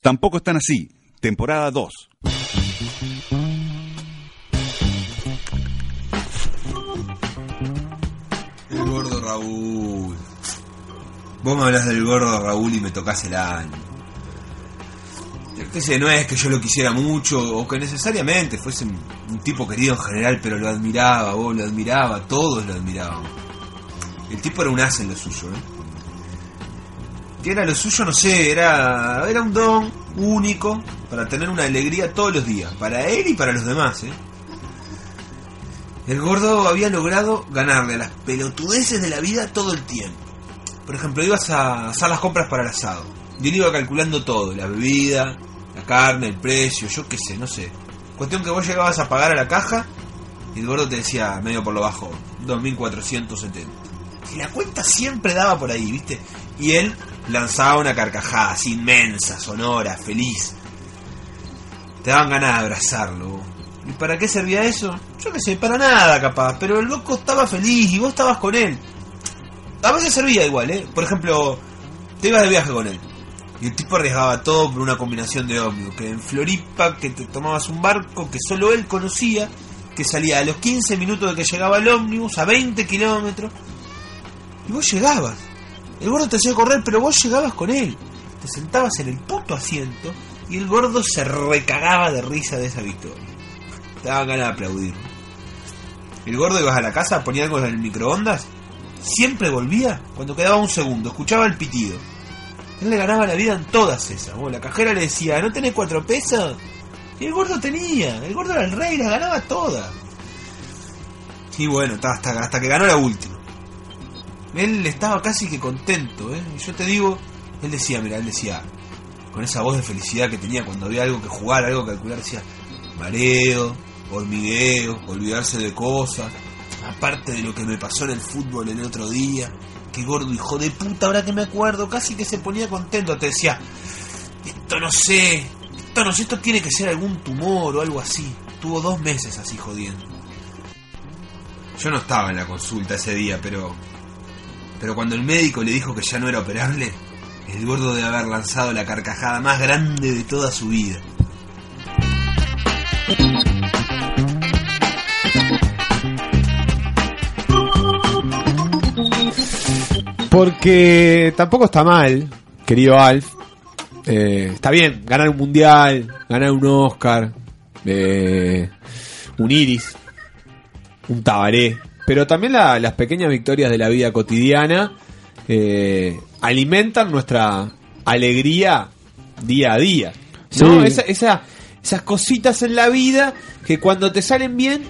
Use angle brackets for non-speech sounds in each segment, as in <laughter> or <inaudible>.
Tampoco están así. Temporada 2. El gordo Raúl. Vos me hablas del gordo Raúl y me tocas el año. Sé, no es que yo lo quisiera mucho o que necesariamente fuese un tipo querido en general, pero lo admiraba, vos lo admiraba, todos lo admiraban. El tipo era un as en lo suyo, ¿eh? ¿Qué era lo suyo? No sé, era, era un don único para tener una alegría todos los días, para él y para los demás, ¿eh? El gordo había logrado ganarle a las pelotudeces de la vida todo el tiempo. Por ejemplo, ibas a hacer las compras para el asado. Y él iba calculando todo, la bebida, la carne, el precio, yo qué sé, no sé. Cuestión que vos llegabas a pagar a la caja y el gordo te decía, medio por lo bajo, 2.470. Y la cuenta siempre daba por ahí, ¿viste? Y él lanzaba una carcajada así inmensa, sonora, feliz. Te daban ganas de abrazarlo. ¿Y para qué servía eso? Yo qué sé, para nada capaz, pero el loco estaba feliz y vos estabas con él. A veces servía igual, ¿eh? Por ejemplo, te ibas de viaje con él. Y el tipo arriesgaba todo por una combinación de ómnibus. Que en Floripa, que te tomabas un barco que solo él conocía, que salía a los 15 minutos de que llegaba el ómnibus, a 20 kilómetros. Y vos llegabas. El gordo te hacía correr, pero vos llegabas con él. Te sentabas en el puto asiento y el gordo se recagaba de risa de esa victoria. Te daban ganas de aplaudir. El gordo ibas a la casa, ponía algo en el microondas, siempre volvía cuando quedaba un segundo, escuchaba el pitido. Él le ganaba la vida en todas esas. Vos, la cajera le decía, ¿no tenés cuatro pesos? Y el gordo tenía, el gordo era el rey, las ganaba todas. Y bueno, hasta que ganó la última. Él estaba casi que contento, ¿eh? Y yo te digo, él decía, mira, él decía, con esa voz de felicidad que tenía cuando había algo que jugar, algo que calcular, decía, mareo, hormigueo, olvidarse de cosas, aparte de lo que me pasó en el fútbol el otro día, qué gordo hijo de puta, ahora que me acuerdo, casi que se ponía contento, te decía, esto no sé, esto no sé, esto tiene que ser algún tumor o algo así. Tuvo dos meses así jodiendo. Yo no estaba en la consulta ese día, pero pero cuando el médico le dijo que ya no era operable, el gordo debe haber lanzado la carcajada más grande de toda su vida. Porque tampoco está mal, querido Alf. Eh, está bien, ganar un mundial, ganar un Oscar, eh, un Iris, un Tabaré. Pero también la- las pequeñas victorias de la vida cotidiana eh, alimentan nuestra alegría día a día. ¿no? Sí. Esa- esa- esas cositas en la vida que cuando te salen bien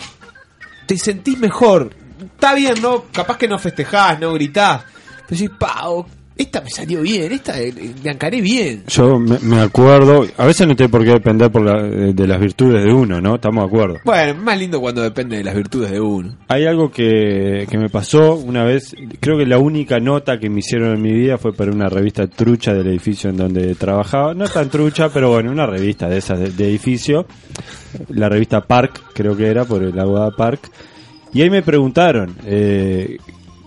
te sentís mejor. Está bien, ¿no? Capaz que no festejás, no gritás. Pero decís, pao, esta me salió bien, esta eh, le encaré bien. Yo me, me acuerdo, a veces no tiene por qué depender por la- eh, de las virtudes de uno, ¿no? Estamos de acuerdo. Bueno, más lindo cuando depende de las virtudes de uno. Hay algo que, que me pasó una vez, creo que la única nota que me hicieron en mi vida fue para una revista trucha del edificio en donde trabajaba. No tan trucha, pero bueno, una revista de esas de, de edificio. La revista Park, creo que era, por el Aguada Park. Y ahí me preguntaron, eh,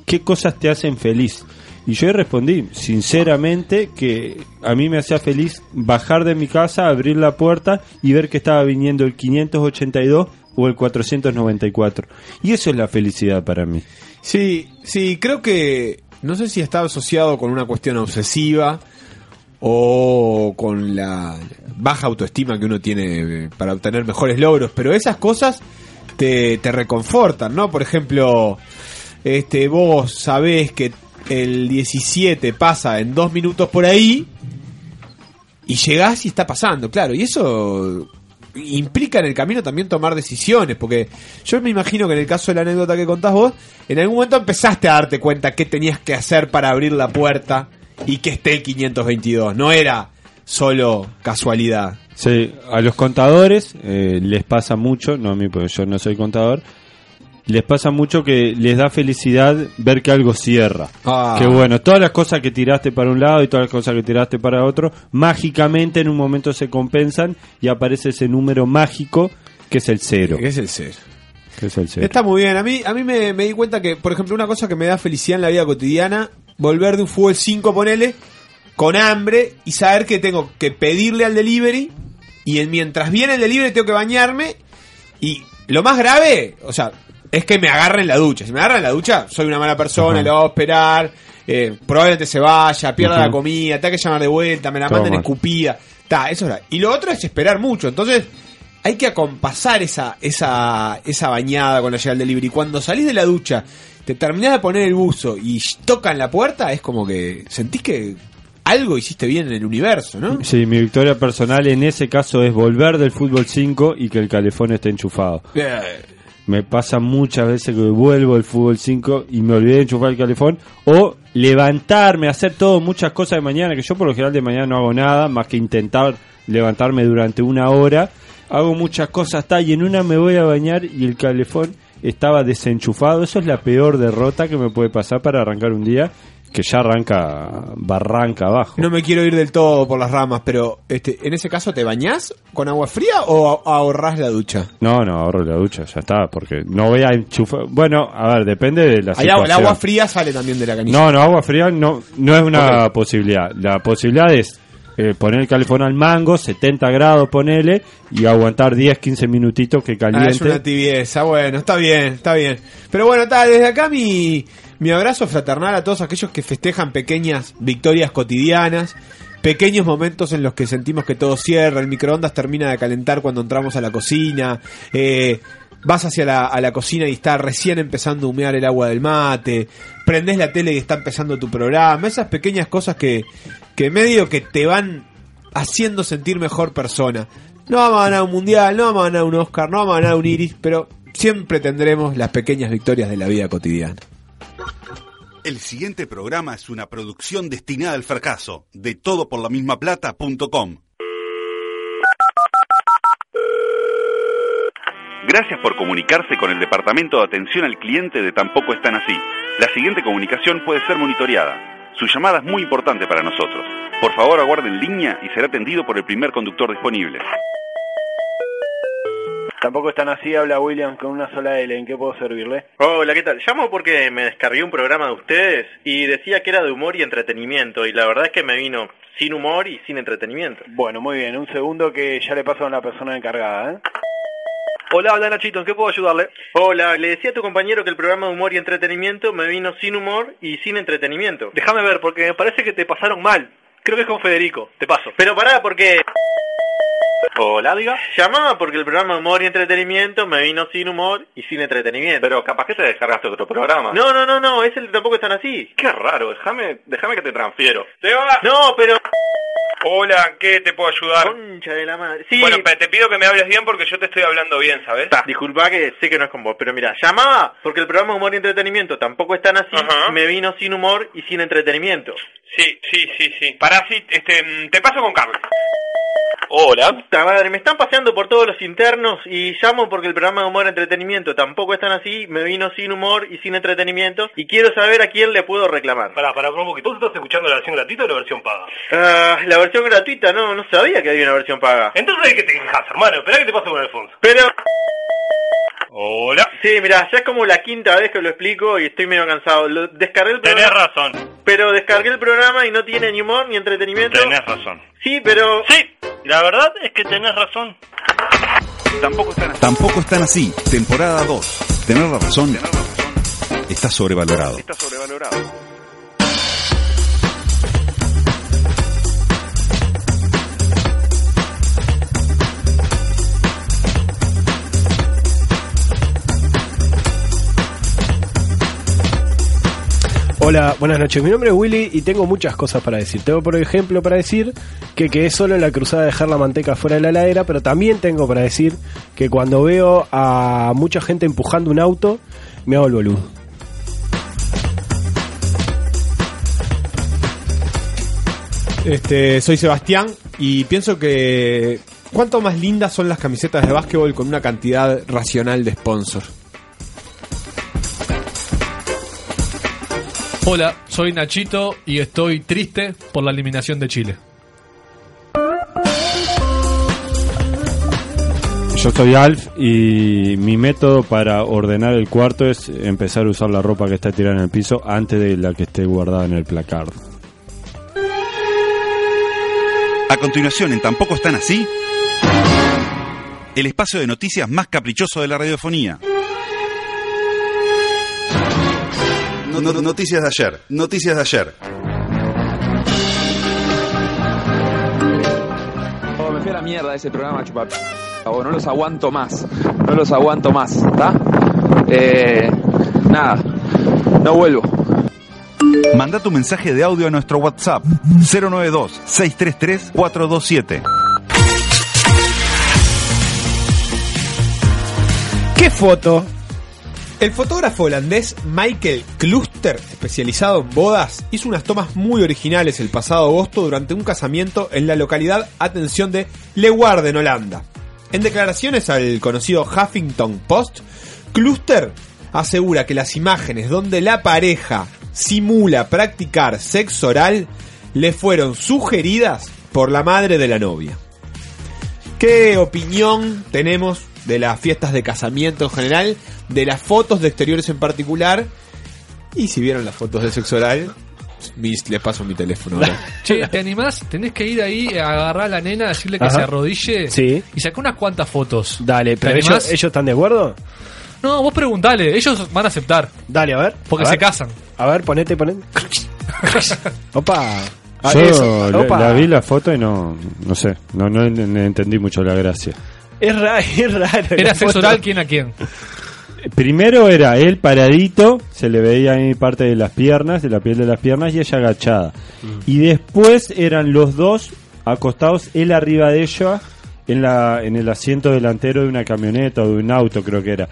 ¿qué cosas te hacen feliz? Y yo respondí, sinceramente, que a mí me hacía feliz bajar de mi casa, abrir la puerta y ver que estaba viniendo el 582 o el 494. Y eso es la felicidad para mí. Sí, sí, creo que no sé si está asociado con una cuestión obsesiva o con la baja autoestima que uno tiene eh, para obtener mejores logros, pero esas cosas te, te reconfortan, ¿no? Por ejemplo, este, vos sabés que el 17 pasa en dos minutos por ahí y llegás y está pasando, claro, y eso implica en el camino también tomar decisiones, porque yo me imagino que en el caso de la anécdota que contás vos, en algún momento empezaste a darte cuenta qué tenías que hacer para abrir la puerta y que esté el 522, no era solo casualidad. Sí, a los contadores eh, les pasa mucho, no a mí porque yo no soy contador, les pasa mucho que les da felicidad ver que algo cierra. Ah. Que bueno, todas las cosas que tiraste para un lado y todas las cosas que tiraste para otro, mágicamente en un momento se compensan y aparece ese número mágico que es el cero. ¿Qué es el ser? Que es el cero. Está muy bien. A mí, a mí me, me di cuenta que, por ejemplo, una cosa que me da felicidad en la vida cotidiana, volver de un fútbol 5, ponele, con hambre y saber que tengo que pedirle al delivery y en- mientras viene el delivery tengo que bañarme y lo más grave, o sea, es que me agarren en la ducha. Si me agarran en la ducha, soy una mala persona, le voy a esperar, eh, probablemente se vaya, pierda la comida, tenga que llamar de vuelta, me la Todo manden mal. escupida. Ta, eso es grave. Y lo otro es esperar mucho, entonces hay que acompasar esa, esa, esa bañada con la llegada del delivery. Cuando salís de la ducha, te terminás de poner el buzo y tocan la puerta, es como que sentís que algo hiciste bien en el universo, ¿no? Sí, mi victoria personal en ese caso es volver del fútbol 5 y que el calefón esté enchufado. Me pasa muchas veces que vuelvo del fútbol 5 y me olvidé de enchufar el calefón o levantarme, hacer todo, muchas cosas de mañana, que yo por lo general de mañana no hago nada más que intentar levantarme durante una hora. Hago muchas cosas, está, y en una me voy a bañar y el calefón estaba desenchufado. Eso es la peor derrota que me puede pasar para arrancar un día que ya arranca barranca abajo. No me quiero ir del todo por las ramas, pero este, en ese caso, ¿te bañás con agua fría o a- ahorrás la ducha? No, no, ahorro la ducha, ya está, porque no voy a enchufar. Bueno, a ver, depende de la Hay agua- situación. el agua fría sale también de la canilla. No, no, agua fría no, no es una posibilidad. La posibilidad es eh, poner el calefón al mango, 70 grados, ponele, y aguantar 10, 15 minutitos que Ah, caliente. es una tibieza, bueno, está bien, está bien. Pero bueno, está, desde acá mi, mi abrazo fraternal a todos aquellos que festejan pequeñas victorias cotidianas, pequeños momentos en los que sentimos que todo cierra, el microondas termina de calentar cuando entramos a la cocina, eh, vas hacia la, cocina y está recién empezando a humear el agua del mate, prendés la tele y está empezando tu programa, esas pequeñas cosas que, que medio que te van haciendo sentir mejor persona. No vamos a ganar un mundial, no vamos a ganar un Oscar, no vamos a ganar un Iris, pero siempre tendremos las pequeñas victorias de la vida cotidiana. El siguiente programa es una producción destinada al fracaso de todoporlamismaplata.com. Gracias por comunicarse con el Departamento de Atención al Cliente de Tampoco Están Así. La siguiente comunicación puede ser monitoreada. Su llamada es muy importante para nosotros. Por favor, aguarde en línea y será atendido por el primer conductor disponible. Tampoco están así, habla William con una sola L. ¿En qué puedo servirle? Hola, ¿qué tal? Llamo porque me descargué un programa de ustedes y decía que era de humor y entretenimiento y la verdad es que me vino sin humor y sin entretenimiento. Bueno, muy bien. Un segundo que ya le paso a la persona encargada, ¿eh? Hola, habla Nachito, ¿en qué puedo ayudarle? Hola, le decía a tu compañero que el programa de humor y entretenimiento me vino sin humor y sin entretenimiento. Déjame ver, porque me parece que te pasaron mal. Creo que es con Federico, te paso. Pero pará, porque... Hola, diga. Llamaba porque el programa humor y entretenimiento me vino sin humor y sin entretenimiento. Pero capaz que te descargaste otro programa. No, no, no, no, ese tampoco están así. Qué raro, déjame, déjame que te transfiero. ¿Te va? No, pero... Hola, ¿qué te puedo ayudar? Concha de la madre. Sí, Bueno, pero te pido que me hables bien porque yo te estoy hablando bien, ¿sabes? Ta, disculpa que sé que no es con vos, pero mira, llamaba porque el programa humor y entretenimiento tampoco es tan así, Ajá. me vino sin humor y sin entretenimiento. Sí, sí, sí, sí. Pará, sí, este, mm, te paso con Carlos. Hola. Puta madre, me están paseando por todos los internos y llamo porque el programa de humor y entretenimiento tampoco es tan así, me vino sin humor y sin entretenimiento y quiero saber a quién le puedo reclamar. Pará, pará, un poquito. ¿Vos estás escuchando la versión gratuita o la versión paga? Ah, la versión gratuita, no, no sabía que había una versión paga. Entonces, ¿de qué te quejas, hermano? Esperá que te paso con Alfonso. Pero... Hola. Sí, mira, ya es como la quinta vez que lo explico y estoy medio cansado. Lo, descargué el Tenés programa, razón. Pero descargué el programa y no tiene ni humor ni entretenimiento. Tenés razón. Sí, pero... Sí, la verdad es que tenés razón. Tampoco están así. Tampoco están así. Temporada 2. Tener la razón está sobrevalorado. Está sobrevalorado. Hola, buenas noches. Mi nombre es Willy y tengo muchas cosas para decir. Tengo, por ejemplo, para decir que quedé solo en la cruzada de dejar la manteca fuera de la heladera, pero también tengo para decir que cuando veo a mucha gente empujando un auto, me hago el boludo. Este, soy Sebastián y pienso que cuánto más lindas son las camisetas de básquetbol con una cantidad racional de sponsor. Hola, soy Nachito y estoy triste por la eliminación de Chile. Yo soy Alf y mi método para ordenar el cuarto es empezar a usar la ropa que está tirada en el piso antes de la que esté guardada en el placard. A continuación, en Tampoco están así, el espacio de noticias más caprichoso de la radiofonía. No- no- noticias de ayer, noticias de ayer. Oh, me fui a la mierda ese programa chupar. no los aguanto más. No los aguanto más, ¿está? Eh, nada, no vuelvo. Manda tu mensaje de audio a nuestro WhatsApp 092-633-427. ¿Qué foto? El fotógrafo holandés Michael Kluster, especializado en bodas, hizo unas tomas muy originales el pasado agosto durante un casamiento en la localidad, atención, de Leeuwarden, Holanda. En declaraciones al conocido Huffington Post, Kluster asegura que las imágenes donde la pareja simula practicar sexo oral le fueron sugeridas por la madre de la novia. ¿Qué opinión tenemos de las fiestas de casamiento en general, de las fotos de exteriores en particular? Y si vieron las fotos de sexo oral, mis- les paso mi teléfono. ahora. <laughs> Che, ¿te animás? Tenés que ir ahí a agarrar a la nena, decirle que Ajá. se arrodille Sí. y sacar unas cuantas fotos. Dale, ¿Te pero ellos, ellos están de acuerdo. No, vos preguntale, ellos van a aceptar, Dale, a ver. porque a se ver. casan. A ver, ponete, ponete. <laughs> Opa. Ah, Yo la, opa. la vi la foto y no, no sé, no entendí mucho la gracia. <laughs> Es raro, es raro. Era la sexo foto. oral quién a quién. Primero era él paradito, se le veía ahí parte de las piernas, de la piel de las piernas, y ella agachada. Y después eran los dos acostados, él arriba de ella, en, la, en el asiento delantero de una camioneta o de un auto, creo que era.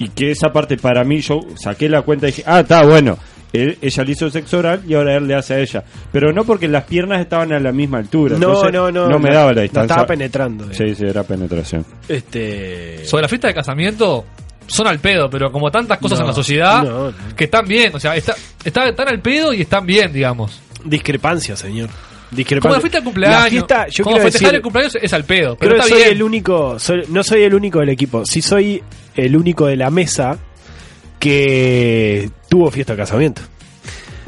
Y que esa parte para mí, yo saqué la cuenta y dije, ah, está bueno. Él- ella le hizo sexo oral y ahora él le hace a ella. Pero no porque las piernas estaban a la misma altura. No, entonces no, no. No me no, daba la no distancia. estaba penetrando. eh. Sí, sí, era penetración. Este. Sobre la fiesta de casamiento, son al pedo, pero como tantas cosas No, en la sociedad, no, no. que están bien, o sea, está, está- están al pedo y están bien, digamos. Discrepancia, señor. Discrepancia. Como la fiesta de cumpleaños, La fiesta, yo como festejar decir, el cumpleaños es al pedo, pero creo que está soy bien. el único, soy- no soy el único del equipo, sí soy el único de la mesa que tuvo fiesta de casamiento.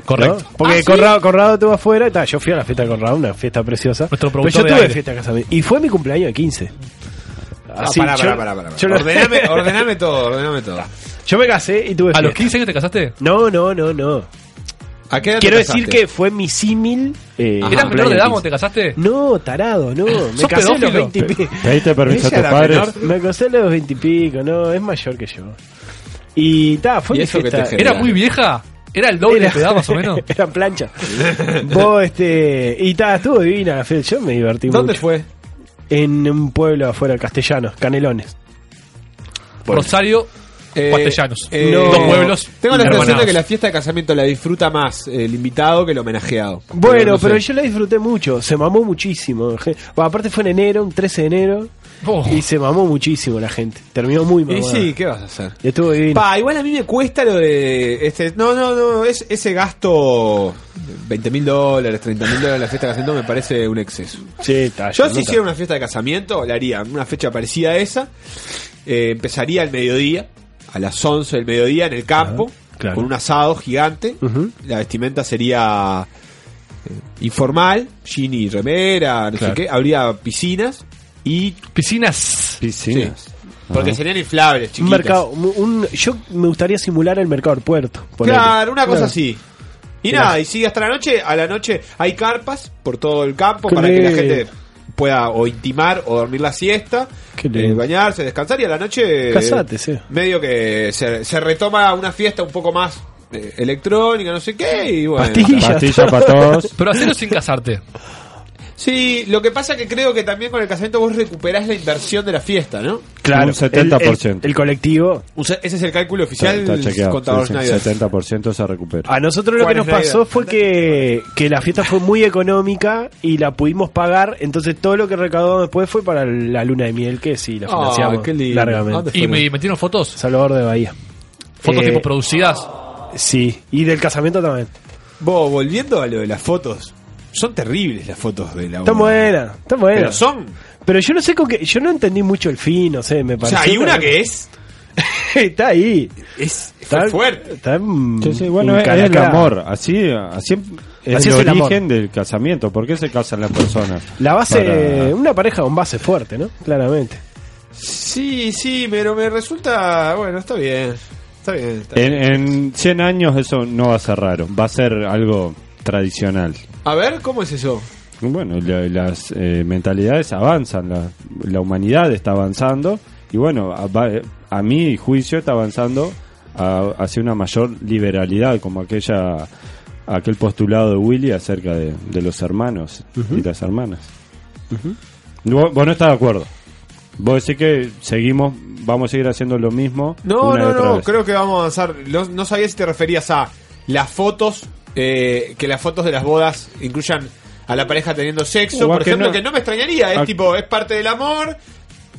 Correcto. ¿no? Porque Ah, ¿sí? Conrado, Conrado estuvo afuera, ta, yo fui a la fiesta de Conrado, una fiesta preciosa. Nuestro Pero yo tuve aire. fiesta de casamiento. Y fue mi cumpleaños de 15. Ah, Así, pará, yo- pará, pará, pará. yo lo- Ordename, <laughs> ordename todo, ordename todo. Yo me casé y tuve ¿A los fiesta. 15 años te casaste? No, no, no, no. ¿A qué edad te Quiero casaste? decir que fue mi símil. eh. ¿Eras menor de edad 15. cuando te casaste? No, tarado, no. <laughs> Me ¿Sos casé a los pedófilo? 20 y pico. ¿Pediste permiso a padres? menor. Me casé a los 20 y pico, no, es mayor que yo. Y ta, fue ¿Y mi eso que fiesta. te? ¿Era muy vieja? ¿Era el doble edad más o menos? <laughs> Era plancha. <laughs> Vos, este. Y ta, estuvo divina la fiesta. Yo me divertí ¿Dónde mucho. fue? En un pueblo afuera, castellano, Canelones. Rosario, Eh, Castellanos. eh, No. Dos pueblos. Tengo la sensación de que la fiesta de casamiento la disfruta más el invitado que el homenajeado. Bueno, no sé. pero yo la disfruté mucho. Se mamó muchísimo. Bueno, aparte fue en enero, un 13 de enero. Oh. Y se mamó muchísimo la gente. Terminó muy Y mamada. sí, ¿qué vas a hacer? Y Estuvo divino. Pa, igual a mí me cuesta lo de. Este, no, no, no. Es, ese gasto. 20 mil dólares, 30 mil dólares en la fiesta de casamiento me parece un exceso. Sí, está, Yo, si no hiciera una fiesta de casamiento, la haría una fecha parecida a esa. Eh, empezaría al mediodía, a las 11 del mediodía en el campo, claro. con un asado gigante. La vestimenta sería eh, informal, jean y remera, no Claro. sé qué. Habría piscinas y Piscinas. Piscinas. porque Ajá. serían inflables, Un chiquitas. mercado, un, yo me gustaría simular el mercado del puerto. Claro, una cosa Claro. así. Y Claro. nada, y sigue hasta la noche. A la noche hay carpas por todo el campo Qué para que la gente pueda o intimar o dormir la siesta, eh, bañarse, descansar y a la noche Casate, sí. medio que se, se retoma una fiesta un poco más eh, electrónica, no sé qué, y bueno. Pastillas. Pastilla para todos. <laughs> Pero hacerlo sin casarte. Sí, lo que pasa que creo que también con el casamiento vos recuperás la inversión de la fiesta, ¿no? Claro, Un 70%. El, el- el colectivo. O sea, ese es el cálculo Está, oficial está chequeado. contador Sí, sí, Schneider. 70% se recupera. A nosotros lo ¿Cuál que nos la pasó fue que, que la fiesta fue muy económica y la pudimos pagar, entonces todo lo que recaudamos después fue para la luna de miel, que sí, la financiamos qué lindo. ¿A largamente. Y me metieron fotos. Salvador de Bahía. Fotos Eh, tipo producidas. Sí, y del casamiento también. Vos, volviendo a lo de las fotos, son terribles las fotos de la Está boda. buena, está buena. Pero son. Pero yo no sé con qué, yo no entendí mucho el fin, no sé, me O parece. sea, hay una que es. <laughs> está ahí. Es Está fue fuerte. Está en- Sí, sí, bueno, en es, es el amor. Así, así es Así el es el amor. origen del casamiento. ¿Por qué se casan las personas? La base, Para- una pareja con base fuerte, ¿no? Claramente. Sí, sí, pero me resulta. Bueno, está bien. Está bien. está bien. En, en 100 años eso no va a ser raro, va a ser algo tradicional. A ver, ¿cómo es eso? Bueno, la- las eh, mentalidades avanzan, la, la humanidad está avanzando y bueno, a, mi juicio está avanzando a- hacia una mayor liberalidad, como aquella aquel postulado de Willy acerca de, de los hermanos y las hermanas. Vos, vos no estás de acuerdo. Vos decís que seguimos, vamos a seguir haciendo lo mismo. No, no, no, vez. creo que vamos a avanzar. No, no sabía si te referías a las fotos, eh, que las fotos de las bodas incluyan a la pareja teniendo sexo, O por que ejemplo, no. que no me extrañaría, es Ah. tipo, es parte del amor.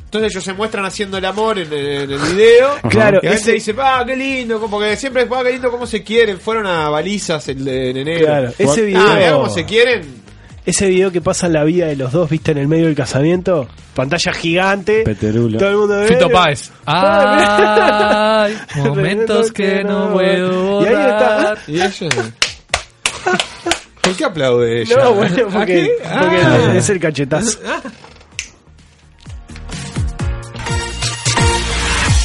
Entonces ellos se muestran haciendo el amor en, en el video. Claro, Y la gente ese- dice, ah, qué lindo, como que siempre, ah, qué lindo cómo se quieren. Fueron a balizas el de en enero. Claro, ese Ah, video- mirá cómo se quieren. Ese video que pasa en la vida de los dos, viste, en el medio del casamiento, pantalla gigante, Peterulo. todo el mundo ve. Fito Páez. Ay, <laughs> momentos que no puedo Y ahí está. Y ella. ¿Por qué aplaude ella? No, bueno, ¿A porque, qué? porque Ah. es el cachetazo.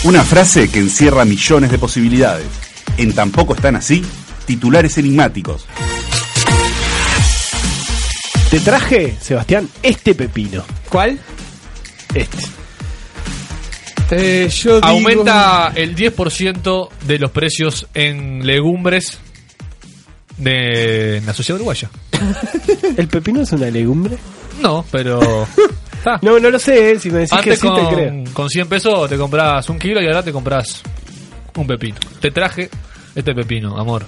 Una frase que encierra millones de posibilidades. En tampoco están así, titulares enigmáticos. Te traje, Sebastián, este pepino. ¿Cuál? Este. Eh, yo digo- Aumenta el 10% de los precios en legumbres de la sociedad uruguaya. <laughs> ¿El pepino es una legumbre? No, pero. <laughs> está. No, no lo sé, eh, si me decís que sí te creo. con, con 100 pesos te compras un kilo y ahora te compras un pepino. Te traje este pepino, amor.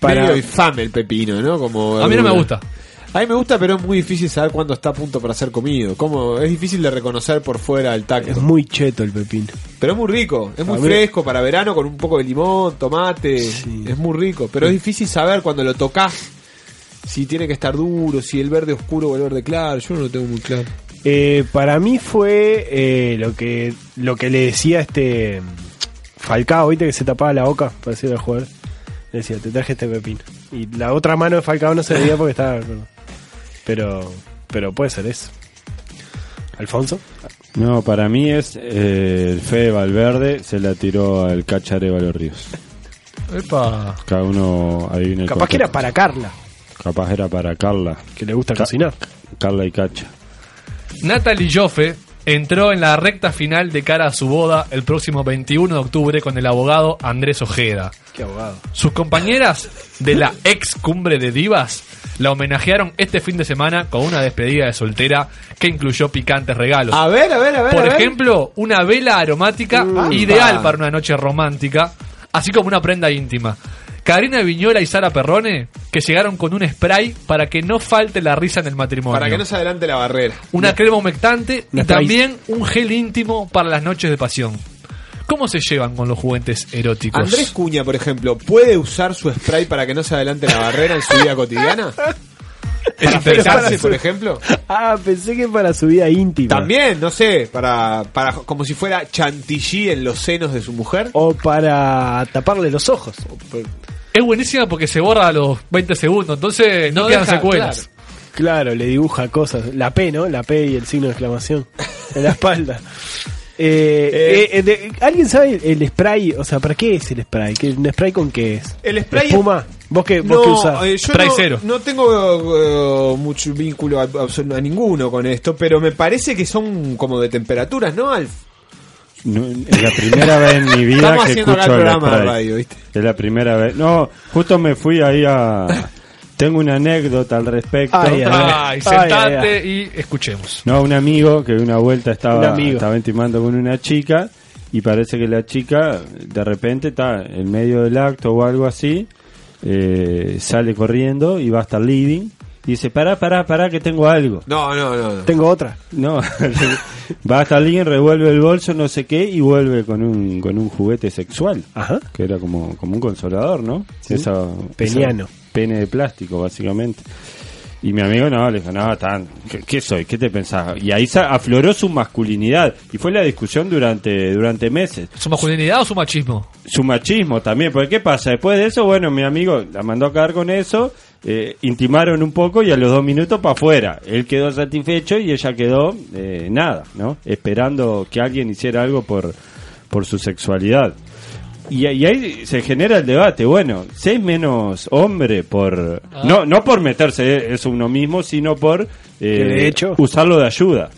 Para- Medio infame el pepino, ¿no? Como A mí no me gusta. A mí me gusta, pero es muy difícil saber cuándo está a punto para ser comido. Como es difícil de reconocer por fuera el tacto. Es muy cheto el pepino. Pero es muy rico, es muy fresco para verano con un poco de limón, tomate. Sí. Es muy rico, pero es difícil saber cuando lo tocas si tiene que estar duro, si el verde oscuro o el verde claro. Yo no lo tengo muy claro. Eh, para mí fue eh, lo que lo que le decía este Falcao, viste que se tapaba la boca para decirle al jugador. Le decía, te traje este pepino. Y la otra mano de Falcao no se veía porque estaba. Pero, pero puede ser eso. Alfonso. No, para mí es eh, el Fede Valverde se la tiró al Cachareva los Ríos. <laughs> Epa. Cada uno adivina el Capaz que era para Carla, Capaz era para Carla. que le gusta Ca- cocinar. Carla y Cacha. Natalie Joffe entró en la recta final de cara a su boda el próximo 21 de octubre con el abogado Andrés Ojeda. Qué abogado. Sus compañeras de la ex cumbre de divas la homenajearon este fin de semana con una despedida de soltera que incluyó picantes regalos. A ver, a ver, a ver. Por a ver. ejemplo, una vela aromática ideal para una noche romántica, así como una prenda íntima. Karina Viñola y Sara Perrone, que llegaron con un spray para que no falte la risa en el matrimonio. para que no se adelante la barrera. Una crema humectante y también un gel íntimo para las noches de pasión. ¿Cómo se llevan con los juguetes eróticos? Andrés Cuña, por ejemplo, ¿puede usar su spray para que no se adelante la barrera en su vida cotidiana? <laughs> ¿Para afeitarse, por ejemplo? Ah, pensé que para su vida íntima. También, no sé, para, para como si fuera chantilly en los senos de su mujer. O para taparle los ojos. Es buenísima porque se borra a los 20 segundos, entonces no, No quedan deja, secuelas. Claro, le dibuja cosas. La P, ¿no? La P y el signo de exclamación en la espalda. Eh, eh, eh, de- ¿Alguien sabe el spray? O sea, ¿para qué es el spray? ¿Qué, ¿Un spray con qué es? El spray ¿Espuma? ¿Vos qué, vos qué usás? eh, yo Spray no, cero. no tengo eh, mucho vínculo a, a- a ninguno con esto, pero me parece que son como de temperaturas, ¿no, Alf? No, es la primera vez en mi vida Estamos que escucho el programa spray. radio, ¿viste? Es la primera vez. No, justo me fui ahí a... Tengo una anécdota al respecto. Ay, ay, Ay, sentate ay, ay. y escuchemos. No, un amigo que una vuelta Un estaba, amigo. estaba intimando con una chica y parece que la chica de repente está en medio del acto o algo así, eh, sale corriendo y va hasta el living y dice, pará, pará, pará que tengo algo. No, no, no. no. Tengo otra. No, <laughs> va hasta el living, revuelve el bolso, no sé qué, y vuelve con un, con un juguete sexual. Ajá. Que era como, como un consolador, ¿no? Esa, Peniano. esa pene de plástico, básicamente. Y mi amigo no, le dijo, no, tan, ¿qué, qué soy? ¿Qué te pensás? Y ahí afloró su masculinidad. Y fue la discusión durante, durante meses. ¿Su masculinidad o su machismo? Su machismo también, porque ¿qué pasa? Después de eso, bueno, mi amigo la mandó a caer con eso eh, intimaron un poco y a los dos minutos para afuera. Él quedó satisfecho y ella quedó eh, nada, ¿no? Esperando que alguien hiciera algo por, por su sexualidad. Y, y ahí se genera el debate, bueno, si hay menos hombre por... Ah. No, no por meterse eso uno mismo, sino por eh, de hecho- usarlo de ayuda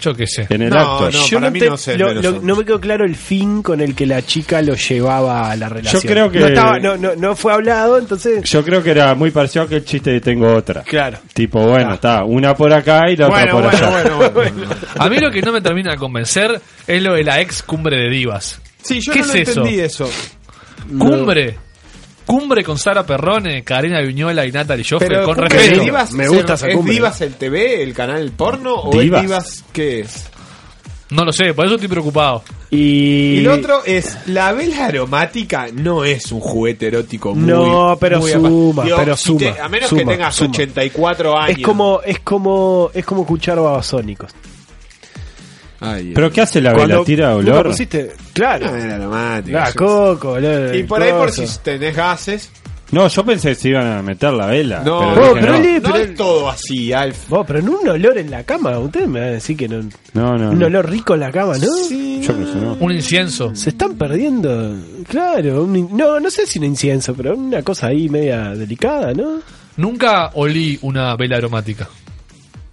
Yo qué sé. en el No, acto. no, Yo para no, mí te- no sé, lo- lo- no me quedó claro el fin con el que la chica lo llevaba a la relación. creo que- No, estaba- no, no, no fue hablado, entonces... Yo creo que era muy parecido a que el chiste de tengo otra. Claro. Tipo, bueno, está una por acá y la Bueno, otra por bueno, allá. bueno, bueno. A mí lo que no me termina de convencer es lo de la ex cumbre de divas. Sí, yo ¿Qué no lo es eso? entendí eso. Cumbre. Cumbre con Sara Perrone, Karina Viñola y Natalie Joffre, Pero con ¿cumbre respeto. Divas, Me ¿es- gusta esa ¿Es cumbre. Divas el TV, el canal porno? ¿O Divas. es Divas qué es? No lo sé, por eso estoy preocupado. Y... Y lo otro es, la vela aromática no es un juguete erótico muy... No, pero muy suma, pero si te- suma, a menos suma, que tengas suma. 84 años. Es como, es como, es como escuchar babasónicos. Ay, ¿Pero qué hace la vela? ¿Tira olor? pusiste, claro. Una vela aromática. Yo qué coco, olor, y por ahí por si tenés gases. No, yo pensé que se iban a meter la vela. No, pero no, dije, pero no. le- No pero- es todo así, Alf. Vos, pero en un olor en la cama, ustedes me van a decir que no, no, no, un no. olor rico en la cama, ¿no? Yo pensé, no. Un incienso. Se están perdiendo, claro, un no, no sé si un incienso, pero una cosa ahí media delicada, ¿no? Nunca olí una vela aromática.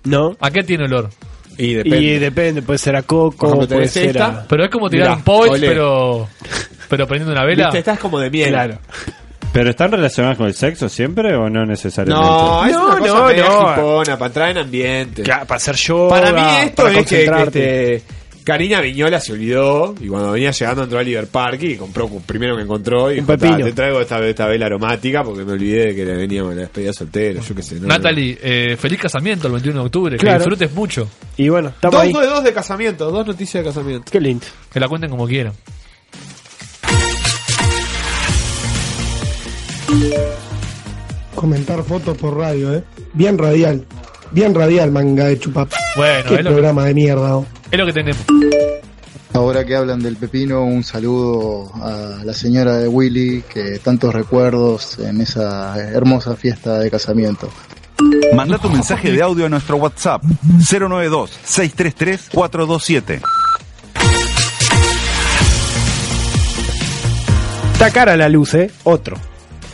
No. ¿A qué tiene olor? Y depende. Y depende, puede ser a coco, ejemplo, puede ser esta. a... Pero es como tirar Mirá, un olé. pero pero prendiendo una vela. Viste, estás como de miel. Claro. ¿Pero están relacionadas con el sexo siempre o no necesariamente? No, es No, una cosa no, media no. hipona, para entrar en ambiente. Claro, para hacer yoga, Para mí esto para es que, este, Karina Viñola se olvidó y cuando venía llegando entró a Liver Park y compró primero que encontró y Un dijo, pepino. "Ta, te traigo esta, esta vela aromática porque me olvidé de que le veníamos a la despedida soltera, yo qué sé. no, Natalie, eh, feliz casamiento el 21 de octubre. Que Claro. disfrutes mucho. Y bueno, no. estamos Dos ahí. de dos de casamiento, dos noticias de casamiento. Qué lindo. Que la cuenten como quieran. Comentar fotos por radio, ¿eh? Bien radial. Bien radial, manga de chupap. Bueno, Qué es lo, que, programa de mierda. oh. Es lo que tenemos. Ahora que hablan del pepino, un saludo a la señora de Willy, que tantos recuerdos en esa hermosa fiesta de casamiento. Manda tu mensaje de audio a nuestro WhatsApp 092-633-427. Está cara la luz, ¿eh? Otro.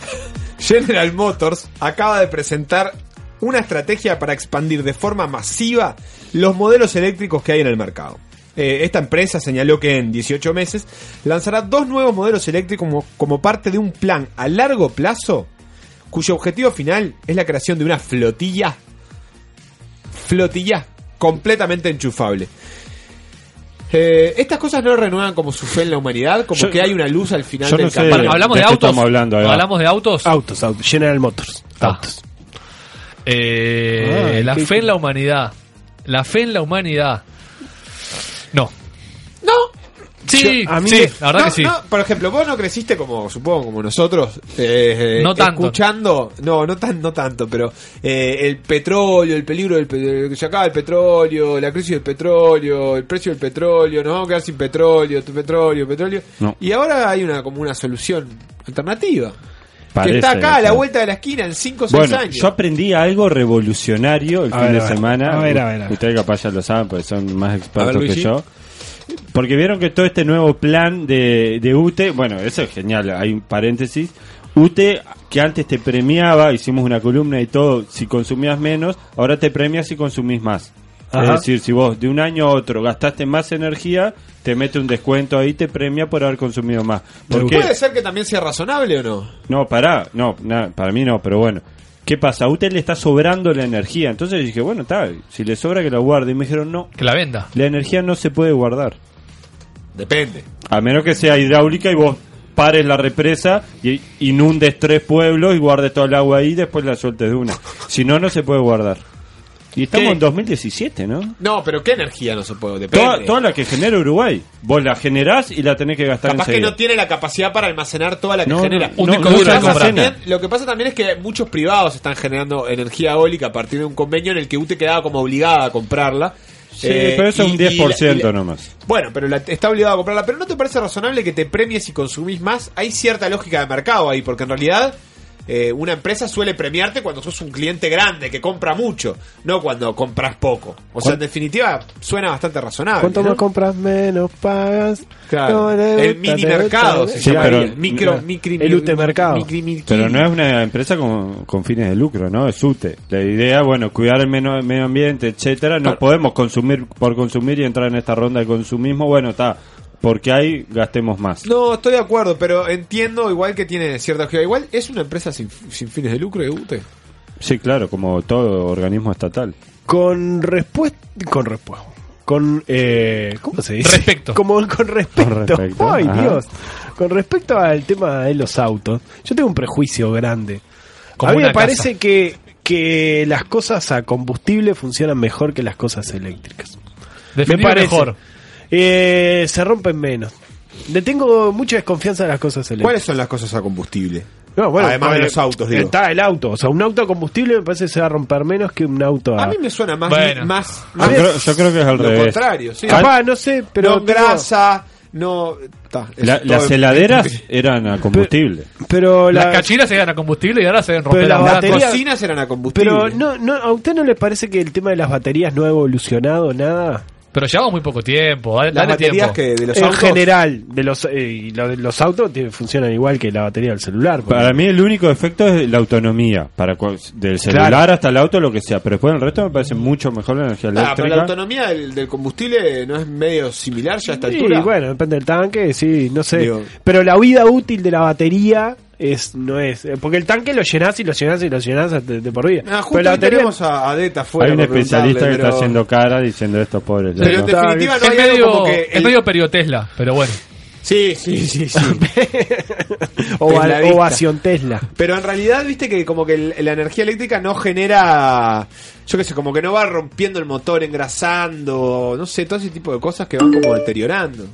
<laughs> General Motors acaba de presentar una estrategia para expandir de forma masiva los modelos eléctricos que hay en el mercado. Eh, esta empresa señaló que en 18 meses lanzará dos nuevos modelos eléctricos como, como parte de un plan a largo plazo cuyo objetivo final es la creación de una flotilla flotilla completamente enchufable. Eh, estas cosas no renuevan como su fe en la humanidad, como Yo- que hay una luz al final yo del no sé camino. de- ¿Hablamos ¿de autos? hablando. ¿Hablamos de autos? Autos, autos. General Motors. Ah. Autos. Eh, Ay, la qué- fe en la humanidad. La fe en la humanidad. No. No, Sí, Yo- a mí sí, me- la verdad No, que sí. no, por ejemplo, vos no creciste como, supongo, como nosotros, eh, No tanto. escuchando, no, no tan, no tanto, pero eh, el petróleo, el peligro del pe- que se acaba el petróleo, la crisis del petróleo, el precio del petróleo, nos vamos a quedar sin petróleo, tu petróleo, petróleo, No. y ahora hay una como una solución alternativa. Parece, que está acá a la vuelta de la esquina en 5 o 6 Bueno, años. yo aprendí algo revolucionario el A fin ver, de a ver. semana. A ver, a ver, a ver. Ustedes capaz ya lo saben porque son más expertos ver, que yo. Porque vieron que todo este nuevo plan de, de UTE, bueno, eso es genial, hay un paréntesis. UTE, que antes te premiaba, hicimos una columna y todo, si consumías menos, ahora te premia si consumís más. Ajá. Es decir, si vos de un año a otro gastaste más energía, te mete un descuento ahí, te premia por haber consumido más. ¿Por qué? ¿Puede ser que también sea razonable o no? No, pará, no, na- para mí no, pero bueno. ¿Qué pasa? A usted le está sobrando la energía. Entonces dije, bueno, está, si le sobra que la guarde. Y me dijeron, no, Que la venda. la energía no se puede guardar. Depende. A menos que sea hidráulica y vos pares la represa y inundes tres pueblos y guardes todo el agua ahí y después la sueltes de una. Si no, no se puede guardar. Y estamos ¿Qué? en 2017, ¿no? No, pero ¿qué energía no se puede? Depende. Toda, toda la que genera Uruguay. Vos la generás y la tenés que gastar Capaz que enseguida. no tiene la capacidad para almacenar toda la que No, genera. no, Un no, disco no duro se de Pasa comprar. almacena. también- lo que pasa también es que muchos privados están generando energía eólica a partir de un convenio en el que UTE quedaba como obligada a comprarla. Sí, Eh, pero eso es y- un y la- 10% y la- nomás. Bueno, pero la- está obligado a comprarla. Pero ¿no te parece razonable que te premies si consumís más? Hay cierta lógica de mercado ahí, porque en realidad eh, una empresa suele premiarte cuando sos un cliente grande que compra mucho, no cuando compras poco. O sea, en definitiva, suena bastante razonable. Cuanto ¿no? más compras, menos pagas. Claro. No, no, El no, mini no, no, mercado no, se Sí, llamaría. pero- micro, El UTE mercado. Pero no es una empresa con, con fines de lucro, ¿no? Es UTE. La idea, bueno, cuidar el meno- medio ambiente, etcétera. No podemos consumir por consumir y entrar en esta ronda de consumismo. Bueno, está. Porque hay, gastemos más. No, estoy de acuerdo, pero entiendo igual que tiene cierta lógica. Igual es una empresa sin, sin fines de lucro de UTE. Sí, claro, como todo organismo estatal. Con respuesta. Con respuesta. Con. Eh, ¿Cómo se dice? Respecto. Como con respecto. Con respecto, Ay, ajá. Dios. Con respecto al tema de los autos, yo tengo un prejuicio grande. Como a mí me parece casa. que, que las cosas a combustible funcionan mejor que las cosas eléctricas. Definir me parece. mejor. Eh, se rompen menos. Le tengo mucha desconfianza a las cosas eléctricas. ¿Cuáles son las cosas a combustible? No, bueno, Además de los autos, digo. Está el auto. O sea, un auto a combustible me parece que se va a romper menos que un auto a. A mí me suena más. Bueno. más, Yo creo, yo creo que es al lo revés. contrario, sí. Capaz, no sé, pero. no grasa, no. ta, La- las heladeras eran a combustible. Pero Las la- cachinas se dan a combustible y ahora se ven Pero las batería- Las cocinas eran a combustible. Pero no, no, ¿a usted no le parece que el tema de las baterías no ha evolucionado nada? Pero llevamos muy poco tiempo. Dale, las dale baterías tiempo. que de los en autos. general, de los, eh, y lo de los autos funcionan igual que la batería del celular. porque- Para mí el único efecto es la autonomía. para Del celular Claro. hasta el auto, lo que sea. Pero después el resto me parece mucho mejor la energía Ah, pero eléctrica. la autonomía del, del combustible no es medio similar ya a esta Sí, altura. bueno, depende del tanque, sí, no sé. Digo- Pero la vida útil de la batería es no es. eh, Porque el tanque lo llenás y lo llenás y lo llenás de, de por vida. Ah, justo pero la batería. tenemos a, a Deta afuera Hay un especialista que está haciendo cara diciendo estos pobres. Pero en locos". definitiva no Es hay medio, como que es medio perio Tesla, pero bueno. Sí, sí, sí, sí. <laughs> Ovación Tesla. Pero en realidad, viste que como que el- la energía eléctrica no genera, yo qué sé, como que no va rompiendo el motor, engrasando, no sé, todo ese tipo de cosas que van como deteriorando.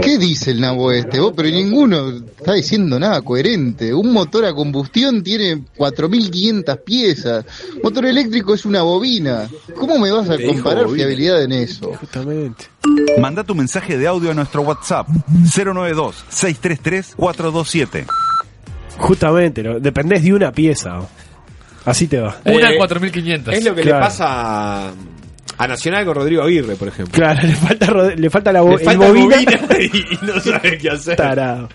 ¿Qué dice el nabo este? Vos, pero ninguno está diciendo nada coherente. Un motor a combustión tiene 4.500 piezas. Motor eléctrico es una bobina. ¿Cómo me vas a comparar bobina. fiabilidad en eso? Justamente. Manda tu mensaje de audio a nuestro WhatsApp 092-633-427. Justamente, ¿no? dependés de una pieza. ¿no? Así te va. Una Eh, 4500. Es lo que Claro. le pasa a, Nacional con Rodrigo Aguirre, por ejemplo. Claro, le falta, le falta la bo- Le falta bobina. bobina y, y no sabe qué hacer. Tarado.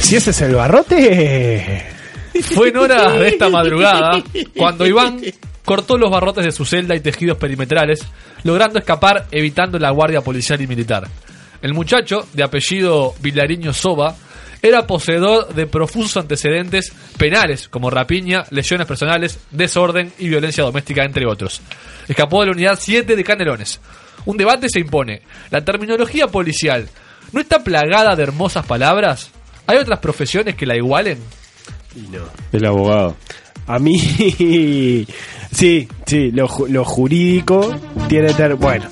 Si ese es el barrote. Fue en horas de esta madrugada cuando Iván cortó los barrotes de su celda y tejidos perimetrales, logrando escapar evitando la guardia policial y militar. El muchacho, de apellido Vilariño Soba, era poseedor de profusos antecedentes penales como rapiña, lesiones personales, desorden y violencia doméstica, entre otros. Escapó de la unidad 7 de Canelones. Un debate se impone. ¿La terminología policial no está plagada de hermosas palabras? ¿Hay otras profesiones que la igualen? El abogado. A mí. <laughs> Sí, sí, lo, ju- lo jurídico tiene. ter- Bueno,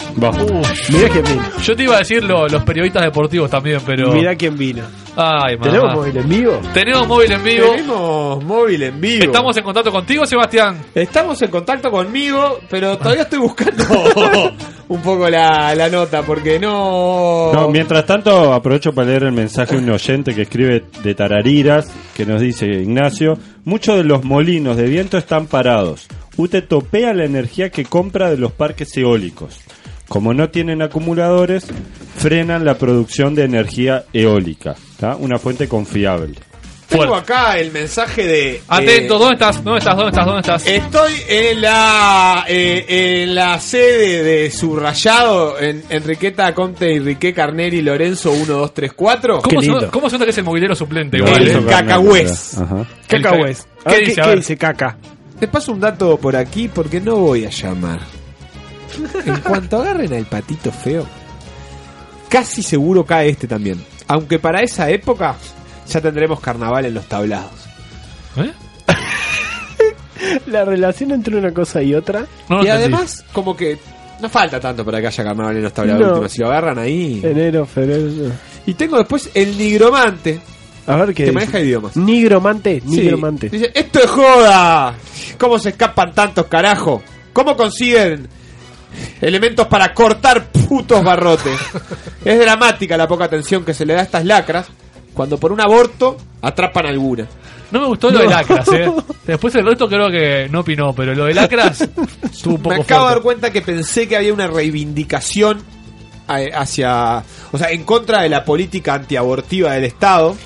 mira quién vino. Yo te iba a decir lo- los periodistas deportivos también, pero. Mira quién vino. Ay, mamá. ¿Tenemos móvil en vivo? Tenemos móvil en vivo. Tenemos móvil en vivo. Estamos en contacto contigo, Sebastián. Estamos en contacto conmigo, pero todavía estoy buscando <laughs> un poco la, la nota, porque no... No, mientras tanto, aprovecho para leer el mensaje de un oyente que escribe de Tarariras, que nos dice Ignacio, muchos de los molinos de viento están parados. UTE topea la energía que compra de los parques eólicos. Como no tienen acumuladores, frenan la producción de energía eólica. ¿tá? Una fuente confiable. Tengo acá el mensaje de... Atento, eh, ¿dónde estás? ¿Dónde estás? ¿Dónde estás? ¿Dónde estás? Estoy en la eh, en la sede de Subrayado, en Enriqueta Conte, Enrique Carneri, Lorenzo 1234. ¿Cómo, se, ¿Cómo se nota que es el movilero suplente? igual, El cacahués. Ajá. Cacahués. ¿Qué dice? ¿Qué, dice caca? Te paso un dato por aquí porque no voy a llamar. En <laughs> cuanto agarren al patito feo, casi seguro cae este también. Aunque para esa época ya tendremos carnaval en los tablados. La relación entre una cosa y otra. y además, como que no falta tanto para que haya carnaval en los tablados No. últimos. Si lo agarran ahí. Enero, febrero. Y tengo después el nigromante. A ver qué. Que dice. maneja idiomas. Nigromante, Sí. nigromante. Dice, esto es joda. ¿Cómo se escapan tantos carajo? ¿Cómo consiguen elementos para cortar putos barrotes? <laughs> es dramática la poca atención que se le da a estas lacras. cuando por un aborto atrapan alguna. No me gustó lo de Lacras, ¿eh? Después el resto creo que no opinó, pero lo de Lacras <laughs> estuvo un poco Me acabo de dar cuenta que pensé que había una reivindicación a- hacia, o sea, en contra de la política antiabortiva del Estado.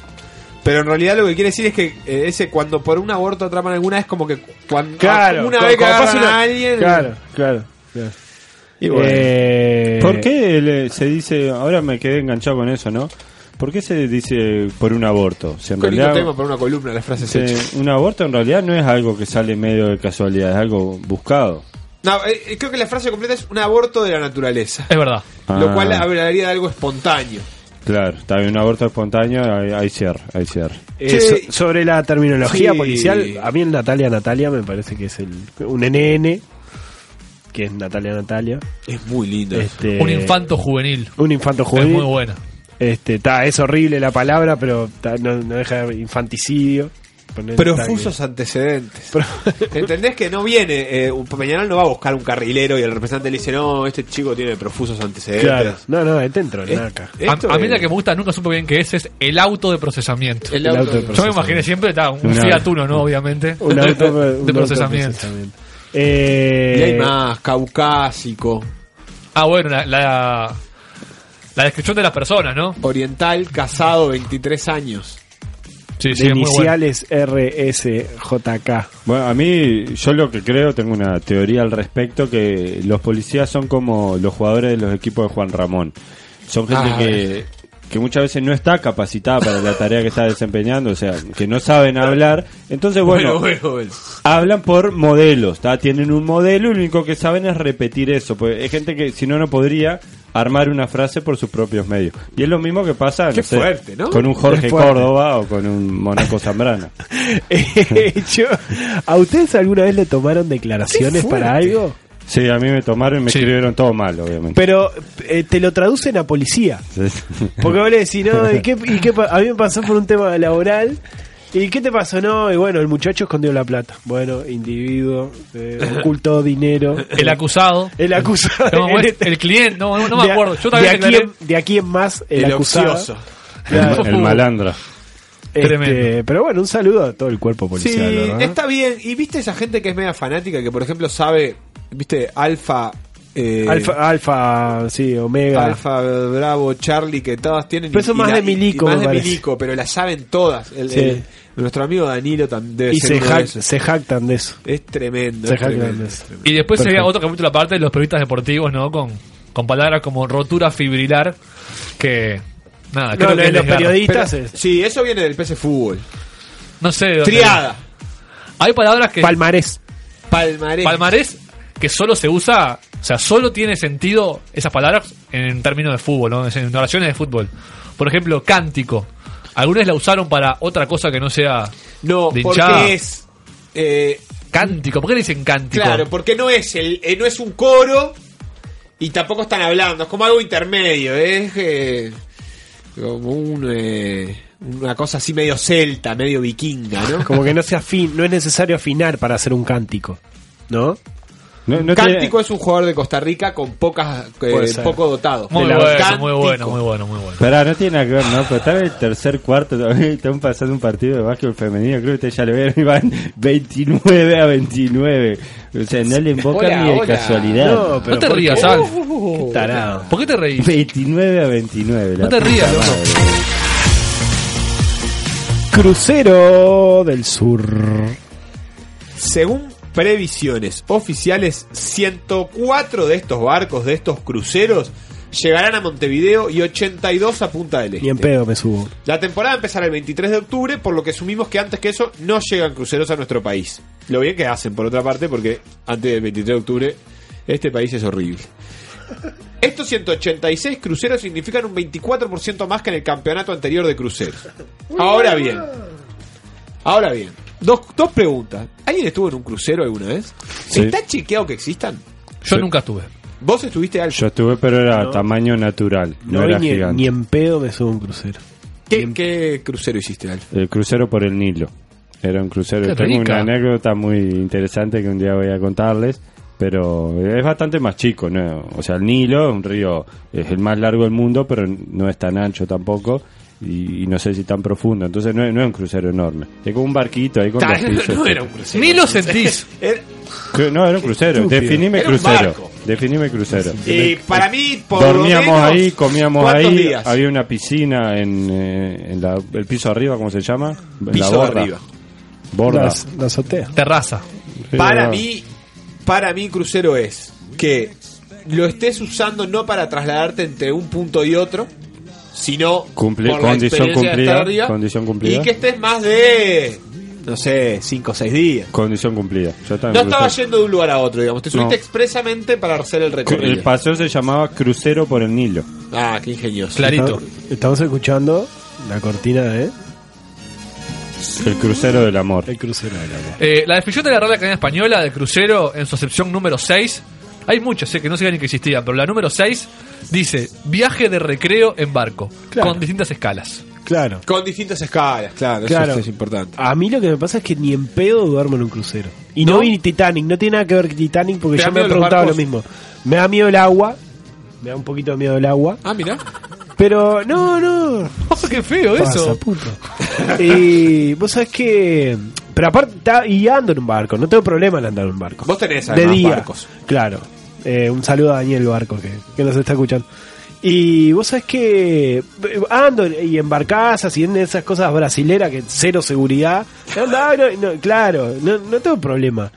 Pero en realidad lo que quiere decir es que eh, ese cuando por un aborto atrapan alguna es como que cuando Claro, una vez que agarran una- a alguien Claro, claro. claro. Y bueno. Eh, ¿Por qué le- se dice, ahora me quedé enganchado con eso, ¿no? ¿Por qué se dice por un aborto? Si en Qué realidad, tema para una columna, las frases se- hechas. un aborto en realidad no es algo que sale medio de casualidad, es algo buscado. No, eh, eh, creo que la frase completa es un aborto de la naturaleza. Es verdad. Lo Ah. cual hablaría de algo espontáneo. Claro, está bien, un aborto espontáneo, hay, cierre, hay cierre. Eh, so- sobre la terminología sí. policial, a mí el Natalia Natalia me parece que es el un NN, que es Natalia Natalia. Es muy lindo. Este, Un infanto juvenil. Un infanto Es muy buena. Este, ta, es horrible la palabra, pero ta, no, no deja de infanticidio. Poner- Profusos antecedentes. <laughs> ¿Entendés que no viene? Eh, un Peñarol no va a buscar un carrilero y el representante le dice, no, este chico tiene profusos antecedentes. Claro. No, no, es dentro, Eh, naca. A, mí es- la que me gusta, nunca supe bien qué es, es el auto de procesamiento. El El auto de de Yo me procesamiento. imaginé siempre ta, un Una- Fiat Uno, ¿no? Obviamente. Un <laughs> de, auto, de- procesamiento. Eh, Y hay más, caucásico, Ah, bueno, la, la, la descripción de las personas, ¿no? oriental, casado, 23 años. Sí, de sí, es muy bueno. iniciales RSJK. Bueno, a mí, yo lo que creo, tengo una teoría al respecto, que los policías son como los jugadores de los equipos de Juan Ramón. Son gente Ah. que, que muchas veces no está capacitada para la tarea que está desempeñando, o sea, que no saben hablar. Entonces, bueno, bueno, bueno. hablan por modelos, ¿tá? tienen un modelo y lo único que saben es repetir eso. Pues hay gente que si no, no podría armar una frase por sus propios medios. Y es lo mismo que pasa Qué no sé, fuerte, ¿no? con un Jorge. Córdoba o con un Monaco Zambrana. Eh, yo- <laughs> ¿A ustedes alguna vez le tomaron declaraciones para algo? Sí, a mí me tomaron y me Sí. escribieron todo mal, obviamente. Pero eh, te lo traducen a policía. Porque vos le decís, no, ¿y qué, y qué pa- a mí me pasó por un tema laboral. ¿Y qué te pasó? No, y bueno, el muchacho escondió la plata. Bueno, individuo, eh, ocultó <laughs> dinero. El acusado. El acusado. No, <laughs> el, cliente, no, no, no me de- acuerdo. Yo de, también aquí en, de aquí en más, el, El, acusado. ocioso. Claro. el, el malandro. Este, Tremendo. pero bueno, un saludo a todo el cuerpo Sí, policial. ¿verdad? está bien. ¿Y viste esa gente que es media fanática, que por ejemplo sabe, viste, Alfa... eh, Alfa, Alfa, sí, Omega. Alfa, Bravo, Charlie, que todas tienen. Pero eso y- más y de Milico, y más de parece. Milico, pero las saben todas. El- Sí. el- nuestro amigo Danilo también debe y ser se, uno de jac- esos. se jactan de eso. Es tremendo. Se es jactan tremendo, de es eso. tremendo. Y después sería Perfecto. otro capítulo aparte de los periodistas deportivos, ¿no? Con, con palabras como rotura fibrilar, que... Nada, No, creo lo que los desgarro. periodistas Pero- es sí, eso viene del PC Fútbol. No sé. de dónde- Triada. Hay palabras que... palmarés. Palmarés. Palmarés que solo se usa, sea, solo tiene sentido esas palabras en términos de fútbol, ¿no? En oraciones de fútbol. Por ejemplo, cántico. Algunos la usaron para otra cosa que no sea No, de porque es. eh, Cántico. ¿Por qué le dicen cántico? claro, porque no es el, eh, no es un coro y tampoco están hablando, es como algo intermedio, es eh, como un, eh, una cosa así medio celta, medio vikinga, ¿no? Como que no se afin, no es necesario afinar para hacer un cántico. ¿no? No, no tiene- Cántico es un jugador de Costa Rica con pocas, eh, poco dotado. Muy bueno, Cántico. muy bueno, muy bueno, muy bueno. Esperá, no tiene nada que ver, ¿no? Pero está en el tercer cuarto, todavía <laughs> están pasando un partido de básquetbol femenino, creo que ustedes ya lo vieron, y van 29 a 29. O sea, no le invocan Hola, ni de hola. casualidad. No, pero No te ¿por rías. Qué tarado. ¿Por qué te reís? 29 a 29. No te rías. Crucero del Sur. Según previsiones oficiales, 104 de estos barcos, de estos cruceros, llegarán a Montevideo y 82 a Punta del Este. Ni en pedo me subo. La temporada empezará el 23 de octubre, por lo que asumimos que antes que eso no llegan cruceros a nuestro país. Lo bien que hacen, por otra parte, porque antes del 23 de octubre este país es horrible. Estos 186 cruceros significan un 24% más que en el campeonato anterior de cruceros. Ahora bien, ahora bien, dos, dos preguntas. ¿Alguien estuvo en un crucero alguna vez? Sí. ¿Está chequeado que existan? Yo Sí. nunca estuve. ¿Vos estuviste al Yo estuve, pero era No. tamaño natural, no, No, era ni, gigante. ni en pedo me subo a un crucero. ¿Qué, qué crucero hiciste, Alf? El crucero por el Nilo. Era un crucero. Qué Tengo rica. una anécdota muy interesante que un día voy a contarles. Pero es bastante más chico, ¿no? O sea, el Nilo, un río, es el más largo del mundo, pero no es tan ancho tampoco. Y, y no sé si tan profundo. Entonces no, es- no es un crucero enorme. Es como un barquito ahí con Ta- dos pisos. no era un crucero. Ni lo sentís. No, era un crucero. estúpido. Definime Era crucero. Definime crucero. Y para mí, por Dormíamos menos, ahí, comíamos ¿cuántos ahí. días? Había una piscina en, eh, en la- el piso arriba, ¿cómo se llama? En Piso la borda. arriba. Borda. La, la azotea. Terraza. Para mí, para mí crucero es que lo estés usando no para trasladarte entre un punto y otro, sino por la condición de cumplida, estar arriba, condición cumplida. y que estés más de, no sé, 5 o 6 días. Condición cumplida. Yo No estaba yendo de un lugar a otro, digamos. Te subiste No. expresamente para hacer el recorrido. El paseo se llamaba Crucero por el Nilo. Ah, qué ingenioso. Clarito. Estamos, escuchando la cortina de El crucero del amor. El crucero del amor. Eh, la definición de la Real Academia Española de crucero en su acepción número 6, hay muchas, sé que no sabía ni que existían, pero la número 6 dice viaje de recreo en barco, Claro. con distintas escalas. Claro. Con distintas escalas, claro, Claro. eso es importante. A mí lo que me pasa es que ni en pedo duermo en un crucero. Y no, ¿No? vi ni Titanic, no tiene nada que ver con Titanic porque ¿Te yo me he preguntado lo mismo. Me da miedo el agua, me da un poquito de miedo el agua, Ah, mira. pero no, no. <laughs> Oh, ¡Qué feo Pasa, eso! puto. y vos sabés que... Pero aparte, y ando en un barco, no tengo problema en andar en un barco. Vos tenés de día. barcos. Claro. Eh, un saludo a Daniel Barco que, que nos está escuchando. Y vos sabés que eh, ando y en barcazas y en esas cosas brasileras que cero seguridad. Anda, no, no, claro, no, no tengo problema.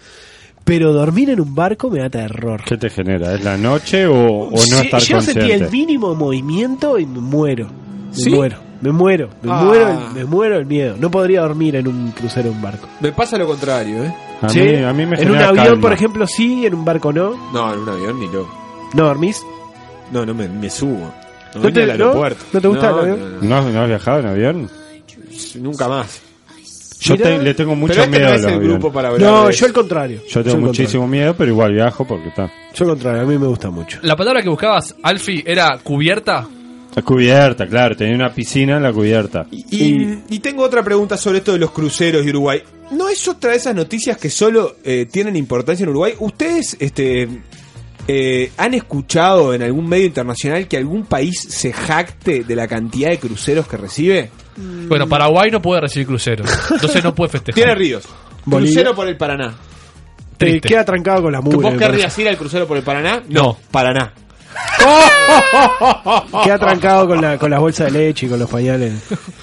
Pero dormir en un barco me da terror. ¿Qué te genera? ¿Es la noche o, o no Sí, estar yo sentí consciente? el mínimo movimiento y me muero. Me ¿Sí? muero, me muero, me Ah. muero, me muero el miedo. No podría dormir en un crucero o un barco. Me pasa lo contrario, ¿eh? A, ¿Sí? mí, a mí me en un avión, calma. por ejemplo, sí, en un barco no. No, en un avión ni loco. ¿No dormís? No, no me, me subo. No, ¿No te- al no? aeropuerto. ¿No te gusta No, el avión? no, no. ¿No, ¿No has viajado en avión? Nunca más. Yo Mirá. te- le tengo mucho Pero este miedo no a es el grupo para hablar No, yo eso. al contrario. Yo tengo muchísimo miedo, pero igual viajo porque está. Yo al contrario, a mí me gusta mucho. La palabra que buscabas, Alfie, era cubierta. La cubierta, claro, tenía una piscina en la cubierta. Y, y tengo otra pregunta sobre esto de los cruceros de Uruguay. ¿No es otra de esas noticias que solo eh, tienen importancia en Uruguay? ¿Ustedes este, eh, han escuchado en algún medio internacional que algún país se jacte de la cantidad de cruceros que recibe? Bueno, Paraguay no puede recibir crucero. Entonces no puede festejar. Tiene ríos. Bolivia. Crucero por el Paraná. Te Triste. queda trancado con la mugre. ¿Vos querrías ir al crucero por el Paraná? No. Paraná. <laughs> Queda trancado con, la, con las bolsas de leche y con los pañales.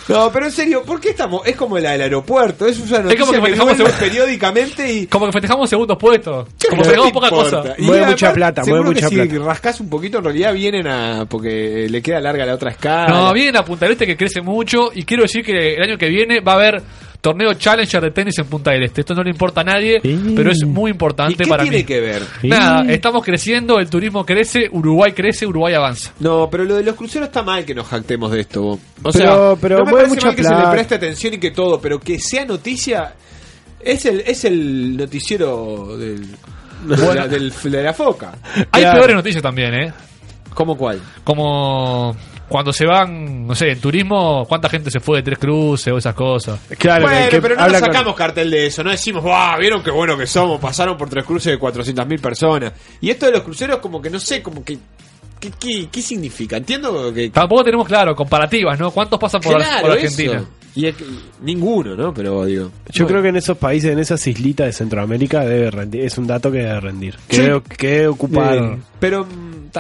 No, pero en serio, ¿por qué estamos? Es como la del aeropuerto. Es una noticia como que que, festejamos el- periódicamente y... <laughs> Como que festejamos segundos puestos. Como ¿Qué festejamos te poca importa? cosa. Y Mueve además, mucha plata, mueve que mucha si plata. rascas un poquito, en realidad vienen a. porque le queda larga la otra escala. No, viene a Punta del Este que crece mucho y quiero decir que el año que viene va a haber torneo Challenger de tenis en Punta del Este. Esto no le importa a nadie, pero es muy ¿Y importante qué para tiene mí. que ver? Nada, estamos creciendo, el turismo crece, Uruguay crece, Uruguay avanza. No, pero lo de los cruceros está mal que nos jactemos de esto. vos. O Pero- sea, pero no me parece mucha mal que se le preste atención y que todo, pero que sea noticia. Es el, es el noticiero del, de, la, del- de la foca. Hay Claro. peores noticias también, ¿eh? ¿Cómo cuál? Como cuando se van, no sé, en turismo, cuánta gente se fue de Tres Cruces o esas cosas. Claro, bueno, que- pero no nos con- sacamos cartel de eso, no decimos, ¡wow! ¿Vieron qué bueno que somos? Pasaron por tres cruces de 400.000 personas. Y esto de los cruceros, como que no sé, como que. ¿Qué, qué, qué significa? Entiendo que. Tampoco tenemos claro comparativas, ¿no? ¿Cuántos pasan por, Claro, por Argentina? eso. Y es que- ninguno, ¿no? Pero digo. Yo bueno. creo que en esos países, en esas islitas de Centroamérica, debe rendir. Es un dato que debe rendir. Que, Sí. debe, que debe ocupar. Eh, pero,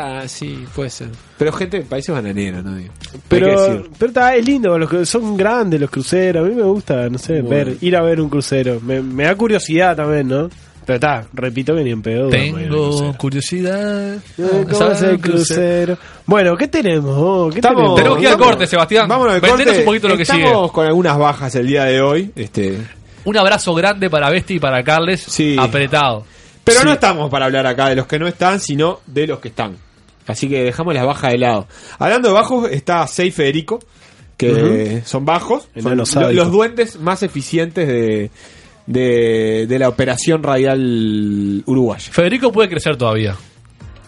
ta, sí, puede ser. Pero gente de países bananeros, ¿no? Digo. Pero, pero está, es lindo, los que son grandes los cruceros. A mí me gusta, no sé, Bueno. ver, ir a ver un crucero. Me, me da curiosidad también, ¿no? Pero está, repito que ni en pedo. Tengo curiosidad. ¿Cómo es el crucero? Bueno, ¿qué tenemos? oh? ¿Qué Estamos- tenemos? Tenemos que ir al corte, Sebastián. Vámonos al corte. un poquito lo que Estamos sigue. con algunas bajas el día de hoy. Este, Un abrazo grande para Besti y para Carles. Sí. Apretado. Pero Sí. no estamos para hablar acá de los que no están, sino de los que están. Así que dejamos las bajas de lado. Hablando de bajos, está Sei Federico, que son bajos. El Son nano lo- sádico. los duendes más eficientes de, de, de la operación radial uruguaya. Federico puede crecer todavía.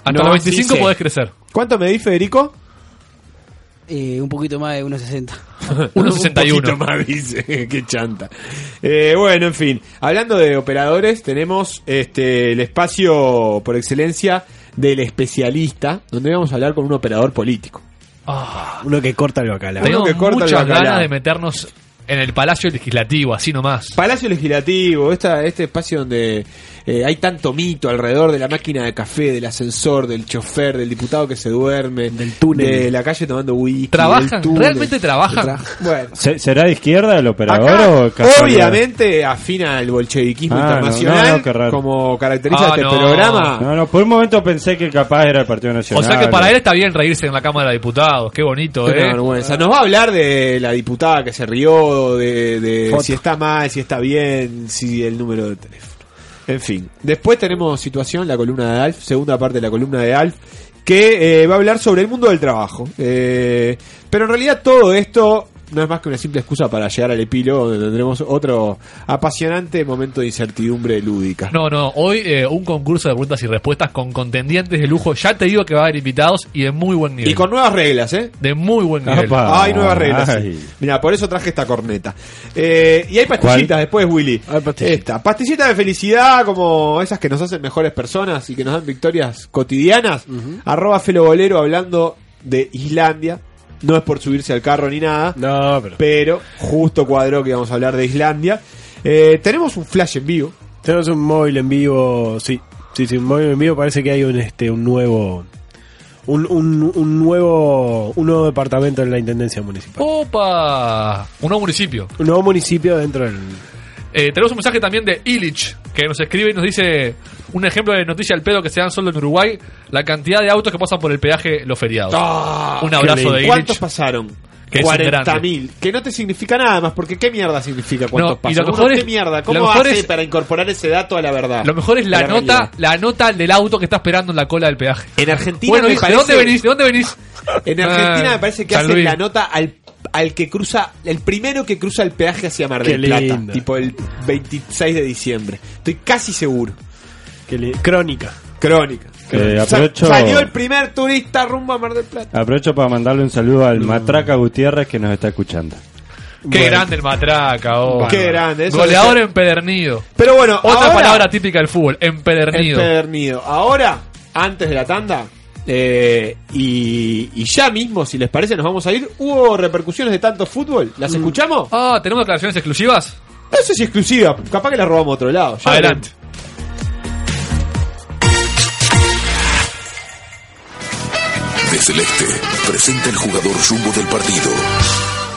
Hasta No, los 25 sí sé. podés crecer. ¿Cuánto medís, Federico? Eh, un poquito más de 1.60. 1.61. <laughs> Un poquito más, dice. <laughs> Qué chanta. Eh, bueno, en fin. Hablando de operadores, tenemos este el espacio por excelencia del especialista, donde vamos a hablar con un operador político. Uno que corta el bacalao. Tengo que corta el muchas bacalao. ganas de meternos en el Palacio Legislativo, así nomás. Palacio Legislativo, esta, este espacio donde eh, hay tanto mito alrededor de la máquina de café, del ascensor, del chofer, del diputado que se duerme, del túnel. de la calle tomando whisky. ¿Trabajan? túnel. ¿Realmente trabajan? Tra- bueno. ¿Se- ¿Será de izquierda el operador Acá, o casualidad? obviamente afina el bolcheviquismo Ah, no, internacional no, no, raro. como caracteriza Ah, este no. programa. No, no, por un momento pensé que capaz era el Partido O Nacional. sea que para él está bien reírse en la Cámara de Diputados. Qué bonito, Qué ¿eh? vergüenza. Nos va a hablar de la diputada que se rió, de, de si está mal, si está bien, si el número de teléfono. En fin. Después tenemos situación, la columna de Alf, segunda parte de la columna de Alf, que eh, va a hablar sobre el mundo del trabajo. Eh, pero en realidad todo esto no es más que una simple excusa para llegar al epílogo, donde tendremos otro apasionante momento de incertidumbre lúdica. No, no, hoy eh, un concurso de preguntas y respuestas con contendientes de lujo. Ya te digo que va a haber invitados y de muy buen nivel. Y con nuevas reglas, ¿eh? De muy buen nivel. Hay nuevas reglas. sí. Mira, por eso traje esta corneta. Eh, y hay pastillitas después, Willy. Esta, pastillitas de felicidad, como esas que nos hacen mejores personas y que nos dan victorias cotidianas. Arroba Felo Bolero hablando de Islandia. No es por subirse al carro ni nada. No, pero. Pero justo cuadró que íbamos a hablar de Islandia. Eh, tenemos un flash en vivo. Tenemos un móvil en vivo, sí. Sí, sí, un móvil en vivo. Parece que hay un, este, un nuevo. Un, un, un nuevo un nuevo departamento en la intendencia municipal. ¡Opa! Un nuevo municipio. Un nuevo municipio dentro del. Eh, tenemos un mensaje también de Illich, que nos escribe y nos dice un ejemplo de noticia al pedo que se dan solo en Uruguay, la cantidad de autos que pasan por el peaje los feriados. Ah, un abrazo de ¿Cuántos Illich. pasaron? Que es un 40.000. Que no te significa nada más, porque ¿qué mierda significa cuántos No, y lo mejor es- ¿Qué mierda? lo ¿Cómo mejor hace es- para incorporar ese dato a la verdad? Lo mejor es la, nota, realidad. la nota del auto que está esperando en la cola del peaje. En Argentina Bueno, me hijo, parece- ¿de dónde venís? ¿De dónde venís? En Argentina Ah, me parece que hacen Luis. la nota al, al que cruza, el primero que cruza el peaje hacia Mar Qué del Plata, lindo. tipo el 26 de diciembre. Estoy casi seguro. que le- crónica. Crónica. Eh, aprovecho- Salió el primer turista rumbo a Mar del Plata. Aprovecho para mandarle un saludo al Matraca Gutiérrez que nos está escuchando. Qué Bueno. grande el matraca, oh. Qué grande. eso Goleador de- empedernido. Pero bueno, Otra ahora- palabra típica del fútbol, empedernido. Empedernido. Ahora, antes de la tanda, eh, y, y ya mismo, si les parece, nos vamos a ir. ¿Hubo repercusiones de tanto fútbol? ¿Las escuchamos? Ah, ¿tenemos declaraciones exclusivas? No sé si exclusiva, capaz que las robamos a otro lado. Ya Adelante. De Celeste presenta el jugador rumbo del partido.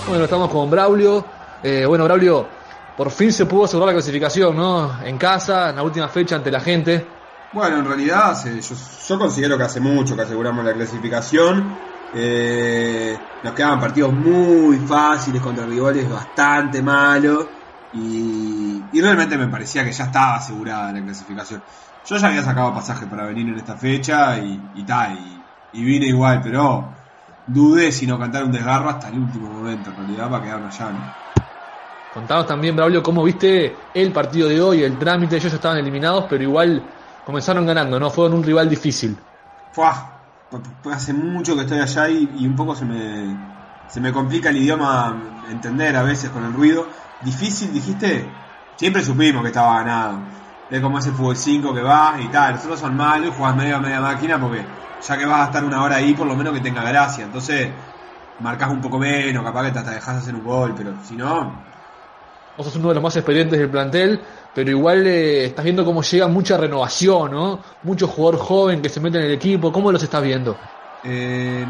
Bueno, estamos con Braulio. Eh, bueno, Braulio, por fin se pudo asegurar la clasificación, ¿no? En casa, en la última fecha ante la gente. Bueno, en realidad hace- yo, yo considero que hace mucho que aseguramos la clasificación. Eh, nos quedaban partidos muy fáciles contra rivales bastante malos. Y, y realmente me parecía que ya estaba asegurada la clasificación. Yo ya había sacado pasaje para venir en esta fecha y, y tal, y, y vine igual, pero dudé si no cantar un desgarro hasta el último momento, en realidad, para quedarme allá. ¿no? Contanos también, Braulio, cómo viste el partido de hoy, el trámite. Ellos estaban eliminados, pero igual comenzaron ganando, ¿no? Fueron un rival difícil. Fuah, hace mucho que estoy allá y, y un poco se me, se me complica el idioma entender a veces con el ruido. Difícil, dijiste, siempre supimos que estaba ganado. Es como ese fútbol 5 que va y tal. Nosotros son malos y juegas medio a media máquina porque ya que vas a estar una hora ahí, por lo menos que tenga gracia. Entonces, marcas un poco menos, capaz que te hasta dejas hacer un gol, pero si no, Vos sos uno de los más experientes del plantel, pero igual eh, estás viendo cómo llega mucha renovación, ¿no? Mucho jugador joven que se mete en el equipo. ¿Cómo los estás viendo? Eh,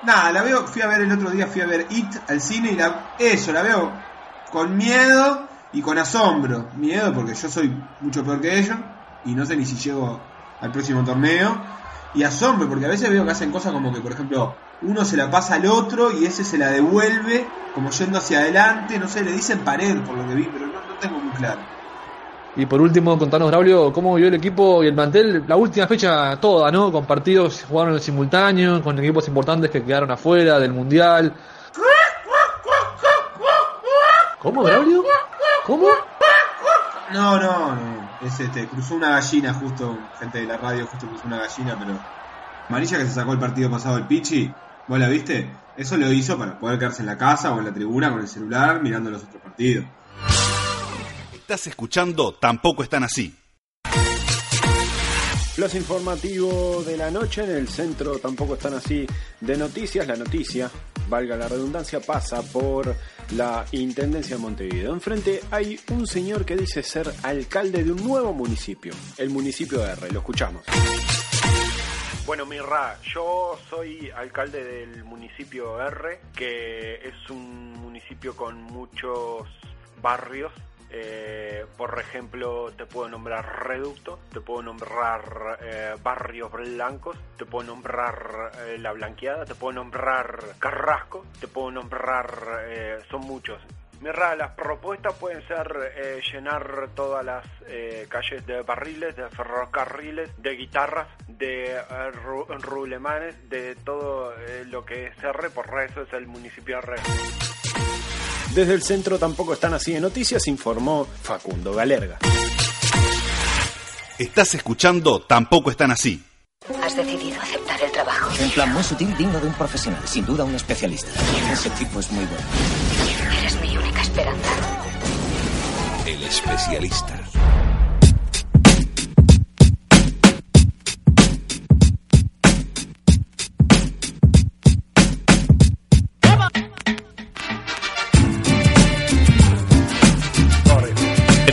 nada, la veo, fui a ver el otro día, fui a ver It al cine y la, eso, la veo con miedo y con asombro. Miedo porque yo soy mucho peor que ellos y no sé ni si llego al próximo torneo. Y asombro porque a veces veo que hacen cosas como que, por ejemplo, uno se la pasa al otro y ese se la devuelve como yendo hacia adelante, no sé, le dicen pared por lo que vi, pero no, no tengo muy claro. Y por último, contanos, Braulio, cómo vio el equipo y el plantel la última fecha toda, ¿no? Con partidos jugaron en simultáneo, con equipos importantes que quedaron afuera del Mundial. ¿Cómo, Braulio? ¿Cómo? No, no, no. Es este, cruzó una gallina justo, gente de la radio justo cruzó una gallina, pero Marilla que se sacó el partido pasado el Pichi, ¿vos la viste? Eso lo hizo para poder quedarse en la casa o en la tribuna con el celular mirando los otros partidos. Estás escuchando Tampoco están así. Los informativos de la noche en el centro tampoco están así de noticias. La noticia, valga la redundancia, pasa por la Intendencia de Montevideo. Enfrente hay un señor que dice ser alcalde de un nuevo municipio, el municipio R. Lo escuchamos. Bueno, Mirra, yo soy alcalde del municipio R, que es un municipio con muchos barrios. Eh, por ejemplo, te puedo nombrar Reducto, te puedo nombrar eh, Barrios Blancos, te puedo nombrar eh, La Blanqueada, te puedo nombrar Carrasco, te puedo nombrar... eh, son muchos. Mirra, las propuestas pueden ser eh, llenar todas las eh, calles de barriles, de ferrocarriles, de guitarras, de eh, ru- rulemanes, de todo lo que es R, por eso es el municipio de R. Desde el centro tampoco están así de noticias, informó Facundo Galerga. Estás escuchando Tampoco están así. Has decidido aceptar el trabajo. Un plan muy sutil, digno de un profesional, sin duda un especialista. Ese tipo es muy bueno. Eres mi única esperanza. El especialista.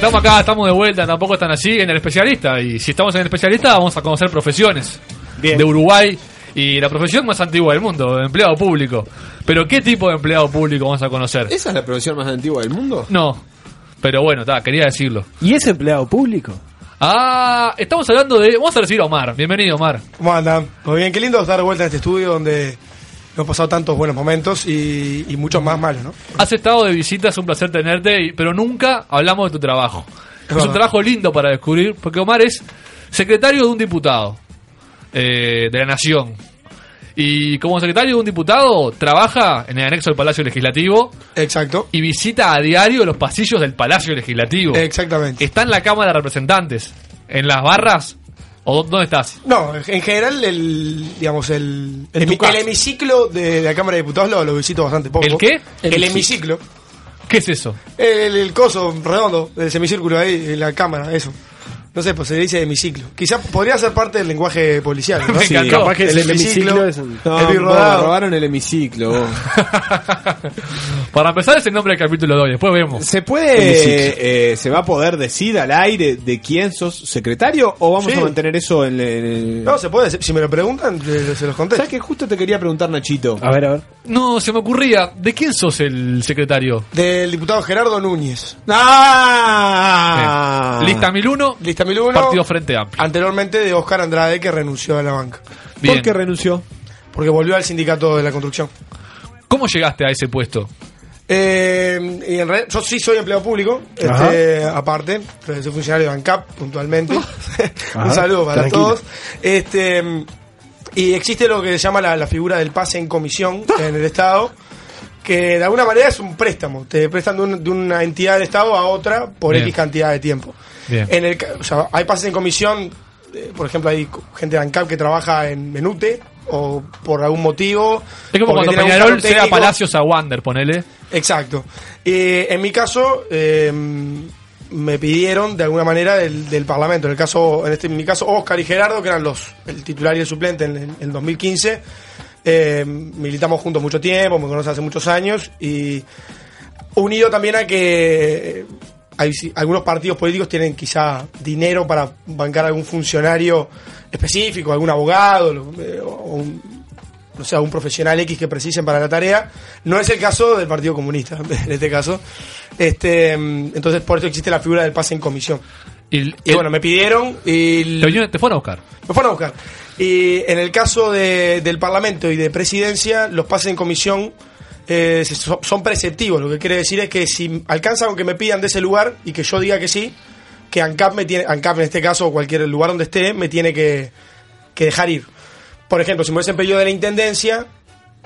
Estamos acá, estamos de vuelta, tampoco están así en el especialista. Y si estamos en el especialista, vamos a conocer profesiones de Uruguay. Y la profesión más antigua del mundo, empleado público. Pero ¿qué tipo de empleado público vamos a conocer? ¿Esa es la profesión más antigua del mundo? No, pero bueno, ta, quería decirlo. ¿Y es empleado público? Ah, estamos hablando de... Vamos a recibir a Omar. Bienvenido, Omar. ¿Cómo andan? Muy bien, qué lindo estar de vuelta en este estudio donde hemos pasado tantos buenos momentos y, y muchos más malos, ¿no? Has estado de visita, es un placer tenerte, pero nunca hablamos de tu trabajo. Es, un trabajo lindo para descubrir, porque Omar es secretario de un diputado eh, de la Nación. Y como secretario de un diputado, trabaja en el anexo del Palacio Legislativo. Exacto. Y visita a diario los pasillos del Palacio Legislativo. Exactamente. Está en la Cámara de Representantes. En las barras. ¿O dó- dónde estás? No, en general, el, digamos, el, el, tu el hemiciclo de la Cámara de Diputados lo, lo visito bastante poco. ¿El qué? El, hemiciclo. ¿Qué es eso? El, el coso redondo del semicírculo ahí, en la cámara, eso. No sé, pues se dice hemiciclo. Quizá podría ser parte del lenguaje policial, ¿no? <laughs> Me encantó. Capaz que El el hemiciclo hemiciclo es un... No, el vos, robaron el hemiciclo. vos. <laughs> Para empezar es el nombre del capítulo de hoy, después vemos. ¿Se puede, eh, se va a poder decir al aire de quién sos secretario o vamos Sí. a mantener eso en, en el... No, se puede. Si me lo preguntan, eh, se los contesto. ¿Sabes que justo te quería preguntar, Nachito? A ver, a ver. No, se me ocurría. ¿De quién sos el secretario? Del diputado Gerardo Núñez. ¡Ah! Lista 1001. Lista 1001. Partido Frente Amplio. Anteriormente de Oscar Andrade, que renunció a la banca. Bien. ¿Por qué renunció? Porque volvió al sindicato de la construcción. ¿Cómo llegaste a ese puesto? Eh, y en realidad, yo sí soy empleado público, este, aparte, pero soy funcionario de ANCAP puntualmente. <laughs> Un Ajá, saludo para tranquilo. todos. Este, y existe lo que se llama la, la figura del pase en comisión <laughs> en el Estado, que de alguna manera es un préstamo. Te prestan de, un- de una entidad del Estado a otra por Bien. X cantidad de tiempo. Bien. En el, o sea, hay pases en comisión, eh, por ejemplo, hay gente de ANCAP que trabaja en Menute o por algún motivo. Es como cuando Peñarol sea. Palacios a Wander, ponele. Exacto. Eh, en mi caso, eh, me pidieron de alguna manera del, del Parlamento. En el caso, en este, en mi caso, Oscar y Gerardo, que eran los el titular y el suplente en, el 2015. eh, militamos juntos mucho tiempo, me conocen hace muchos años y unido también a que hay, algunos partidos políticos tienen quizá dinero para bancar a algún funcionario específico, algún abogado, eh, o un, no sé, algún profesional X que precisen para la tarea. No es el caso del Partido Comunista, <laughs> en este caso. Este, mm, entonces, por eso existe la figura del pase en comisión. Y, bueno, me pidieron y... Te fueron a buscar. Me fueron a buscar. Y en el caso de- del Parlamento y de Presidencia, los pases en comisión eh, son, preceptivos. Lo que quiere decir es que si alcanza con que me pidan de ese lugar y que yo diga que sí, que ANCAP, me tiene, ANCAP en este caso o cualquier lugar donde esté, me tiene que, que dejar ir. Por ejemplo, si me hubiesen pedido de la Intendencia,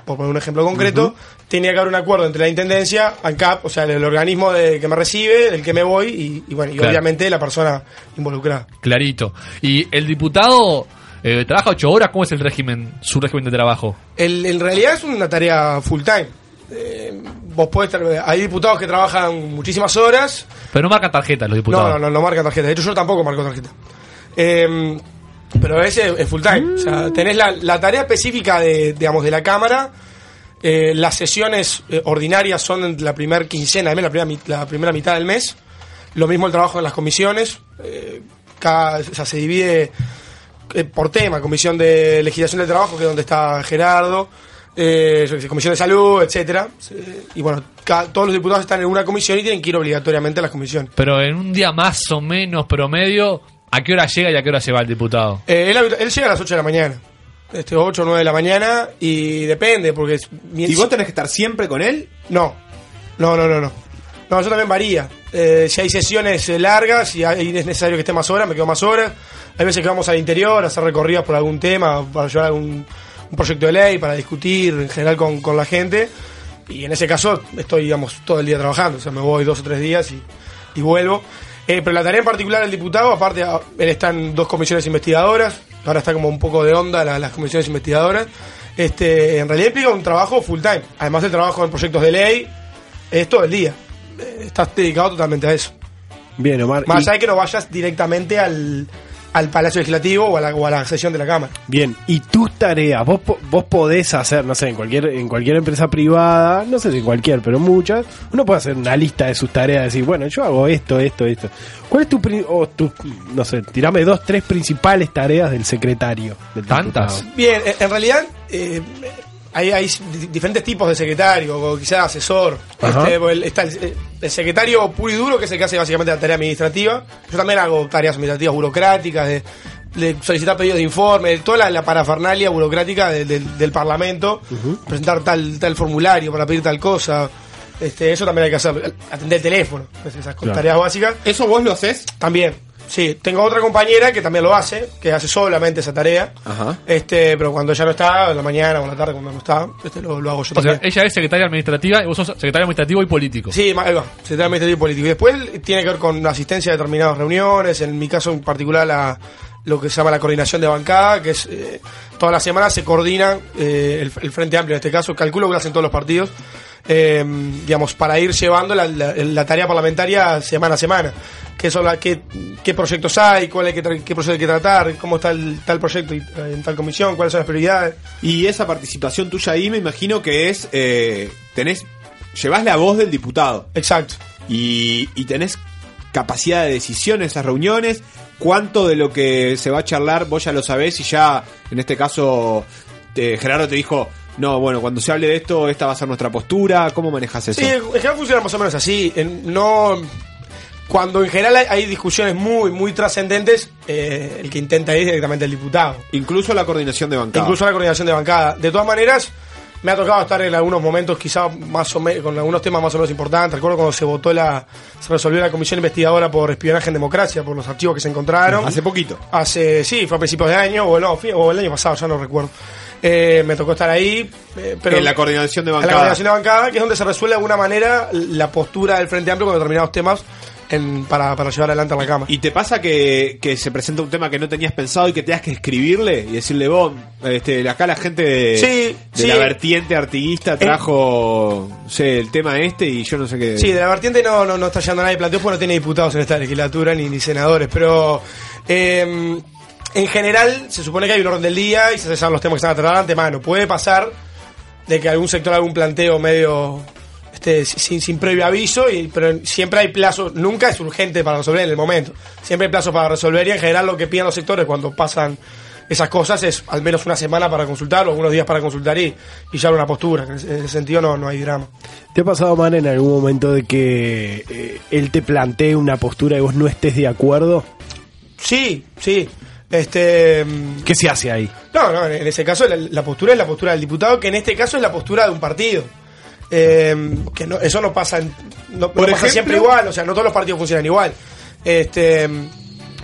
por poner un ejemplo concreto, tenía que haber un acuerdo entre la Intendencia, ANCAP, o sea, el, el organismo de, que me recibe, del que me voy y, y bueno, y Claro. obviamente la persona involucrada. Clarito. Y el diputado eh, trabaja ocho horas. ¿Cómo es el régimen, su régimen de trabajo? El- en realidad es una tarea full time. Eh, vos podés tra- hay diputados que trabajan muchísimas horas. Pero no marcan tarjetas los No, diputados. no, no, no marcan tarjeta. De hecho, yo tampoco marco tarjeta. Eh, Pero ese es full time. O sea, tenés la, la tarea específica de, digamos, de la Cámara. eh, las sesiones eh, ordinarias son la primera quincena, del mes, la primera, la primera mitad del mes. Lo mismo el trabajo en las comisiones. eh, cada, o sea, se divide eh, por tema, comisión de legislación del trabajo, que es donde está Gerardo, eh, yo comisión de salud, etcétera. Y bueno, ca- todos los diputados están en una comisión y tienen que ir obligatoriamente a las comisiones. Pero en un día más o menos promedio, ¿a qué hora llega y a qué hora se va el diputado? Eh, él, habita- él llega a las 8 de la mañana. Este, 8 o 9 de la mañana y depende, porque... es- ¿Y vos tenés que estar siempre con él? No, no, no, no. No, no eso también varía. Eh, si hay sesiones eh, largas y hay- es necesario que esté más horas, me quedo más horas. Hay veces que vamos al interior a hacer recorridos por algún tema, para llevar algún un proyecto de ley, para discutir en general con, con la gente. Y en ese caso estoy, digamos, todo el día trabajando. O sea, me voy dos o tres días y, y vuelvo. Eh, pero la tarea en particular del diputado, aparte, ah, él está en dos comisiones investigadoras. Ahora está como un poco de onda la- las comisiones investigadoras. Este, en realidad implica un trabajo full time. Además del trabajo en proyectos de ley, es todo el día. Eh, Estás dedicado totalmente a eso. Bien, Omar. Más y- allá de que no vayas directamente al, al Palacio Legislativo o a, la, o a la sesión de la Cámara. Bien, y tus tareas, vos, po- vos podés hacer, no sé, en cualquier, en cualquier empresa privada, no sé si cualquier, pero muchas, uno puede hacer una lista de sus tareas, decir, bueno, yo hago esto, esto, esto. ¿Cuál es tu, o tu no sé, tirame dos, tres principales tareas del secretario? Del ¿Tantas? diputado? Bien, en en realidad eh, hay, hay di- diferentes tipos de secretario, o quizás asesor. Este, pues, el- está el, el secretario puro y duro, que es el que hace básicamente la tarea administrativa. Yo también hago tareas administrativas burocráticas, de, de solicitar pedidos de informe, de toda la, la parafernalia burocrática de- del- del Parlamento, presentar tal, tal formulario para pedir tal cosa. Este, eso también hay que hacer, atender el teléfono, esas Claro. tareas básicas. ¿Eso vos lo haces? También, sí. Tengo otra compañera que también lo hace, que hace solamente esa tarea. Ajá. Este, pero cuando ya no está, en la mañana o en la tarde cuando no está, este lo, lo hago yo O sea, también. ella es secretaria administrativa y vos sos secretario administrativo y político. Sí, ahí va, secretario administrativo y político. Y después tiene que ver con la asistencia a determinadas reuniones, en mi caso en particular la, lo que se llama la coordinación de bancada, que es eh, todas las semanas se coordina eh, el, el Frente Amplio en este caso, calculo que lo hacen todos los partidos, eh, digamos, para ir llevando la, la- la tarea parlamentaria semana a semana. ¿Qué, son la, qué, qué proyectos hay? ¿Cuál hay que ¿Qué proyecto hay que tratar? ¿Cómo está el, tal proyecto y- eh, en tal comisión? ¿Cuáles son las prioridades? Y esa participación tuya ahí me imagino que es, eh, tenés, llevas la voz del diputado. Exacto. Y, y tenés capacidad de decisión en esas reuniones. ¿Cuánto de lo que se va a charlar vos ya lo sabés y ya, en este caso, te- Gerardo te dijo, no, bueno, cuando se hable de esto, esta va a ser nuestra postura. ¿Cómo manejas eso? Sí, en general funciona más o menos así. En- no, cuando en general hay, hay discusiones muy, muy trascendentes, eh, el que intenta ir es directamente el diputado. Incluso la coordinación de bancada. Incluso la coordinación de bancada. De todas maneras, me ha tocado estar en algunos momentos, quizá más o menos, con algunos temas más o menos importantes. Recuerdo cuando se votó la, se resolvió la comisión investigadora por espionaje en democracia, por los archivos que se encontraron. Hace poquito. Hace, sí, fue a principios de año, o no, o el año pasado, ya no recuerdo. Eh, me tocó estar ahí, eh, pero en la coordinación de en la bancada. coordinación de bancada, que es donde se resuelve de alguna manera la postura del Frente Amplio con determinados temas en- para, para llevar adelante a la Cámara. ¿Y te pasa que, que se presenta un tema que no tenías pensado y que tengas que escribirle y decirle vos, este, acá la gente de, Sí, de sí. la vertiente artiguista trajo, no sé, el tema este y yo no sé qué. Sí, de la vertiente no, no, no está llegando nadie planteó porque no tiene diputados en esta legislatura ni, ni senadores, pero eh, en general se supone que hay un orden del día y se saben los temas que se van a tratar de antemano. Puede pasar de que algún sector haga un planteo medio este, sin, sin previo aviso, y, pero siempre hay plazos, nunca es urgente para resolver en el momento. Siempre hay plazos para resolver y en general lo que piden los sectores cuando pasan esas cosas es al menos una semana para consultar o algunos días para consultar y, y ya una postura. En ese en ese sentido no, no hay drama. ¿Te ha pasado, Man, en algún momento de que eh, él te plantee una postura y vos no estés de acuerdo? Sí, sí. Este, ¿Qué se hace ahí? No, no, en ese caso la, la postura es la postura del diputado, que en este caso es la postura de un partido. Eh, que no, eso no pasa, en- no, no Por pasa ejemplo- siempre igual, o sea, no todos los partidos funcionan igual. Este,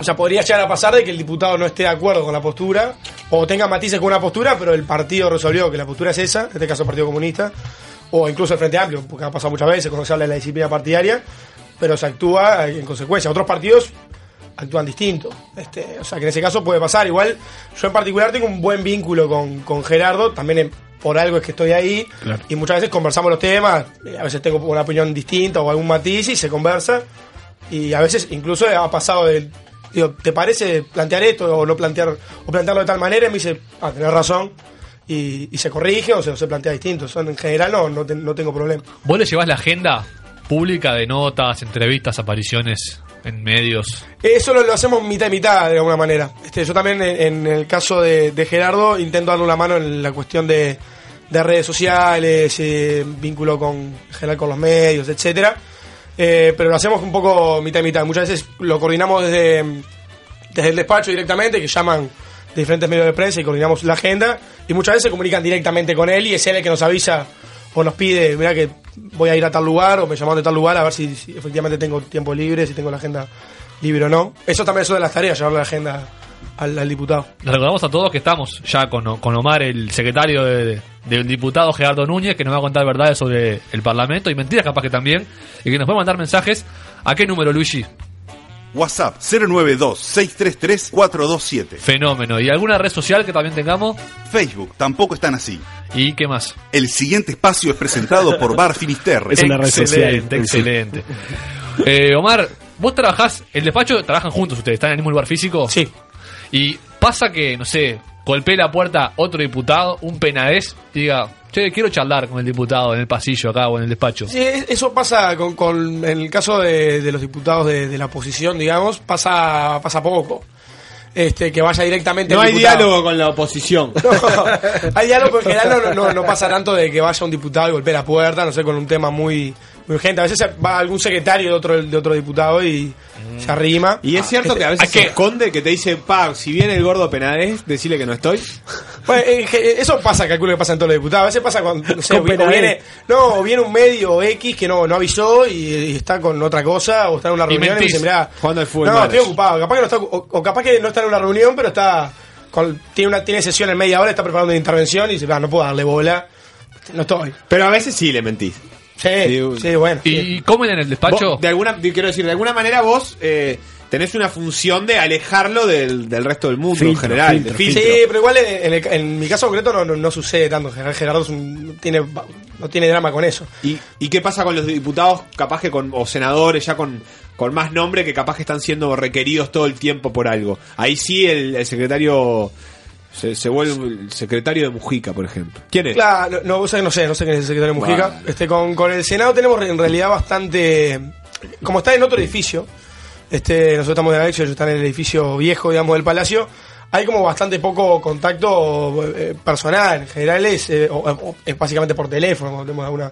o sea, podría llegar a pasar de que el diputado no esté de acuerdo con la postura, o tenga matices con una postura, pero el partido resolvió que la postura es esa, en este caso el Partido Comunista, o incluso el Frente Amplio, porque ha pasado muchas veces cuando se habla de la disciplina partidaria, pero se actúa en consecuencia. Otros partidos actúan distinto. Este, o sea, que en ese caso puede pasar. Igual, yo en particular tengo un buen vínculo con, con Gerardo, también en- por algo es que estoy ahí, Claro. y muchas veces conversamos los temas, eh, a veces tengo una opinión distinta o algún matiz y se conversa, y a veces incluso ha pasado de, Digo, ¿te parece plantear esto o no plantear o plantearlo de tal manera? Y me dice, ah, tenés razón. Y, y se corrige o se, o se plantea distinto. Son, en general no, no, te- no tengo problema. ¿Vos le llevás la agenda pública de notas, entrevistas, apariciones en medios? Eso lo, lo hacemos mitad y mitad de alguna manera. Este, yo también en, el caso de, de Gerardo intento darle una mano en la cuestión de, de redes sociales, eh, vínculo con en general con los medios, etcétera. Eh, pero lo hacemos un poco mitad y mitad. Muchas veces lo coordinamos desde, desde el despacho directamente, que llaman de diferentes medios de prensa y coordinamos la agenda. Y muchas veces se comunican directamente con él y es él el que nos avisa o nos pide, mira que voy a ir a tal lugar o me llaman de tal lugar a ver si, efectivamente tengo tiempo libre, si tengo la agenda libre o no. Eso también es una de las tareas, llevarle la agenda al, diputado. Les recordamos a todos que estamos ya con, con Omar, el secretario de- del diputado Gerardo Núñez, que nos va a contar verdades sobre el Parlamento y mentiras capaz que también, y que nos puede mandar mensajes. ¿A qué número, Luigi? WhatsApp 092-633-427. Fenómeno. ¿Y alguna red social que también tengamos? Facebook, tampoco están así. ¿Y qué más? El siguiente espacio es presentado por Bar Finisterre. excelente, Excelente. Eh, Omar, vos trabajás, el despacho, trabajan juntos ustedes, ¿están en el mismo lugar físico? Sí. Y pasa que, no sé, golpee la puerta otro diputado, un penadez, y diga, che, quiero charlar con el diputado en el pasillo acá o en el despacho. Sí, es- eso pasa con, con- en el caso de, de los diputados de, de la oposición, digamos, pasa, pasa poco. Este, que vaya directamente No hay diputado. diálogo con la oposición. <laughs> Hay diálogo, pero en general no, no, no pasa tanto de que vaya un diputado y golpee la puerta, no sé, con un tema muy, muy urgente. A veces va algún secretario de otro, de otro diputado y se arrima. Y es cierto que a veces se esconde que te dice, pa, si viene el gordo Penadez, decirle que no estoy. <laughs> Bueno, eso pasa, calculo que pasa en todos los diputados. A veces pasa cuando no sé, Con o Penadez. viene, no, o viene un medio X que no, no avisó y, y está con otra cosa, o está en una Y reunión y, mentís. dice, mirá, Jugando al fútbol no, estoy ocupado. Capaz que no está, o, o capaz que no está en una reunión, pero está con- tiene una tiene sesión en media hora, está preparando una intervención y dice, "Ah, no puedo darle bola, no estoy. Pero a veces sí le mentís. Sí, sí, bueno. ¿Y comen en el despacho? Vos, de alguna, quiero decir, de alguna manera vos eh, tenés una función de alejarlo del, del resto del mundo en general. filtro, de filtro. Sí, pero igual en, en el- en mi caso concreto no, no, no sucede tanto. Gerardo, Gerardo es un- no tiene, no tiene drama con eso. ¿Y, ¿Y qué pasa con los diputados, capaz que con, o senadores ya con, con más nombre que capaz que están siendo requeridos todo el tiempo por algo? Ahí sí el, el secretario se, se vuelve el secretario de Mujica, por ejemplo. ¿Quién es? Claro, no, no, vos sabés, no sé, no sé quién es el secretario de Mujica. Vale. Este, con, con el Senado tenemos en realidad bastante. Como está en otro edificio, este, nosotros estamos en Alexio, ellos están en el edificio viejo, digamos, del Palacio. Hay como bastante poco contacto eh, personal, en general es, eh, o- o- es básicamente por teléfono cuando tenemos alguna,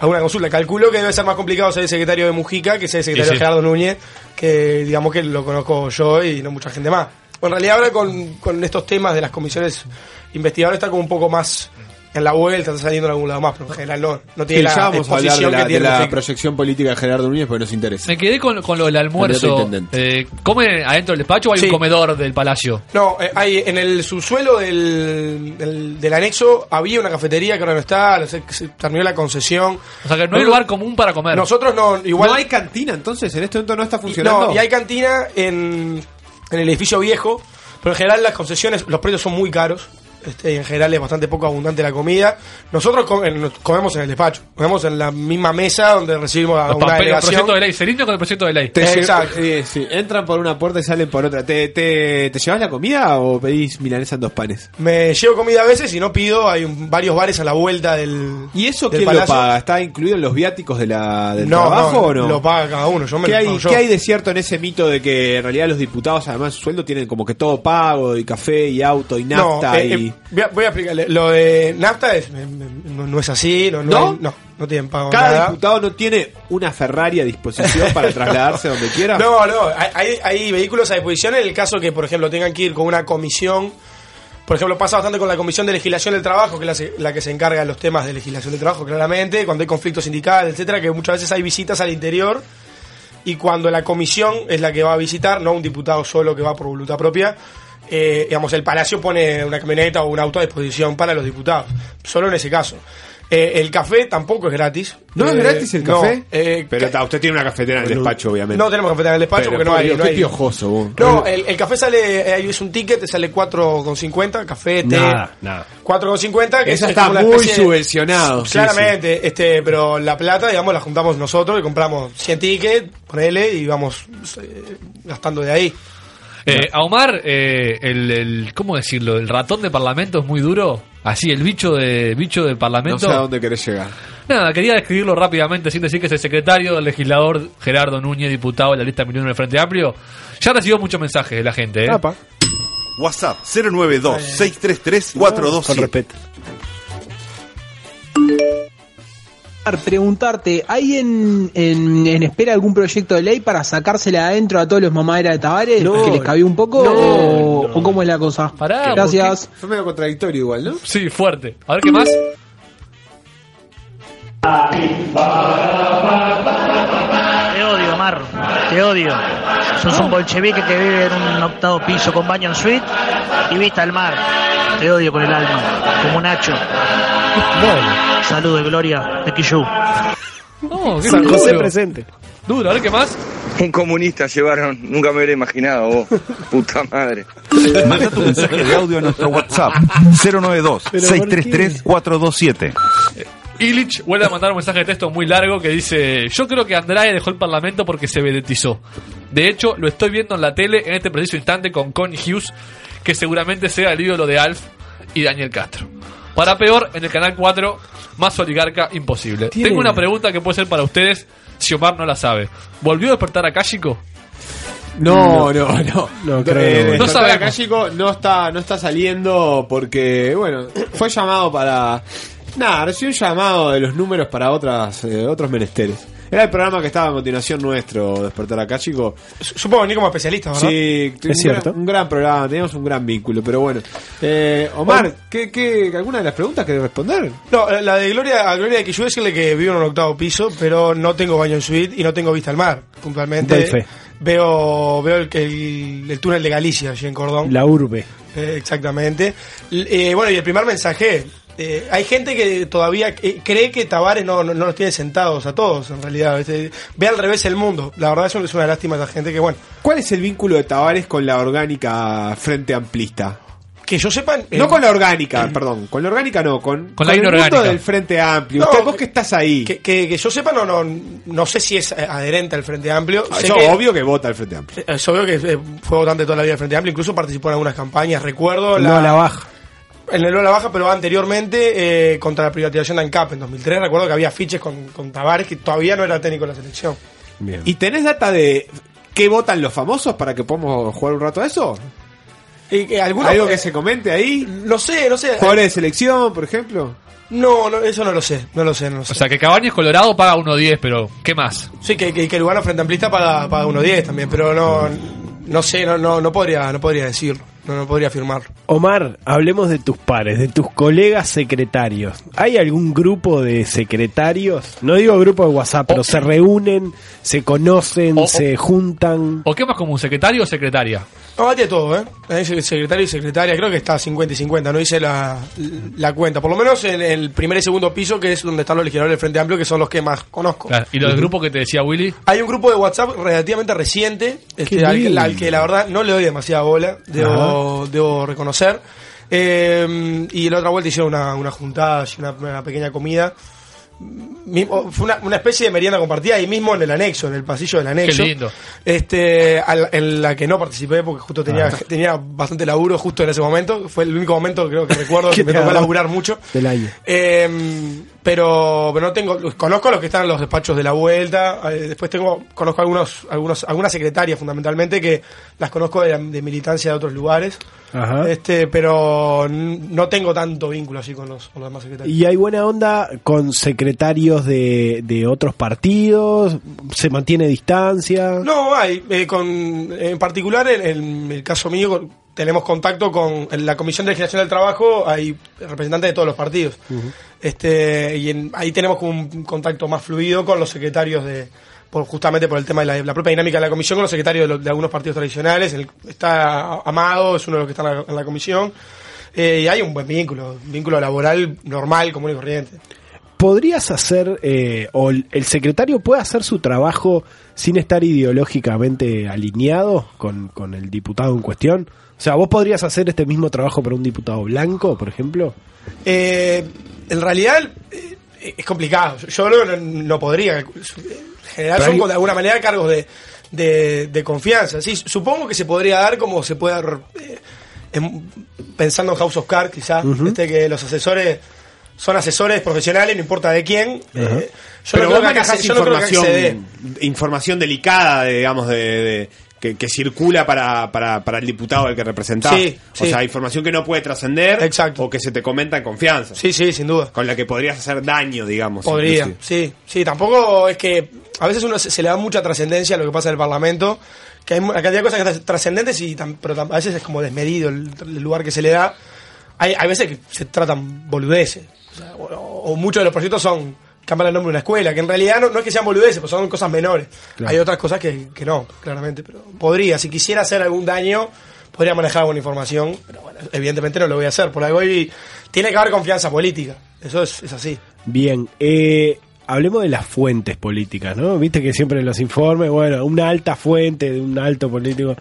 alguna consulta. Calculo que debe ser más complicado ser el secretario de Mujica que ser el secretario sí. Gerardo Núñez, que digamos que lo conozco yo y no mucha gente más. Bueno, en realidad ahora con, con estos temas de las comisiones investigadoras está como un poco más en la vuelta, está saliendo en algún lado más, pero en general no, no tiene Sí, la ya vamos a hablar de la, que de tiene la Mujica. proyección política de Gerardo Núñez porque nos interesa. Me quedé con, con lo del almuerzo. Eh, ¿Comen adentro del despacho o hay Sí. un comedor del palacio? No, eh, hay en el subsuelo del, del, del anexo había una cafetería que ahora no está, no sé, se terminó la concesión. O sea que no hay lugar común para comer. Nosotros no, igual. ¿No hay cantina entonces? ¿En este momento no está funcionando? No, y hay cantina en, en el edificio viejo, pero en general las concesiones, los precios son muy caros. Este, en general es bastante poco abundante la comida. Nosotros com- en- comemos en el despacho, comemos en la misma mesa donde recibimos a Los una papeles, el delegación. proyecto de ley. Se limpia con el proyecto de ley. Te Exacto. eh, sí, entran por una puerta y salen por otra. ¿Te, te, te llevas la comida o pedís milanesa en dos panes? Me llevo comida a veces y no pido, hay un- varios bares a la vuelta del. ¿Y eso del quién palacio. lo paga? ¿Está incluido en los viáticos de la, del No, trabajo no, o no? lo paga cada uno. Yo me ¿Qué lo hay, yo. ¿Qué hay de cierto en ese mito de que en realidad los diputados, además de su sueldo, tienen como que todo pago, y café, y auto, y nafta? No, eh, y... voy, a, voy a explicarle. Lo de nafta es, eh, no, no es así. No, no, ¿No? no, no tienen pago Cada nada. diputado no tiene una Ferrari a disposición para <laughs> trasladarse donde quiera. No, no, hay, hay- vehículos a disposición en el caso que, por ejemplo, tengan que ir con una comisión. Por ejemplo, pasa bastante con la Comisión de Legislación del Trabajo, que es la, se- la que se encarga de los temas de legislación del trabajo, claramente, cuando hay conflictos sindicales, etcétera, que muchas veces hay visitas al interior y cuando la comisión es la que va a visitar, no un diputado solo que va por voluntad propia, eh, digamos, el Palacio pone una camioneta o un auto a disposición para los diputados, solo en ese caso. Eh, el café tampoco es gratis. ¿No es Eh, gratis el no, café? eh, Pero ta, usted tiene una cafetera en el despacho, obviamente. no tenemos cafetera en el despacho Pero, porque no hay. Dios, no qué hay- piojoso, vos. No, el, el café sale, eh, es un ticket, te sale 4,50, café, té. Nada, nada. 4,50, que Eso es está muy de- subvencionado, sí, Claramente, este, pero la plata, digamos, la juntamos nosotros y compramos 100 tickets, ponele, y vamos eh, gastando de ahí. Eh, a Omar, eh, el, el- ¿cómo decirlo? El ratón de parlamento es muy duro. Así, el bicho de bicho del No parlamento. sé a dónde querés llegar. Nada, quería describirlo rápidamente sin decir que es el secretario del legislador Gerardo Núñez, diputado de la lista Millones del Frente Amplio. Ya recibió muchos mensajes de la gente, ¿eh? WhatsApp 092-633-427. Con respeto. Preguntarte, ¿hay en, en, en espera algún proyecto de ley para sacársela adentro a todos los mamaderas de Tavares? No, ¿Que les cabía un poco? no, o, no. o cómo es la cosa? Pará, Gracias. Fue medio contradictorio igual, ¿no? Sí, fuerte. A ver qué más. Te odio, Mar. Te odio. Sos un bolchevique que vive en un octavo piso con baño en suite y vista al mar. Te odio con el alma. Como Nacho. Salud de Gloria de Quillú. No, qué San José duro. presente. Duro, a ver qué más. Un comunista llevaron, nunca me hubiera imaginado vos, <laughs> puta madre. Manda tu mensaje de audio a nuestro WhatsApp 092-633-427. Illich vuelve a mandar un mensaje de texto muy largo que dice: Yo creo que Andrade dejó el parlamento porque se vedetizó. De hecho, lo estoy viendo en la tele en este preciso instante con Connie Hughes, que seguramente sea el ídolo de Alf y Daniel Castro. Para peor, en el canal 4, más oligarca imposible. Tiene- Tengo una pregunta que puede ser para ustedes si Omar no la sabe. ¿Volvió a despertar a Kashiko? No, no, no. No creo. Eh, No no sabemos. Chico no está, no está saliendo porque, bueno, fue llamado para. Nada, recibió un llamado de los números para otras, eh, otros menesteres. Era el programa que estaba a continuación nuestro, Despertar acá, chico. Supongo venir como especialista, ¿verdad? Sí, un Es cierto. Gran, un gran programa, teníamos un gran vínculo, pero bueno. Eh, Omar, ¿qué, qué, alguna de las preguntas que responder? No, la de Gloria, a Gloria de Quillú decirle que vivo en un octavo piso, pero no tengo baño en suite y no tengo vista al mar. Puntualmente veo veo el, el, el túnel de Galicia allí en Cordón. La urbe. Eh, exactamente. Eh, bueno, y el primer mensaje. Eh, hay gente que todavía eh, cree que Tavares no, no, no los tiene sentados a todos, en realidad. Ve al revés el mundo. La verdad, eso es una lástima esa gente que, bueno. ¿Cuál es el vínculo de Tavares con la orgánica Frente Amplista? Que yo sepa. eh, No con la orgánica, perdón. Con la orgánica no, con, Con la el mundo del Frente Amplio. No, Usted, vos que estás ahí. Que, que, que yo sepa, no, no, no sé si es eh, adherente al Frente Amplio. Ah, Sé que- obvio que vota el Frente Amplio. Es obvio que eh, fue votante toda la vida del Frente Amplio, incluso participó en algunas campañas. Recuerdo No a la baja. En el a la baja, pero anteriormente eh, contra la privatización de ANCAP en 2003. Recuerdo que había fiches con, con Tavares que todavía no era técnico de la selección. ¿Y tenés data de qué votan los famosos para que podamos jugar un rato a eso? Y que algunos- ¿Algo que se comente ahí? No sé, no sé. ¿Jugadores de selección, por ejemplo? No, no, eso no lo sé, no lo sé, no lo sé. O sea, que Cabañas Colorado paga 1.10, pero ¿qué más? Sí, que, que, que Lugano Frente Amplista paga, paga 1.10 también, pero no, no sé, no, no, no podría, no podría decirlo, no, no podría afirmarlo. Omar, hablemos de tus pares, de tus colegas secretarios. ¿Hay algún grupo de secretarios? No digo grupo de WhatsApp, pero se reúnen, se conocen, O- se juntan. ¿O qué más común, secretario o secretaria? No, hay de todo, ¿eh? Secretario y secretaria, creo que está 50 y 50, no hice la, la cuenta. Por lo menos en el primer y segundo piso, que es donde están los legisladores del Frente Amplio, que son los que más conozco. Claro, ¿Y lo del grupo que te decía Willy? Hay un grupo de WhatsApp relativamente reciente, este, al, que, al que la verdad no le doy demasiada bola, debo, debo reconocer. Eh, y la otra vuelta hicieron una, una juntada, una pequeña comida. Fue una, una especie de merienda compartida ahí mismo en el anexo, en el pasillo del anexo. Qué lindo. Este, al- en la que no participé porque justo tenía, tenía bastante laburo justo en ese momento. Fue el único momento creo que recuerdo <laughs> que ¿Qué me tocó laburar mucho. Del año. Eh, pero, pero no tengo, conozco los que están en los despachos de la vuelta. eh, después tengo, conozco algunos, algunos, algunas secretarias fundamentalmente que las conozco de, de militancia de otros lugares. Ajá. Este, pero no tengo tanto vínculo así con los, con los demás secretarios. ¿Y hay buena onda con secretarios de, de otros partidos? ¿Se mantiene distancia? No, hay. eh, con, en particular, en, en el caso mío, tenemos contacto con en la Comisión de Legislación del Trabajo, hay representantes de todos los partidos. este Y en- ahí tenemos como un contacto más fluido con los secretarios de. Por, justamente por el tema de la, la propia dinámica de la comisión con los secretarios de, lo- de algunos partidos tradicionales. El- está Amado, es uno de los que está en la, en la comisión. Eh, y hay un buen vínculo, un vínculo laboral normal, común y corriente. ¿Podrías hacer, eh, o el secretario puede hacer su trabajo sin estar ideológicamente alineado con, con el diputado en cuestión? O sea, ¿vos podrías hacer este mismo trabajo para un diputado blanco, por ejemplo? Eh, en realidad eh, es complicado. Yo no, no- podría. En general Pero son de alguna manera cargos de, de, de confianza. Sí, supongo que se podría dar como se puede dar, eh, en- pensando en House of Cards, quizás, este, que los asesores son asesores profesionales, no importa de quién. Eh, yo Pero no vos creo que manejás se- yo no creo que acá se dé. información, información delicada, de, digamos, de, de- que, que circula para, para, para el diputado al que representás. Sí, O sí. sea, información que no puede trascender o que se te comenta en confianza. Sí, sí, sin duda. Con la que podrías hacer daño, digamos. Podría, inclusive. sí, sí, tampoco es que a veces uno se, se le da mucha trascendencia a lo que pasa en el Parlamento, que hay una cantidad de cosas que son trascendentes y tam- pero tam- a veces es como desmedido el, el lugar que se le da. Hay, hay veces que se tratan boludeces, o, sea, o- o muchos de los proyectos son cambiar el nombre de una escuela, que en realidad no, no es que sean boludeces, pues son cosas menores. Claro. Hay otras cosas que, que no, claramente, pero podría, si quisiera hacer algún daño, podría manejar alguna información, pero bueno, evidentemente no lo voy a hacer, por algo y tiene que haber confianza política, eso es, es así. Bien, eh, hablemos de las fuentes políticas, ¿no? Viste que siempre en los informes, bueno, una alta fuente de un alto político.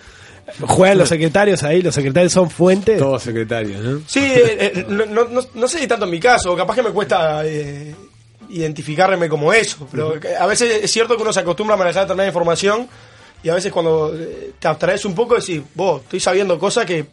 Juegan los secretarios ahí, los secretarios son fuentes. Todos secretarios, ¿no? Sí, eh, eh, no, no, no- no sé si tanto en mi caso, capaz que me cuesta eh, identificarme como eso, pero a veces es cierto que uno se acostumbra a manejar determinada información y a veces cuando eh, te abstraes un poco decís, vos, estoy sabiendo cosas que,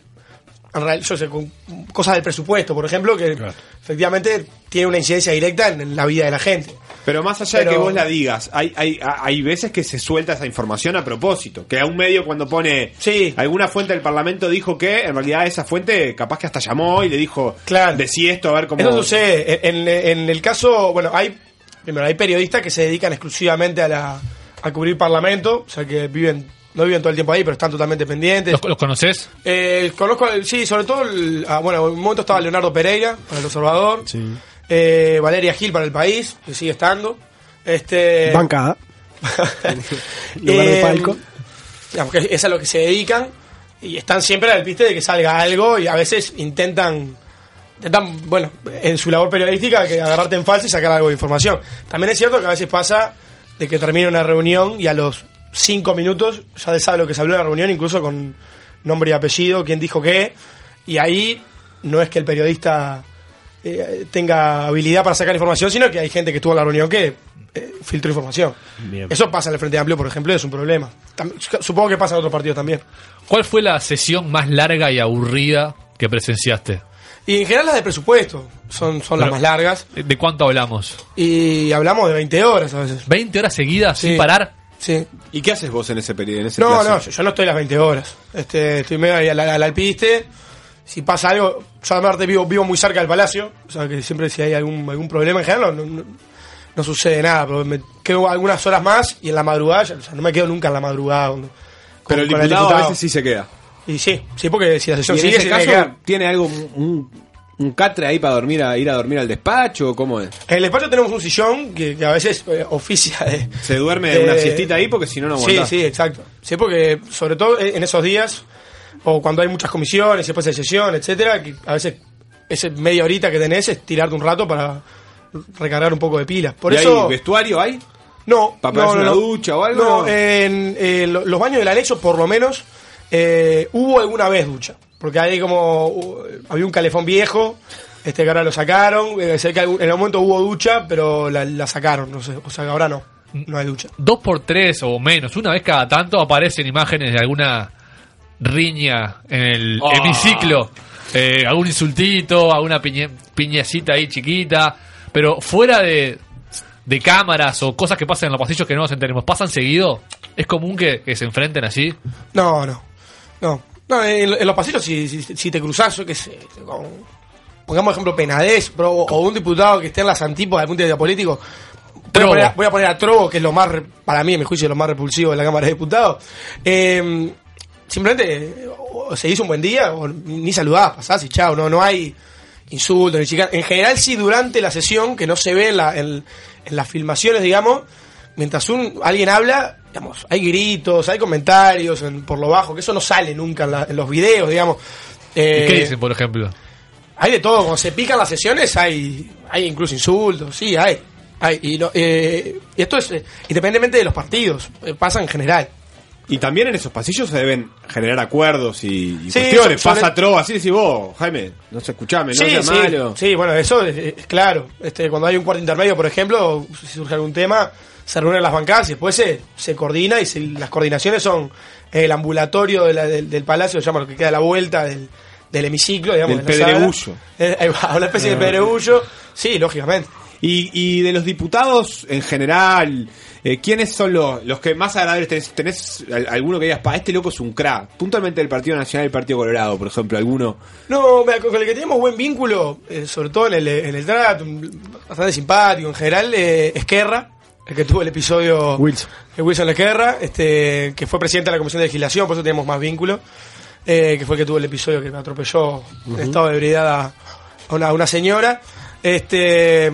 yo sé, con- cosas del presupuesto, por ejemplo, que efectivamente tiene una incidencia directa en, en la vida de la gente. Pero más allá de que vos la digas, hay, hay, hay veces que se suelta esa información a propósito. Que a un medio cuando pone alguna fuente del Parlamento dijo que, en realidad esa fuente capaz que hasta llamó y le dijo, Claro. decí esto a ver cómo... Eso sucede. En, en- en el caso, bueno, hay primero hay periodistas que se dedican exclusivamente a la a cubrir parlamento, o sea que viven no viven todo el tiempo ahí, pero están totalmente pendientes. ¿Los, los conoces? Eh, conozco, sí, sobre todo, el- ah, bueno, en un momento estaba Leonardo Pereira para el Observador, eh, Valeria Gil para el País, que sigue estando. Este, Bancada. <laughs> Lugar de Eh, palco. digamos que es a lo que se dedican y están siempre al piste de que salga algo y a veces intentan, intentan bueno, en su labor periodística, que agarrarte en falso y sacar algo de información. También es cierto que a veces pasa de que termina una reunión y a los cinco minutos ya se sabe lo que se habló en la reunión, incluso con nombre y apellido, quién dijo qué, y ahí no es que el periodista eh, tenga habilidad para sacar información, sino que hay gente que estuvo en la reunión que eh, filtró información. Bien. Eso pasa en el Frente Amplio, por ejemplo, es un problema. Supongo que pasa en otros partidos también. ¿Cuál fue la sesión más larga y aburrida que presenciaste? Y en general las de presupuesto son, son las más largas. ¿De cuánto hablamos? Y hablamos de 20 horas a veces. ¿20 horas seguidas Sí. sin parar? Sí. ¿Y qué haces vos en ese periodo? En ese No, plazo? no, yo, yo no estoy las 20 horas. Este, estoy medio ahí al, al alpiste. Si pasa algo, yo aparte vivo, vivo muy cerca del palacio. O sea que siempre si hay algún, algún problema en general no, no- no sucede nada. Pero me quedo algunas horas más y en la madrugada, ya- o sea, no me quedo nunca en la madrugada. con- Pero el diputado, a veces sí se queda. Y sí, sí, porque si la ¿Y sesión en sigue, ese se caso tiene algo, un, un catre ahí para dormir a, ir a dormir al despacho o cómo es? En el despacho tenemos un sillón que, que a veces eh, oficia de... Se duerme de- una siestita ahí porque si no, no Sí, aguantás. sí, exacto. Sí, porque sobre todo en esos días, o cuando hay muchas comisiones, después de sesión, etcétera, que a veces ese media horita que tenés es tirarte un rato para recargar un poco de pilas. Por ¿Y eso... hay vestuario hay? No, ¿Para no, no, una ducha o algo? No, en, en lo- los baños del anexo, por lo menos, eh, hubo alguna vez ducha. Porque hay como. uh, había un calefón viejo, este que ahora lo sacaron. eh, sé que algún- en algún momento hubo ducha, pero la, la sacaron, no sé. O sea que ahora no. No hay ducha. Dos por tres o menos, una vez cada tanto aparecen imágenes de alguna riña en el Ah. hemiciclo, eh, algún insultito, alguna piñe- piñecita ahí chiquita, pero fuera de, de cámaras o cosas que pasan en los pasillos que no nos enteremos, ¿pasan seguido? ¿Es común que, que se enfrenten así? No, no. No. No, en, en los pasillos, si, si, si te cruzás, yo qué sé, con, pongamos ejemplo Penades, pero, o un diputado que esté en las antípodas de vista político. Voy a, poner, voy a poner a Trovo, que es lo más, para mí, en mi juicio, lo más repulsivo de la Cámara de Diputados. Eh, simplemente, o se hizo un buen día, o ni saludás, pasás y chao, no, no hay insultos ni chicas. En general, sí, durante la sesión, que no se ve en, la- en- en las filmaciones, digamos, mientras un, alguien habla, digamos, hay gritos, hay comentarios en- por lo bajo, que eso no sale nunca en, la- en los videos, digamos. ¿Y Eh, qué dicen, por ejemplo? hay de todo, cuando se pican las sesiones hay, hay incluso insultos, sí, hay. hay y, no- eh, y esto es, eh, independientemente de los partidos, eh, pasa en general. Y también en esos pasillos se deben generar acuerdos y, y Sí, cuestiones. sobre- Pasa trova, así decís vos, Jaime, no se escuchame, no sí, sea sí, malo. sí, bueno, eso es, es claro. Este, cuando hay un cuarto intermedio, por ejemplo, si surge algún tema, se reúnen las bancadas y después se, se coordina y se- las coordinaciones son el ambulatorio de la- del, del palacio, llama lo que queda a la vuelta del, del hemiciclo, digamos. Del de pedregullo. <laughs> Eh, una especie de Ah. pedregullo. Sí, lógicamente. Y, y de los diputados en general, eh, ¿quiénes son los, los que más agradables tenés? ¿Tenés al- alguno que digas, pa, este loco es un crack? Puntualmente del Partido Nacional y el Partido Colorado, por ejemplo, alguno. No, con el que teníamos buen vínculo, eh, sobre todo en el, en el trato, bastante simpático en general, eh, Esquerra, el que tuvo el episodio Wilson. Wilson Esquerra, este, que fue presidente de la Comisión de Legislación, por eso tenemos más vínculo, eh, que fue el que tuvo el episodio que atropelló en Ujú. estado de ebriedad a a una, a una señora. Este,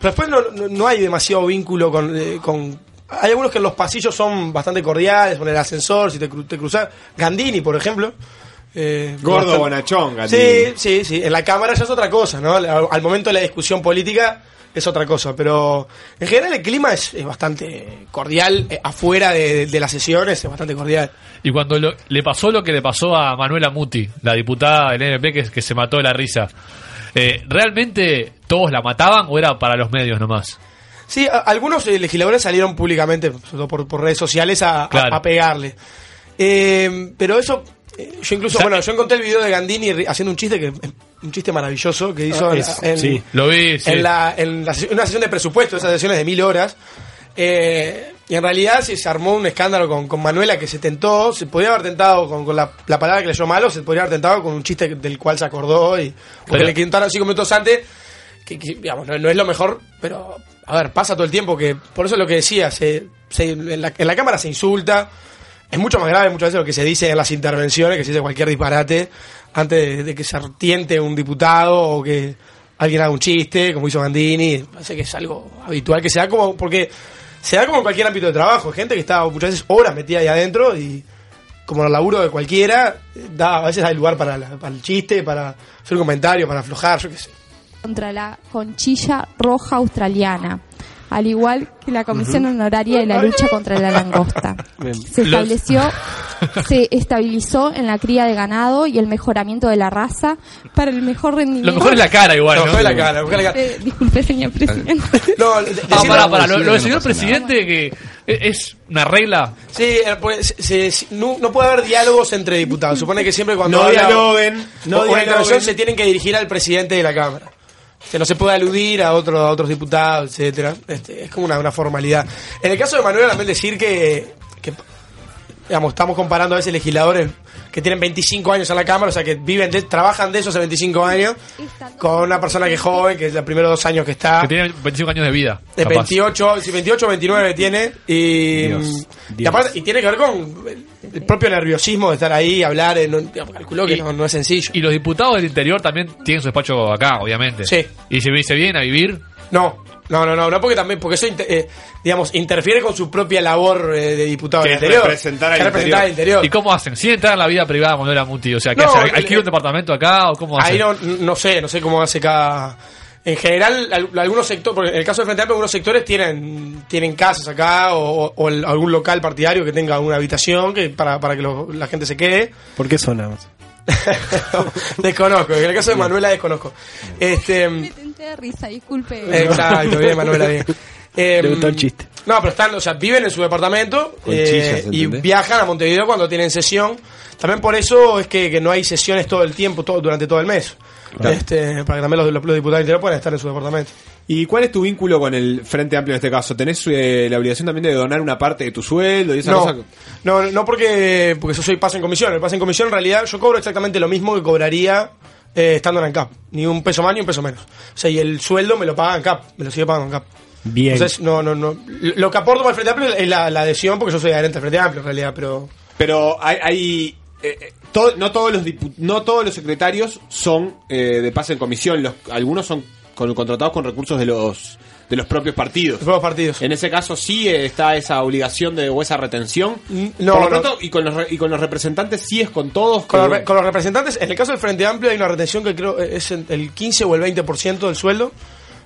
pero después no, no- no hay demasiado vínculo con, eh, con- Hay algunos que en los pasillos son bastante cordiales, con el ascensor, si te, cru- te cruzas. Gandini, por ejemplo. eh, Gordo bonachón, Gandini. Sí, sí, sí. En la Cámara ya es otra cosa, ¿no? Al, al momento de la discusión política es otra cosa. Pero en general el clima es, es bastante cordial. eh, afuera de, de las sesiones es bastante cordial. Y cuando lo- le pasó lo que le pasó a Manuela Muti, la diputada del NP que, que se mató de la risa, eh, ¿realmente todos la mataban o era para los medios nomás? Sí, a- algunos eh, legisladores salieron públicamente, sobre todo por, por redes sociales, a, a- Claro. a pegarle. Eh, pero eso, yo incluso, bueno, yo encontré el video de Gandini haciendo un chiste que un chiste maravilloso que hizo Ah, en, es- en- sí, lo vi, sí. en la, en la sesión- una sesión de presupuesto, esas sesiones de mil horas. Eh, y en realidad se, se armó un escándalo con, con Manuela que se tentó, se podía haber tentado con, con la, la palabra que leyó malo, se podría haber tentado con un chiste del cual se acordó y porque le contaron cinco minutos antes que, que, digamos, no, no es lo mejor, pero a ver, pasa todo el tiempo que, por eso es lo que decía, se, se- en, la, en la cámara se insulta, es mucho más grave muchas veces lo que se dice en las intervenciones, que se dice cualquier disparate antes de, que se artiente un diputado o que alguien haga un chiste, como hizo Gandini, parece que es algo habitual que se da como, porque se da como en cualquier ámbito de trabajo, gente que está muchas veces horas metida ahí adentro y como el laburo de cualquiera, da, a veces hay lugar para, la- para el chiste, para hacer un comentario, para aflojar, yo qué sé. contra la conchilla roja australiana, al igual que la Comisión. Honoraria de la lucha contra la langosta. <laughs> Se estableció, <laughs> se estabilizó en la cría de ganado y el mejoramiento de la raza para el mejor rendimiento. Lo mejor es la cara igual, Lo ¿no? mejor es la cara, lo mejor es la cara. Eh, disculpe, señor presidente. <laughs> No, de- Ah, pará, lo, lo del señor presidente que e- es una regla. Sí, eh, pues, se- se- no, no puede haber diálogos entre diputados. Supone que siempre cuando No dialoguen, una intervención se tienen que dirigir al presidente de la Cámara. Que no se puede aludir a, otro, a otros diputados, etcétera. Este, es como una, una formalidad. En el caso de Manuel, también decir que, que, digamos, estamos comparando a veces legisladores que tienen 25 años en la Cámara, o sea, que viven de- trabajan de esos hace 25 años, con una persona que es joven, que es los primeros dos años que está. Que tiene 25 años de vida. De capaz. 28, sí, 28 o 29 tiene. Y, Dios, y aparte, y tiene que ver con el, propio nerviosismo de estar ahí, hablar. eh, No, calculó que Y- no, no es sencillo. Y los diputados del interior también tienen su despacho acá, obviamente. Sí. Y si se vienen a vivir, No, no, no, no, no porque también, porque eso, eh, digamos, interfiere con su propia labor eh, de diputado Que del interior. representar al al interior. ¿Y cómo hacen? ¿Sin entrar en la vida privada cuando era Muti? O sea, ¿qué No, hace? el- ¿Alquila un departamento acá o cómo hace? Ahí no, no sé, no sé cómo hace cada. En general, al- algunos sectores, porque en el caso del Frente Amplio, algunos sectores tienen, tienen casas acá o, o el- algún local partidario que tenga una habitación que para, para que lo- la gente se quede. ¿Por qué sonamos? <laughs> Desconozco, en el caso de Manuela desconozco. Este, Me tenté de risa, disculpe. exacto, bien, Manuela, bien. Em, Le gustó el chiste. No, pero están, o sea, viven en su departamento eh, y viajan a Montevideo cuando tienen sesión. También por eso es que, que no hay sesiones todo el tiempo, todo, durante todo el mes. Claro. Este, para que también los, los diputados del interior puedan estar en su departamento. ¿Y cuál es tu vínculo con el Frente Amplio en este caso? ¿Tenés eh, la obligación también de donar una parte de tu sueldo y esa No, cosa? no, no porque, porque yo soy paso en comisión. El paso en comisión en realidad yo cobro exactamente lo mismo que cobraría eh, estando en ANCAP. Ni un peso más ni un peso menos. O sea, y el sueldo me lo paga ANCAP, me lo sigue pagando ANCAP. Bien. Entonces, no, no, no. Lo que aporto para el Frente Amplio es la, la adhesión porque yo soy adherente al Frente Amplio en realidad, pero... Pero hay... hay eh, eh, no, todos los no todos los secretarios son eh, de pase en comisión. Los, algunos son con- contratados con recursos de los de los propios partidos. Los partidos. En ese caso sí eh, está esa obligación de o esa retención. no, Por lo no. pronto, y con los y con los representantes sí es con todos. Con los, que- re- con los representantes, en el caso del Frente Amplio hay una retención que creo es en- el 15 o el 20% del sueldo.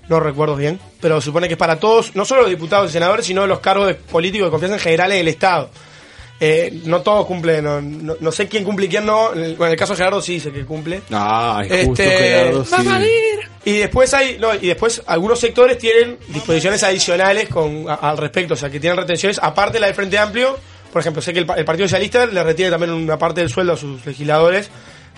No recuerdo bien, pero supone que es para todos, no solo los diputados y senadores, sino los cargos de políticos de confianza en general en el Estado. Eh, no todos cumplen, no, no- no sé quién cumple y quién no. En el, bueno, en el caso de Gerardo sí sé que cumple. Ah, es justo Este, Gerardo, sí. ¡Va a salir! Y después hay, no, y después algunos sectores tienen disposiciones adicionales con a- al respecto, o sea, que tienen retenciones aparte de la del Frente Amplio. Por ejemplo, sé que el, pa- el Partido Socialista le retiene también una parte del sueldo a sus legisladores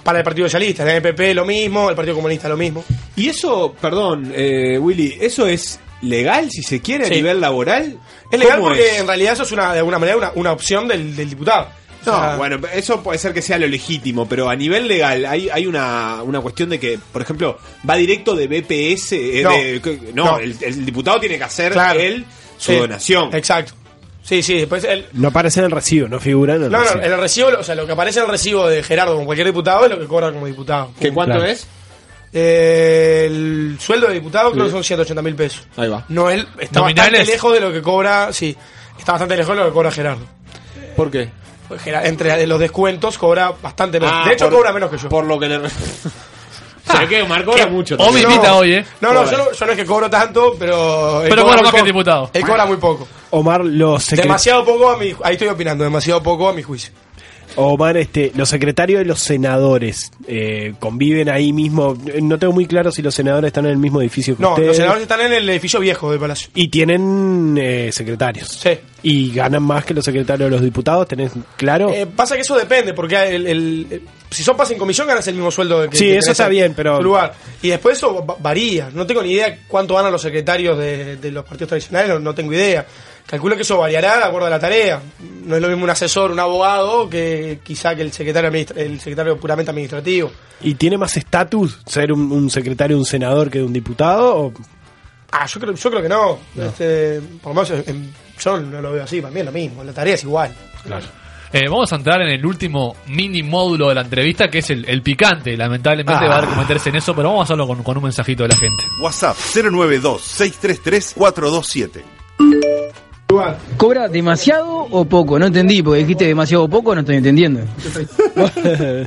para el Partido Socialista. El NPP lo mismo, el Partido Comunista lo mismo. Y eso, perdón, eh, Willy, ¿eso es legal si se quiere a nivel laboral? Es legal ¿Cómo porque es? en realidad eso es una, de alguna manera una, una opción del, del diputado. O No, sea, bueno, eso puede ser que sea lo legítimo, pero a nivel legal hay, hay una, una cuestión de que, por ejemplo, va directo de BPS. eh, No. de- que- no, No. El, el diputado tiene que hacer Claro. él su donación. Exacto. Sí, sí, después el, No aparece en el recibo, no figura en el No, no, recibo. en el recibo, o sea, lo que aparece en el recibo de Gerardo con cualquier diputado es lo que cobra como diputado. ¿Que cuánto Claro. es? Eh, el sueldo de diputado creo que son 180 mil pesos. Ahí va. No, él está ¿Nominales? bastante lejos de lo que cobra, sí, está bastante lejos de lo que cobra Gerardo. ¿Por qué? Pues entre los descuentos cobra bastante menos. Ah, de hecho, por- cobra menos que yo. Por lo que le... <laughs> Se ve que Omar cobra mucho. O también. invita hoy, ¿eh? No, no, yo no, yo no es que cobro tanto, pero... él Pero cobra cobra más que el diputado. Él cobra muy poco. Omar, los secre- Demasiado poco a mi... Ahí estoy opinando, demasiado poco a mi juicio. Omar, este, los secretarios y los senadores eh, conviven ahí mismo. No tengo muy claro si los senadores están en el mismo edificio que No, ustedes. los senadores están en el edificio viejo del Palacio. Y tienen eh, secretarios. Sí. Y ganan más que los secretarios de los diputados, ¿tenés claro? Eh, pasa que eso depende, porque el, el- el- si son pas en comisión ganas el mismo sueldo que Sí, que eso está en bien, pero- lugar. Y después eso va- varía. No tengo ni idea cuánto ganan los secretarios de, de los partidos tradicionales, no, no tengo idea. Calculo que eso variará de acuerdo a la tarea. No es lo mismo un asesor, un abogado, que quizá que el secretario administra- el secretario puramente administrativo. ¿Y tiene más estatus ser un, un secretario, un senador que un diputado? O... Ah, yo creo, yo creo que no. Este, por lo menos en- en- yo no lo veo así, para mí es lo mismo. La tarea es igual. Eh, vamos a entrar en el último mini módulo de la entrevista, que es el, el picante. Lamentablemente Ah. va a haber que meterse en eso, pero vamos a hacerlo con, con un mensajito de la gente. WhatsApp 092-633-427. ¿Cobra demasiado o poco? No entendí, porque dijiste demasiado poco, no estoy entendiendo. <laughs>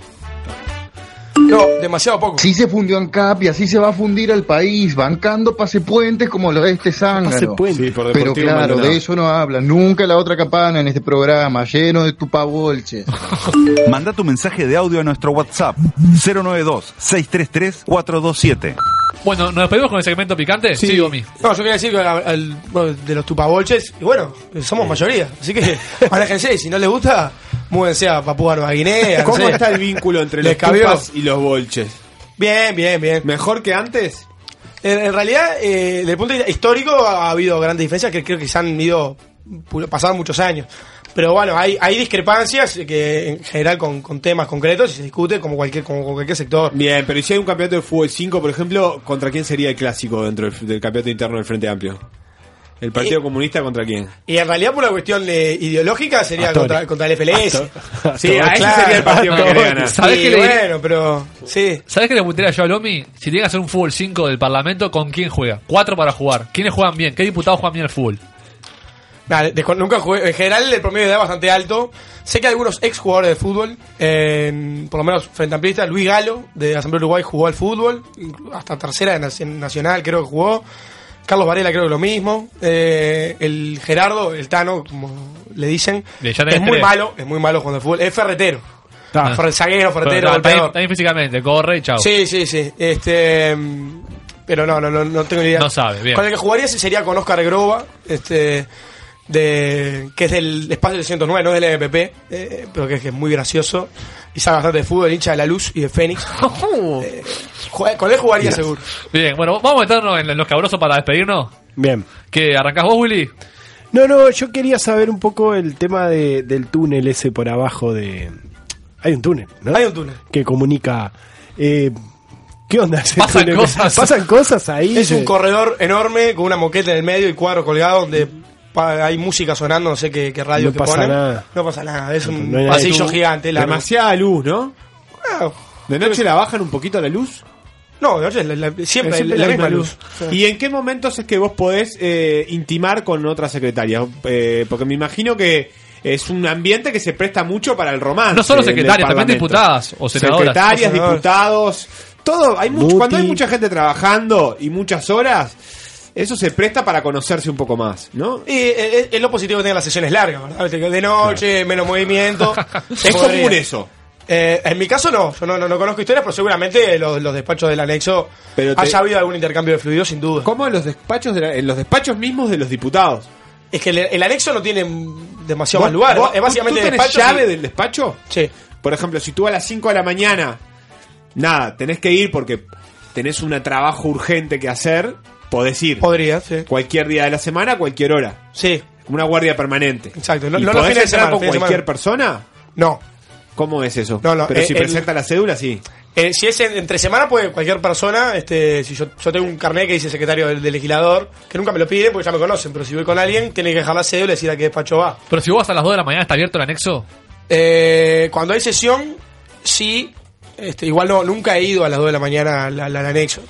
No, demasiado poco. Sí se fundió ANCAP así se va a fundir el país, bancando pase puentes como lo de este zángano. Pase puentes. Sí, por Pero claro, Maldonado. de eso no hablan. Nunca la otra capana en este programa, lleno de tupabolches. <laughs> Manda tu mensaje de audio a nuestro WhatsApp 092-633-427. Bueno, ¿nos despedimos con el segmento picante? Sí, Gomi. No, yo quería decir que al- al- bueno, de los tupabolches, y bueno, somos mayoría. Así que <laughs> manéjense, y si no les gusta, múdense a Papúa Nueva Guinea. no ¿Cómo sé. está el vínculo entre Les los cabió. tupas y los bolches? Bien, bien, bien. ¿Mejor que antes? En, en realidad, eh, desde el punto de vista histórico, ha habido grandes diferencias que creo que se han ido pu- pasaron muchos años. Pero bueno, hay, hay discrepancias que en general con, con temas concretos y se discute como cualquier, como con cualquier sector. Bien, pero ¿y si hay un campeonato de fútbol 5, por ejemplo, ¿contra quién sería el clásico dentro del, del campeonato interno del Frente Amplio? ¿El Partido Comunista contra quién? Y en realidad por una cuestión de ideológica sería contra, contra el FLS. <laughs> Sí, a ese sería el partido que quería ganar. ¿Sabés Sí, qué le bueno, pero sí. ¿Sabés qué le putearía yo a Lomi? Si tiene que hacer un fútbol 5 del Parlamento, ¿con quién juega? Cuatro para jugar. ¿Quiénes juegan bien? ¿Qué diputados juegan bien al fútbol? Nada, de- nunca jugué. En general, el promedio de edad es bastante alto. Sé que algunos ex jugadores de fútbol, por lo menos frente amplista, Luis Galo, de Asamblea Uruguay, jugó al fútbol. Hasta tercera de nac- nacional, creo que jugó. Carlos Varela, creo que lo mismo. Eh, el Gerardo, el Tano, como le dicen, es muy tres. malo, es muy malo jugando al fútbol. Es ferretero. Ah. Zaguero, ferretero, golpeador. está bien físicamente, corre y chao. Sí, sí, sí. Este, mm, pero no, no, no, no tengo ni idea. No sabe, bien. Con el que jugaría sería con Oscar Groba, este, de, que es del espacio 609, no es del MPP, eh, pero que es, que es muy gracioso y sabe bastante de fútbol, hincha de la luz y de Fénix. <laughs> Eh, juega- con él jugaría seguro. Bien, bueno, vamos a meternos en los cabrosos para despedirnos. Bien. ¿Qué? ¿Arrancás vos, Willy? No, no, yo quería saber un poco el tema de, del túnel ese por abajo de... Hay un túnel, ¿no? Hay un túnel. Que comunica... eh, ¿Qué onda ese Pasan túnel? cosas. Pasan cosas ahí. Es un Se- corredor enorme con una moqueta en el medio y cuadro colgado donde hay música sonando, no sé qué, qué radio No que pasa ponen. nada. No pasa nada, es un No pasillo luz. gigante. largo. Demasiada luz, ¿no? Ah, ¿De noche la bajan un poquito la luz? No, de noche la- la- siempre, Es la, misma luz. ¿Y en qué momentos es que vos podés eh, intimar con otra secretaria? Eh, porque me imagino que es un ambiente que se presta mucho para el romance. No solo secretarias, también diputadas o senadoras. Secretarias, O senadores. diputados, todo. Hay mucho, cuando hay mucha gente trabajando y muchas horas, eso se presta para conocerse un poco más, ¿no? Y eh, es, es lo positivo que las sesiones largas, ¿verdad? De noche, menos movimiento. <laughs> Es común eso. Eh, en mi caso no, yo no, no, no conozco historias, pero seguramente los, los despachos del anexo Pero te- haya habido algún intercambio de fluidos sin duda. ¿Cómo en los despachos de la- en los despachos mismos de los diputados? Es que el, el anexo no tiene demasiado ¿Vos- más lugar, es básicamente ¿tú tenés despacho, llave del despacho? Sí. Por ejemplo, si tú a las 5 de la mañana, nada, tenés que ir porque tenés un trabajo urgente que hacer, podés ir. Podría, sí. Cualquier día de la semana, cualquier hora. Sí. Como una guardia permanente. Exacto. No, ¿Y no los podés entrar semana, con cualquier semana. persona? No. ¿Cómo es eso? No, no, Pero eh, si el- presenta la cédula, sí. Eh, si es en- entre semana, puede cualquier persona, este, si yo, yo tengo un carnet que dice secretario del, del legislador, que nunca me lo pide porque ya me conocen, pero si voy con alguien, tiene que dejar la cédula y decir a qué despacho va. Pero si vos vas a las 2 de la mañana, ¿está abierto el anexo? Eh, cuando hay sesión, sí, este, igual no, nunca he ido a las 2 de la mañana al, al- al anexo.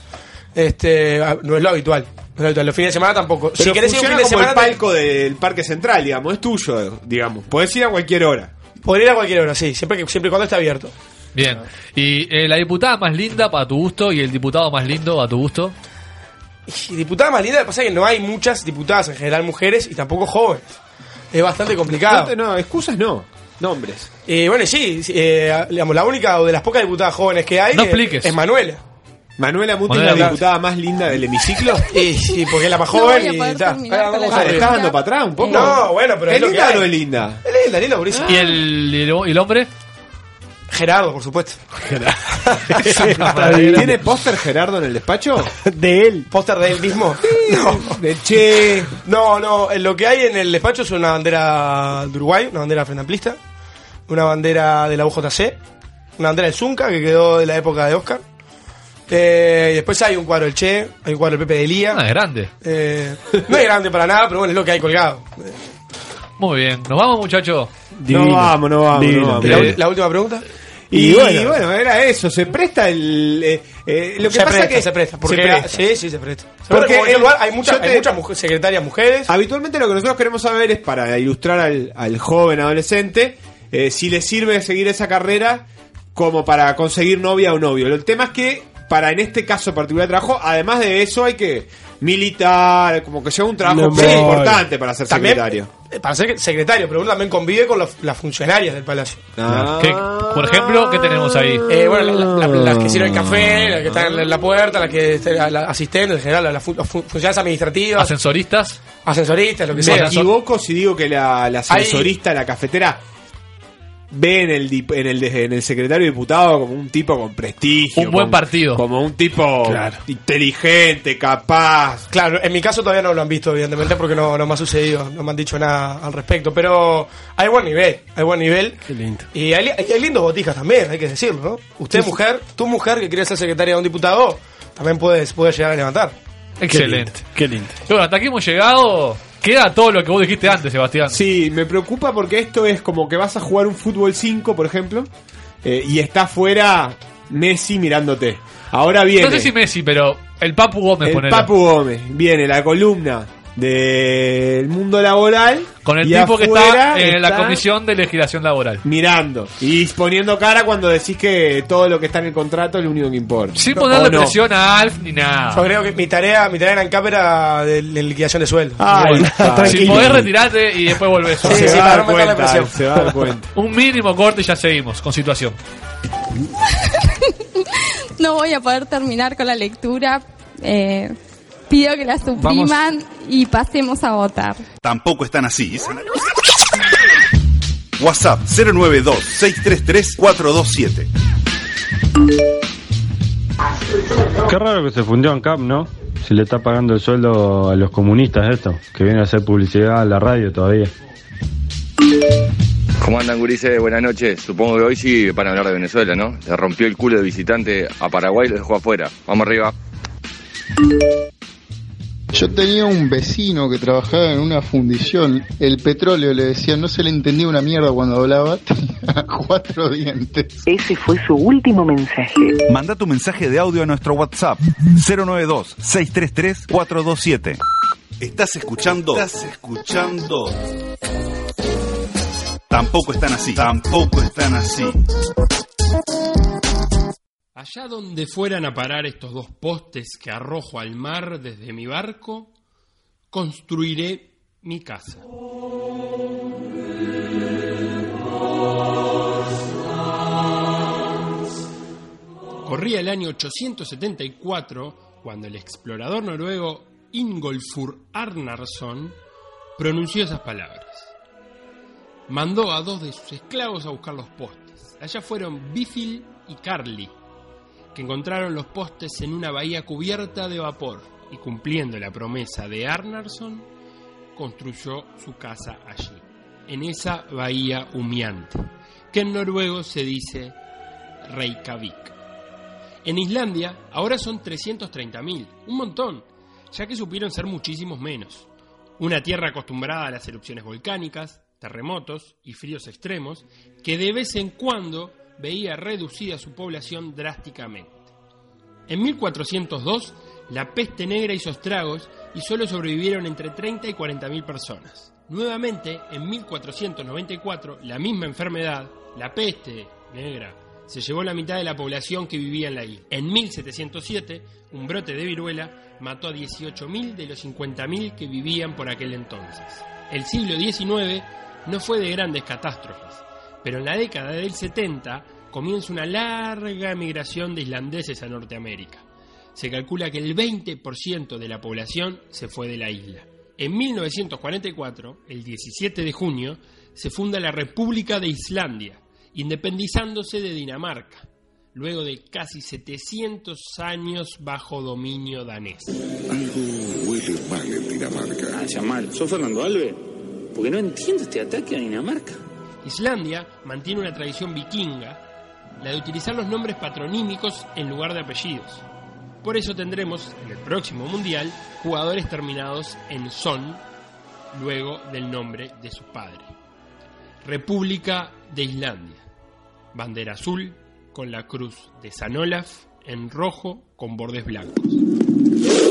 Este, a- no es lo habitual. No es lo habitual. Los fines de semana tampoco. Pero si querés ir un fin de como semana, el te- palco del Parque Central, digamos, es tuyo, digamos. Podés ir a cualquier hora. podría ir a cualquier hora, sí, siempre, que, siempre y cuando esté abierto. Bien. ¿Y eh, la diputada más linda para tu gusto y el diputado más lindo a tu gusto? Y diputada más linda, lo que pasa es que no hay muchas diputadas, en general mujeres y tampoco jóvenes. Es bastante complicado. No, excusas no, nombres. Eh, bueno, sí, sí, eh, digamos, la única o de las pocas diputadas jóvenes que hay No expliques. es Manuela. Manuela Muti es la diputada más linda del hemiciclo. <laughs> Y sí, porque es la más joven y terminar Ah, con la vamos a ver. ¿Estás dando para atrás un poco? No, bueno, pero ¿Es es lo que linda o no es linda? Es linda, linda, buenísima. ¿Y el, y el, el hombre? Gerardo, por supuesto. <laughs> ¿Tiene póster Gerardo en el despacho? <laughs> ¿De él? ¿Póster de él mismo? No. De Che. No, no, lo que hay en el despacho es una bandera de Uruguay, una bandera frente amplista, una bandera de la UJC, una bandera del Zunca que quedó de la época de Oscar. Eh, y después hay un cuadro del Che, hay un cuadro del Pepe de Lía. Ah, es grande. Eh, no es grande para nada, pero bueno, es lo que hay colgado. Muy bien. ¿Nos vamos, muchachos? No vamos, no vamos, no vamos. La, la última pregunta. Y, Y bueno, bueno. era eso, se presta el... eh, eh, lo que se pasa presta, que se presta. Porque se presta. Sí, sí, se presta. Porque Porque en el- lugar hay muchas, yo te- hay muchas mujeres, secretarias mujeres. Habitualmente lo que nosotros queremos saber es para ilustrar al, al joven adolescente eh, si le sirve seguir esa carrera como para conseguir novia o novio. El tema es que para en este caso particular de trabajo, además de eso hay que militar, como que lleva un trabajo No, muy no. importante para ser También- secretario. Eh, Para ser secretario, pero uno también convive con los- las funcionarias del palacio. Ah. ¿Qué- por ejemplo, ¿qué tenemos ahí? Eh, bueno, la- la- las que sirven café, las que están en la puerta, las que la, asistentes, en general, las fu- las fu- funcionarias administrativas, ¿Ascensoristas? ascensoristas, lo que Me sea. equivoco si digo que la, ascensorista, la cafetera, ve en el, dip- en, el, en el secretario diputado como un tipo con prestigio. Un buen con- partido. Como un tipo Claro. inteligente, capaz. Claro, en mi caso todavía no lo han visto, evidentemente, porque no, no me ha sucedido, no me han dicho nada al respecto. Pero hay buen nivel, hay buen nivel. Qué lindo. Y hay, hay- lindos botijas también, hay que decirlo, ¿no? Usted, mujer, tu mujer que quiere ser secretaria de un diputado, también puedes, puede llegar a levantar. Excelente. Qué lindo. Bueno, hasta aquí hemos llegado. Queda todo lo que vos dijiste antes, Sebastián. Sí, me preocupa porque esto es como que vas a jugar un fútbol 5, por ejemplo, eh, y está afuera Messi mirándote. Ahora viene No sé si Messi, pero el Papu Gómez, el. Papu Gómez, viene la columna del mundo laboral Con el tipo que está en la Comisión de Legislación Laboral. mirando y poniendo cara cuando decís que todo lo que está en el contrato es lo único que importa. Sin ¿O ponerle no? presión a Alf ni Yo nada. creo que mi tarea, mi tarea en ANCAP era de, de liquidación de sueldo. Ahí <laughs> está. Si podés retirarte y después volvés. Sí, se sí, va a para dar no cuenta, presión. se va a dar cuenta. Un mínimo corte y ya seguimos con situación. <laughs> No voy a poder terminar con la lectura. Eh, pido que la supriman y pasemos a votar. Tampoco están así. WhatsApp 092-633-427. Qué raro que se fundió en CAP, ¿no? Si le está pagando el sueldo a los comunistas esto, que vienen a hacer publicidad a la radio todavía. ¿Cómo andan, gurises? Buenas noches. Supongo que hoy sí van a hablar de Venezuela, ¿no? Le rompió el culo de visitante a Paraguay y lo dejó afuera. Vamos arriba. Yo tenía un vecino que trabajaba en una fundición. El petróleo le decía, no se le entendía una mierda cuando hablaba. <laughs> Tenía cuatro dientes. Ese fue su último mensaje. Manda tu mensaje de audio a nuestro WhatsApp 092-633-427. Estás escuchando. Estás escuchando. Tampoco están así. Tampoco están así. Allá donde fueran a parar estos dos postes que arrojo al mar desde mi barco, construiré mi casa. Corría el año 874 cuando el explorador noruego Ingolfur Arnarsson pronunció esas palabras. Mandó a dos de sus esclavos a buscar los postes. Allá fueron Bifil y Carly, que encontraron los postes en una bahía cubierta de vapor y cumpliendo la promesa de Arnarsson, construyó su casa allí, en esa bahía humeante, que en noruego se dice Reykjavik. En Islandia ahora son 330.000, un montón, ya que supieron ser muchísimos menos. Una tierra acostumbrada a las erupciones volcánicas, terremotos y fríos extremos, que de vez en cuando veía reducida su población drásticamente. En 1402, la peste negra hizo estragos y solo sobrevivieron entre 30 y 40 mil personas. Nuevamente, en 1494, la misma enfermedad, la peste negra, se llevó la mitad de la población que vivía en la isla. En 1707, un brote de viruela mató a 18.000 de los 50.000 que vivían por aquel entonces. El siglo XIX no fue de grandes catástrofes, pero en la década del 70 comienza una larga migración de islandeses a Norteamérica. Se calcula que el 20% de la población se fue de la isla. En 1944, el 17 de junio, se funda la República de Islandia, independizándose de Dinamarca, luego de casi 700 años bajo dominio danés. Algo huele mal en Dinamarca. Ah, ya mal. ¿Sos Fernando Alves? Porque no entiendo este ataque a Dinamarca. Islandia mantiene una tradición vikinga, la de utilizar los nombres patronímicos en lugar de apellidos. Por eso tendremos en el próximo mundial jugadores terminados en son luego del nombre de su padre. República de Islandia. Bandera azul con la cruz de San Olaf en rojo con bordes blancos.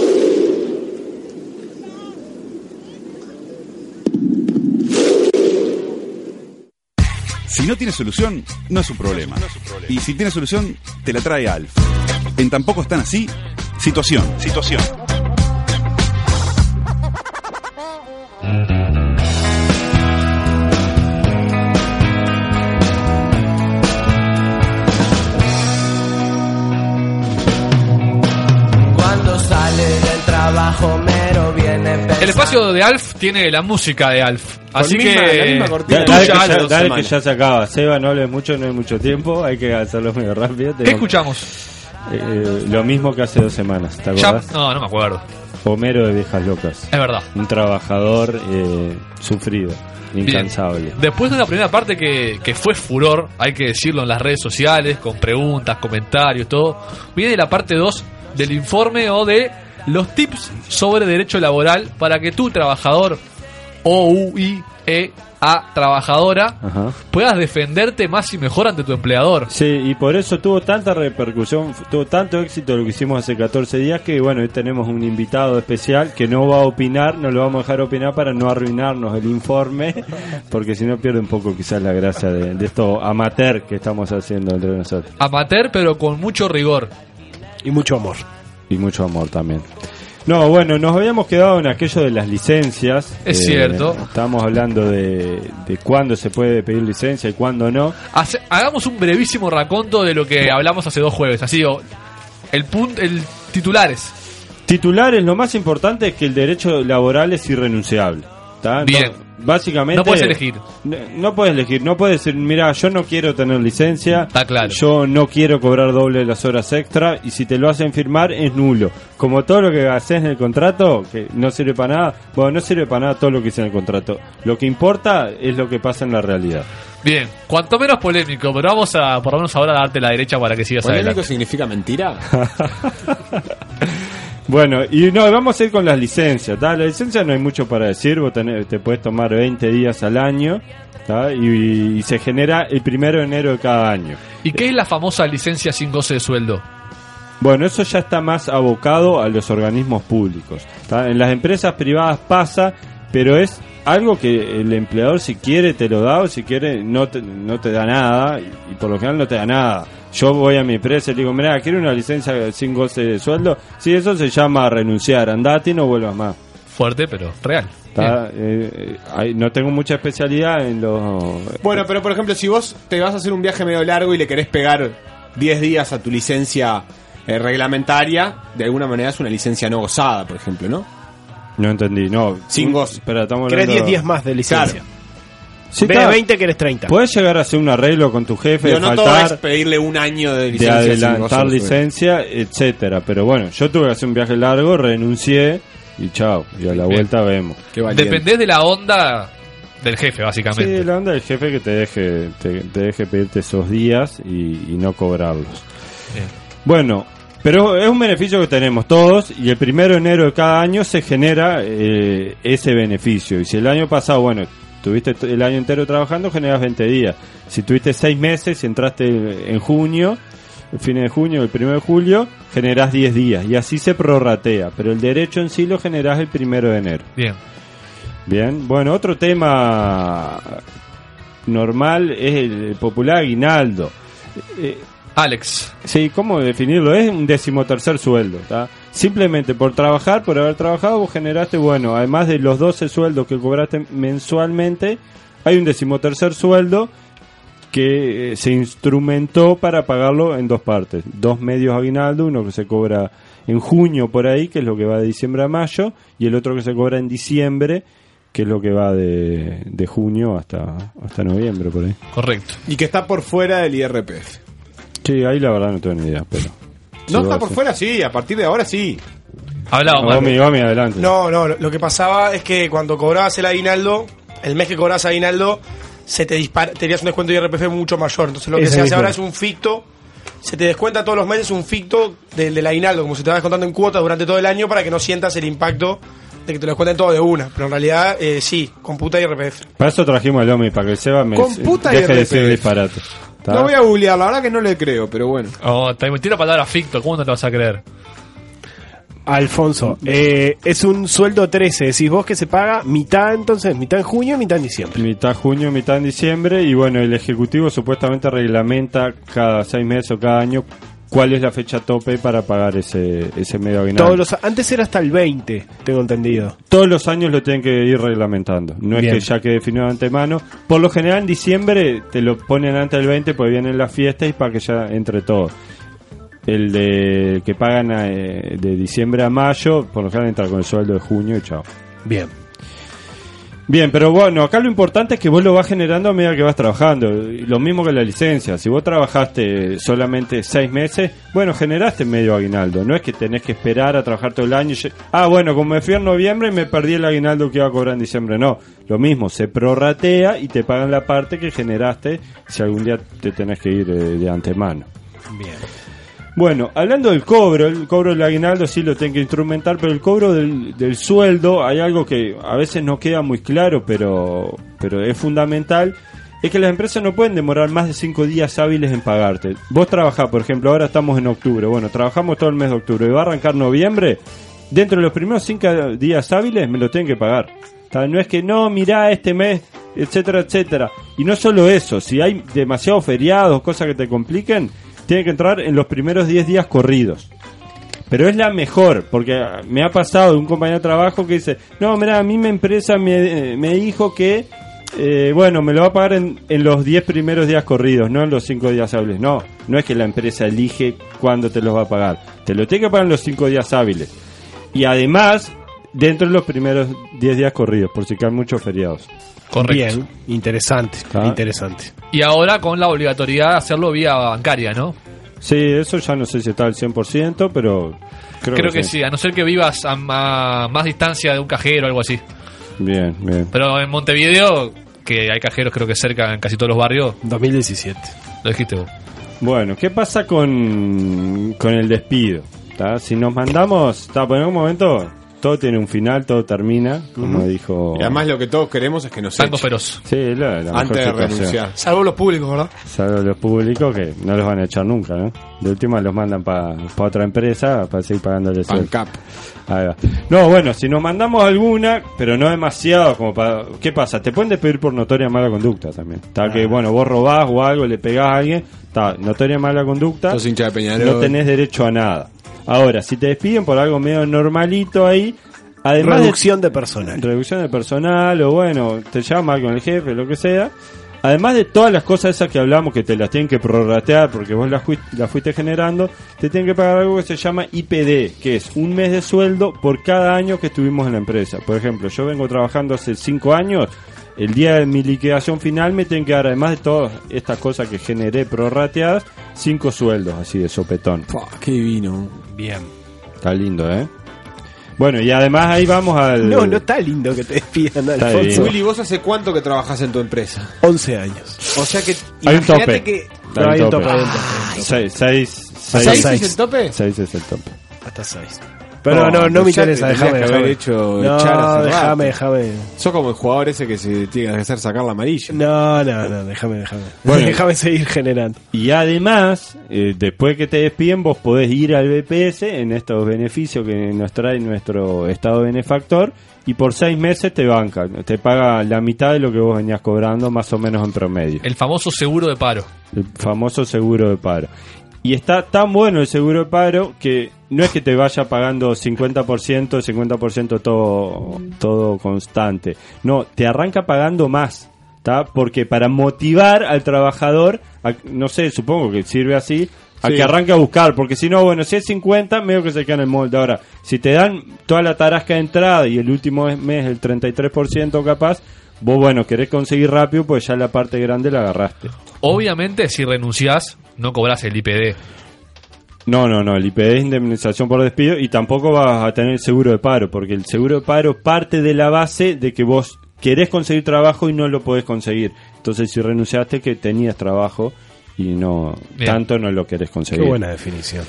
Si no tiene solución, no es un problema. Y si tiene solución, te la trae Alf. En Tampoco están así, situación. Situación. El espacio de Alf tiene la música de Alf. Así misma- que. la misma cortina. tuya, Dale, que, ya, dale que ya se acaba. Seba, no hables mucho, no hay mucho tiempo. Hay que hacerlo medio rápido. ¿Qué escuchamos? Eh, lo mismo que hace dos semanas, ¿te Ya- acordás? no, no me acuerdo. Homero de Viejas Locas. Es verdad. Un trabajador eh, sufrido, incansable. Después de una primera parte que, que fue furor, hay que decirlo en las redes sociales, con preguntas, comentarios, todo, viene la parte 2 del informe o de los tips sobre derecho laboral para que tu trabajador o U I E A trabajadora Ajá. puedas defenderte más y mejor ante tu empleador. Sí, y por eso tuvo tanta repercusión, tuvo tanto éxito lo que hicimos hace 14 días que, bueno, hoy tenemos un invitado especial que no va a opinar, no lo vamos a dejar opinar para no arruinarnos el informe, <laughs> porque si no pierde un poco quizás la gracia de, de esto amateur que estamos haciendo entre nosotros. Amateur, pero con mucho rigor. Y mucho amor. Y mucho amor también. No, bueno, nos habíamos quedado en aquello de las licencias. Es cierto. Estábamos hablando de, de cuándo se puede pedir licencia y cuándo no. Hace- hagamos un brevísimo raconto de lo que hablamos hace dos jueves. Así, o, el punto, el titulares. Titulares, lo más importante es que el derecho laboral es irrenunciable. ¿Tá? No- Bien. básicamente. No puedes elegir. No, no puedes elegir, no puedes decir, mira, yo no quiero tener licencia. Está claro. Yo no quiero cobrar doble las horas extra y si te lo hacen firmar es nulo. Como todo lo que haces en el contrato, que no sirve para nada, bueno, no sirve para nada todo lo que hice en el contrato. Lo que importa es lo que pasa en la realidad. Bien, cuanto menos polémico, pero vamos a por lo menos ahora a darte la derecha para que sigas ¿Polémico adelante. significa mentira? <laughs> Bueno, y no, vamos a ir con las licencias. ¿tá? La licencia no hay mucho para decir, vos tenés- te puedes tomar 20 días al año y, y se genera el primero de enero de cada año. ¿Y qué es la famosa licencia sin goce de sueldo? Bueno, eso ya está más abocado a los organismos públicos. ¿tá? En las empresas privadas pasa, pero es algo que el empleador si quiere te lo da o si quiere no te, no te da nada y, y por lo general no te da nada. Yo voy a mi empresa y le digo, mira, ¿quiere una licencia sin goce de sueldo? Sí, eso se llama renunciar, andate y no vuelvas más. Fuerte, pero real. Eh, eh, no tengo mucha especialidad en los... Bueno, pero por ejemplo, si vos te vas a hacer un viaje medio largo y le querés pegar 10 días a tu licencia eh, reglamentaria, de alguna manera es una licencia no gozada, por ejemplo, ¿no? No entendí, no. Sin goce. Espera, estamos Querés hablando... 10 días más de licencia. De está. 20 querés 30. Puedes llegar a hacer un arreglo con tu jefe, Pero de no todo faltar, es pedirle un año de de licencia. goce, adelantar licencia, etcétera. Pero bueno, yo tuve que hacer un viaje largo, renuncié y chao. Y a la vuelta vemos. Dependés de la onda del jefe, básicamente. Sí, la onda del jefe que te deje, te, te deje pedirte esos días y, y no cobrarlos. Bueno, pero es un beneficio que tenemos todos y el primero de enero de cada año se genera eh, ese beneficio. Y si el año pasado, bueno, tuviste el año entero trabajando, generas 20 días. Si tuviste 6 meses y entraste en junio, el fin de junio, el primero de julio, generás 10 días. Y así se prorratea. Pero el derecho en sí lo generás el primero de enero. Bien. Bien, bueno, otro tema normal es el popular aguinaldo. Eh, Alex. Sí, ¿cómo definirlo? Es un decimotercer sueldo. ¿tá? Simplemente por trabajar, por haber trabajado, vos generaste, bueno, además de los 12 sueldos que cobraste mensualmente, hay un decimotercer sueldo que eh, se instrumentó para pagarlo en dos partes. Dos medios aguinaldo, uno que se cobra en junio por ahí, que es lo que va de diciembre a mayo, y el otro que se cobra en diciembre, que es lo que va de, de junio hasta, hasta noviembre por ahí. Correcto. Y que está por fuera del IRPF. Sí, ahí la verdad no tengo ni idea, pero... No está por fuera, sí, a partir de ahora sí. Gomi, adelante. No, no, lo que pasaba es que cuando cobrabas el aguinaldo, el mes que cobrabas aguinaldo, se te dispara, tenías un descuento de IRPF mucho mayor. Entonces lo que Ese se hace ahora es un ficto, se te descuenta todos los meses un ficto del, del aguinaldo, como se te va descontando en cuotas durante todo el año para que no sientas el impacto de que te lo descuenten todo de una. Pero en realidad, eh, sí, computa IRPF. Para eso trajimos al Lomi, para que el Seba me Computa deje de IRPF. decir disparate. ¿Está? No voy a googlear, la verdad que no le creo, pero bueno. Oh, te metí la palabra ficto, ¿cómo no te vas a creer? Alfonso, eh, es un sueldo 13. Decís vos que se paga mitad entonces, mitad en junio, mitad en diciembre. Mitad junio, mitad en diciembre. Y bueno, el Ejecutivo supuestamente reglamenta cada seis meses o cada año cuál es la fecha tope para pagar ese, ese medio aguinaldo. Todos los, antes era hasta el 20, tengo entendido. Todos los años lo tienen que ir reglamentando. No Bien. es que ya quede definido de antemano. Por lo general en diciembre te lo ponen antes del 20 porque vienen las fiestas y para que ya entre todo. El de que pagan eh, de diciembre a mayo, por lo general entra con el sueldo de junio y chao. Bien. Bien, pero bueno, acá lo importante es que vos lo vas generando a medida que vas trabajando. Lo mismo que la licencia. Si vos trabajaste solamente seis meses, bueno, generaste medio aguinaldo. No es que tenés que esperar a trabajar todo el año. y Ah, bueno, como me fui en noviembre y me perdí el aguinaldo que iba a cobrar en diciembre. No, lo mismo, se prorratea y te pagan la parte que generaste si algún día te tenés que ir eh, de antemano. Bien. Bueno, hablando del cobro, el cobro del aguinaldo sí lo tengo que instrumentar, pero el cobro del, del sueldo, hay algo que a veces no queda muy claro, pero, pero es fundamental, es que las empresas no pueden demorar más de cinco días hábiles en pagarte. Vos trabajás, por ejemplo, ahora estamos en octubre, bueno, trabajamos todo el mes de octubre, y va a arrancar noviembre, dentro de los primeros cinco días hábiles me lo tienen que pagar. No es que no, mirá este mes, etcétera, etcétera. Y no solo eso, si hay demasiados feriados, cosas que te compliquen, tiene que entrar en los primeros 10 días corridos. Pero es la mejor, porque me ha pasado de un compañero de trabajo que dice, no, mira, a mí mi empresa me, eh, me dijo que, eh, bueno, me lo va a pagar en, en los 10 primeros días corridos, no en los 5 días hábiles. No, no es que la empresa elige cuándo te los va a pagar. Te lo tiene que pagar en los 5 días hábiles. Y además, dentro de los primeros 10 días corridos, por si caen muchos feriados. Correcto. Bien, interesante, Ah. interesante. Y ahora con la obligatoriedad de hacerlo vía bancaria, ¿no? Sí, eso ya no sé si está al 100%, pero creo, Creo, que, sí. a no ser que vivas a, a más distancia de un cajero o algo así. Bien, bien. Pero en Montevideo, que hay cajeros creo que cerca en casi todos los barrios. 2017. Lo dijiste vos. Bueno, ¿qué pasa con, con el despido? ¿Tá? Si nos mandamos, está, por en un momento todo tiene un final, todo termina, como dijo... Y además lo que todos queremos es que nos echen. feroz. Sí, la, la mejor Antes de situación. renunciar. Salvo los públicos, ¿verdad? Salvo los públicos que no los van a echar nunca, ¿no? De última los mandan para otra empresa para seguir pagándole. Ahí va. No, bueno, si nos mandamos alguna, pero no demasiado como para... ¿Qué pasa? Te pueden despedir por notoria mala conducta también. Está que, bueno, vos robás o algo, le pegás a alguien, está, notoria mala conducta, Sos hincha de Peñarol. no tenés derecho a nada. Ahora, si te despiden por algo medio normalito ahí, además de- Reducción de personal. reducción de personal o bueno, te llama con el jefe, lo que sea. Además de todas las cosas esas que hablamos que te las tienen que prorratear porque vos las, las fuiste generando, te tienen que pagar algo que se llama IPD, que es un mes de sueldo por cada año que estuvimos en la empresa. Por ejemplo, yo vengo trabajando hace 5 años, el día de mi liquidación final me tienen que dar, además de todas estas cosas que generé prorrateadas, 5 sueldos así de sopetón. qué divino. Bien. Está lindo, ¿eh? Bueno, y además ahí vamos al... No, no está lindo que te despidan, Está Alfonso. bien. Willy, ¿vos hace cuánto que trabajas en tu empresa? 11 años. O sea que Hay un imagínate tope. que No, hay un tope, Seis, seis, ¿Seis seis, es el tope? seis es el tope. Hasta 6. Pero no, no, me interesa, déjame, haber hecho No, déjame, déjame. Sos como el jugador ese que se tiene que hacer sacar la amarilla. No, no, no, déjame, déjame. Bueno. <laughs> déjame seguir generando. Y además, eh, después que te despiden, vos podés ir al BPS en estos beneficios que nos trae nuestro estado benefactor y por seis meses te banca, te paga la mitad de lo que vos venías cobrando, más o menos en promedio. El famoso seguro de paro. El famoso seguro de paro. Y está tan bueno el seguro de paro que no es que te vaya pagando 50%, 50% todo, todo constante. No, te arranca pagando más. ¿tá? Porque para motivar al trabajador, a- no sé, supongo que sirve así, a Sí. que arranque a buscar. Porque si no, bueno, si es 50, medio que se queda en el molde. Ahora, si te dan toda la tarasca de entrada y el último mes el 33% capaz, vos, bueno, querés conseguir rápido, pues ya la parte grande la agarraste. Obviamente, si renunciás, no cobras el IPD. No, no, no, el IPD es indemnización por despido y tampoco vas a tener seguro de paro, porque el seguro de paro parte de la base de que vos querés conseguir trabajo y no lo podés conseguir. Entonces, si renunciaste que tenías trabajo y no Bien. tanto no lo querés Qué conseguir. buena definición.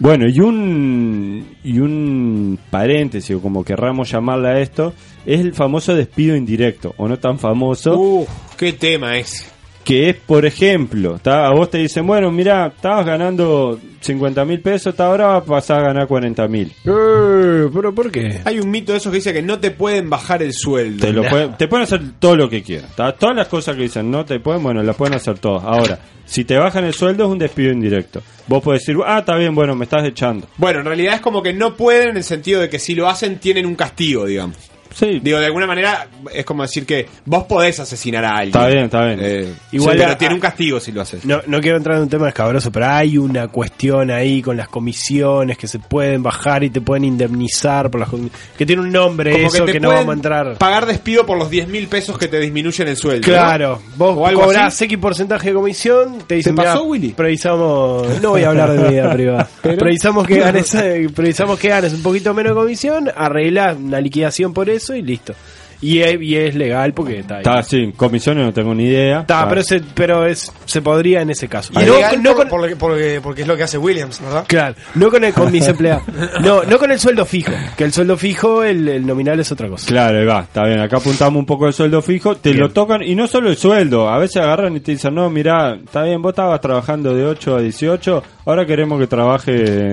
Bueno, y un y un paréntesis o como querramos llamarle a esto, es el famoso despido indirecto o no tan famoso Uf, qué tema ese. Que es, por ejemplo, ¿tá? a vos te dicen, bueno, mira, estabas ganando 50 mil pesos, ahora vas a pasar a ganar 40 mil. Eh, ¿Pero por qué? Hay un mito de esos que dice que no te pueden bajar el sueldo. Te, lo pueden, te pueden hacer todo lo que quieran. ¿tá? Todas las cosas que dicen no te pueden, bueno, las pueden hacer todas. Ahora, si te bajan el sueldo es un despido indirecto. Vos podés decir, ah, está bien, bueno, me estás echando. Bueno, en realidad es como que no pueden en el sentido de que si lo hacen tienen un castigo, digamos. Sí. Digo, de alguna manera es como decir que vos podés asesinar a alguien. Está bien, está bien. Eh, Igual sí, pero a- tiene un castigo si lo haces. No, no quiero entrar en un tema escabroso, pero hay una cuestión ahí con las comisiones que se pueden bajar y te pueden indemnizar por las que tiene un nombre Como eso te que, no vamos a entrar. Pagar despido por los 10 mil pesos que te disminuyen el sueldo. Claro, ¿no? vos O algo cobrás así. X porcentaje de comisión, te dicen, ¿Te pasó, "Mirá, Willy? Previsamos, <laughs> no voy a hablar de mi vida privada. <laughs> Previsamos que <laughs> ganes, eh, previsamos que ganes un poquito menos de comisión, arreglás una liquidación por eso y listo. Y es, y es legal porque está ahí. Está, sí, comisiones no tengo ni idea. Está, Está. pero, se, pero es, se podría en ese caso. Y no, legal no por- con, porque, porque es lo que hace Williams, ¿verdad? Claro, no con, el, con mis <laughs> empleados. No, no con el sueldo fijo. Que el sueldo fijo, el, el nominal es otra cosa. Claro, ahí va, está bien. Acá apuntamos un poco el sueldo fijo, te Bien. lo tocan y no solo el sueldo, a veces agarran y te dicen, no, mira, está bien, vos estabas trabajando de 8 a 18, ahora queremos que trabaje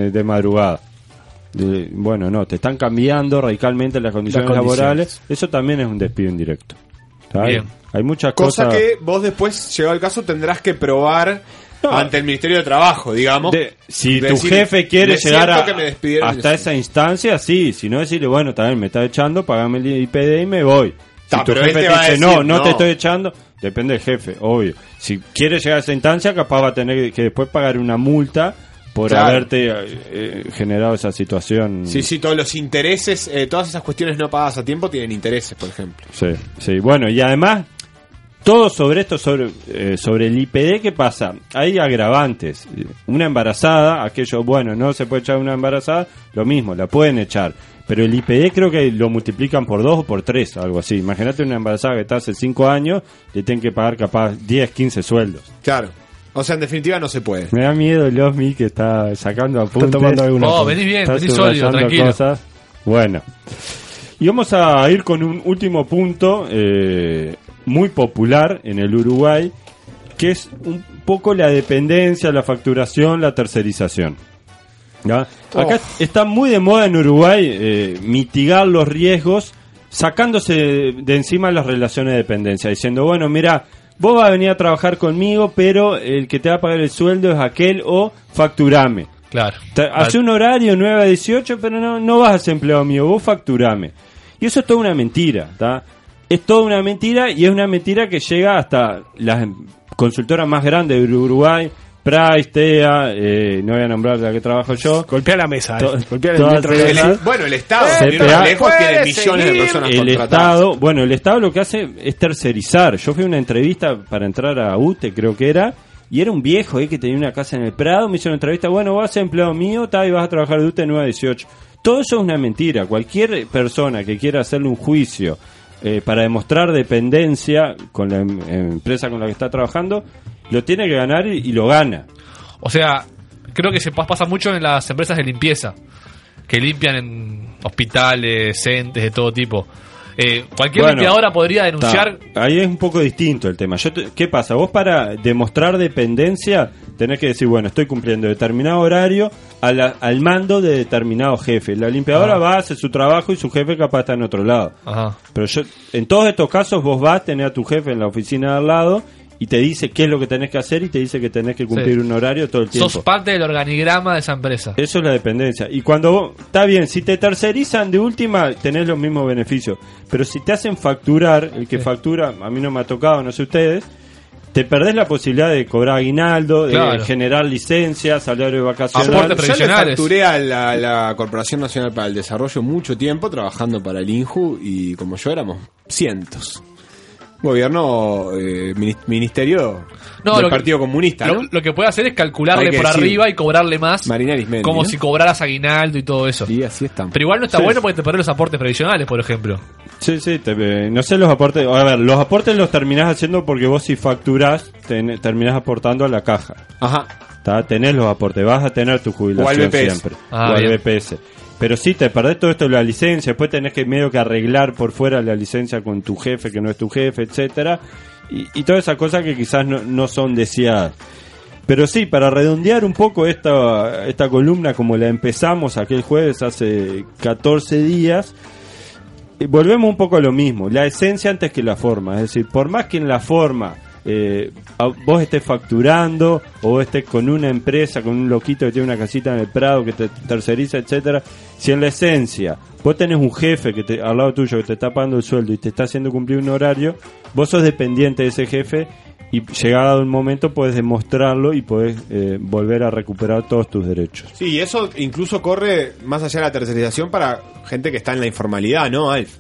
de madrugada. De- bueno, no, te están cambiando radicalmente las condiciones, Las condiciones. laborales, eso también es un despido indirecto. ¿Está Bien. Hay muchas Cosa cosas... que vos después, llegado el caso, tendrás que probar ante el Ministerio de Trabajo, digamos. De- si De tu decir, jefe quiere "Me llegar a, hasta esa instancia, sí. Si no, decirle, bueno, también me está echando, pagame el IPD y me voy. Si Ta, tu jefe te te va a dice, decir, no, no, no. te estoy echando, depende del jefe, obvio. Si quiere llegar a esa instancia, capaz va a tener que después pagar una multa por Claro. haberte eh, generado esa situación. Sí, sí, todos los intereses, eh, todas esas cuestiones no pagadas a tiempo tienen intereses, por ejemplo. Sí, sí. Bueno, y además, todo sobre esto, sobre, eh, sobre el IPD, ¿qué pasa? Hay agravantes. Una embarazada, aquello, bueno, no se puede echar una embarazada, lo mismo, la pueden echar. Pero el IPD creo que lo multiplican por dos o por tres, algo así. Imagínate una embarazada que está hace cinco años, le tienen que pagar capaz 10, 15 sueldos. Claro. O sea, en definitiva no se puede. Me da miedo el Osmi que está sacando apuntes. tomando alguna Oh, venís bien, Está venís sólido, tranquilo. cosas. Bueno. Y vamos a ir con un último punto eh, muy popular en el Uruguay, que es un poco la dependencia, la facturación, la tercerización. ¿Ya? Acá está muy de moda en Uruguay eh, mitigar los riesgos sacándose de encima las relaciones de dependencia, diciendo, bueno, mira, vos vas a venir a trabajar conmigo, pero el que te va a pagar el sueldo es aquel o facturame. Claro. Hace un horario 9 a 18, pero no, no vas a ser empleado mío, vos facturame. Y eso es toda una mentira, ¿tá? es toda una mentira y es una mentira que llega hasta las consultoras más grandes de Uruguay. Price, TEA, eh, no voy a nombrar la que trabajo yo. Golpea la mesa, To- eh. Golpea metro de esas. mesa. Bueno, el Estado, CPA. más lejos, tiene millones de personas El contratadas. Estado, bueno, el Estado lo que hace es tercerizar. Yo fui a una entrevista para entrar a UTE, creo que era, y era un viejo eh, que tenía una casa en el Prado. Me hicieron una entrevista, bueno, vas a ser empleado mío, tal, y vas a trabajar de UTE 9 a 18. Todo eso es una mentira. Cualquier persona que quiera hacerle un juicio eh, para demostrar dependencia con la em- empresa con la que está trabajando, lo tiene que ganar y, y lo gana. O sea, creo que se pas- pasa mucho en las empresas de limpieza, que limpian en hospitales, entes de todo tipo. Eh, cualquier Bueno, limpiadora podría denunciar. Ahí es un poco distinto el tema. Yo te- ¿Qué pasa? Vos para demostrar dependencia tenés que decir, bueno, estoy cumpliendo determinado horario a la- al mando de determinado jefe. La limpiadora Ah. va, hace su trabajo y su jefe capaz está en otro lado. Ajá. Pero yo, en todos estos casos vos vas, tenés a tu jefe en la oficina de al lado y te dice qué es lo que tenés que hacer y te dice que tenés que cumplir Sí. un horario todo el tiempo. Sos parte del organigrama de esa empresa. Eso es la dependencia. Y cuando vos, está bien, si te tercerizan de última, tenés los mismos beneficios. Pero si te hacen facturar, el que factura, a mí no me ha tocado, no sé ustedes, te perdés la posibilidad de cobrar aguinaldo, de generar licencias, salario de vacaciones. Yo le facturé a la, a la Corporación Nacional para el Desarrollo mucho tiempo trabajando para el INJU y como yo éramos cientos. Gobierno, eh, minis- ministerio No, del lo que- Partido Comunista, Lo, ¿no? lo que puede hacer es calcularle por decir, arriba y cobrarle más. Marinera Ismendi, como ¿no? si cobraras aguinaldo y todo eso. Y así están. Pero igual no está Sí. bueno porque te perdés los aportes previsionales, por ejemplo. Sí, sí, te- eh, no sé los aportes. A ver, los aportes los terminás haciendo porque vos si facturás, ten- terminás aportando a la caja. Ajá. Está, tenés los aportes, vas a tener tu jubilación O al BPS. siempre. Ah, o al bien. BPS. Pero sí, te perdés todo esto de la licencia, después tenés que medio que arreglar por fuera la licencia con tu jefe, que no es tu jefe, etcétera Y, todas esas cosas que quizás no, no son deseadas. Pero sí, para redondear un poco esta, esta columna como la empezamos aquel jueves hace 14 días, eh, volvemos un poco a lo mismo, la esencia antes que la forma, es decir, por más que en la forma eh, vos estés facturando o estés con una empresa, con un loquito que tiene una casita en el Prado que te terceriza, etcétera, si en la esencia vos tenés un jefe que te, al lado tuyo que te está pagando el sueldo y te está haciendo cumplir un horario, vos sos dependiente de ese jefe y llegado un momento puedes demostrarlo y podés eh, volver a recuperar todos tus derechos. Sí, y eso incluso corre más allá de la tercerización para gente que está en la informalidad, ¿no, Alf?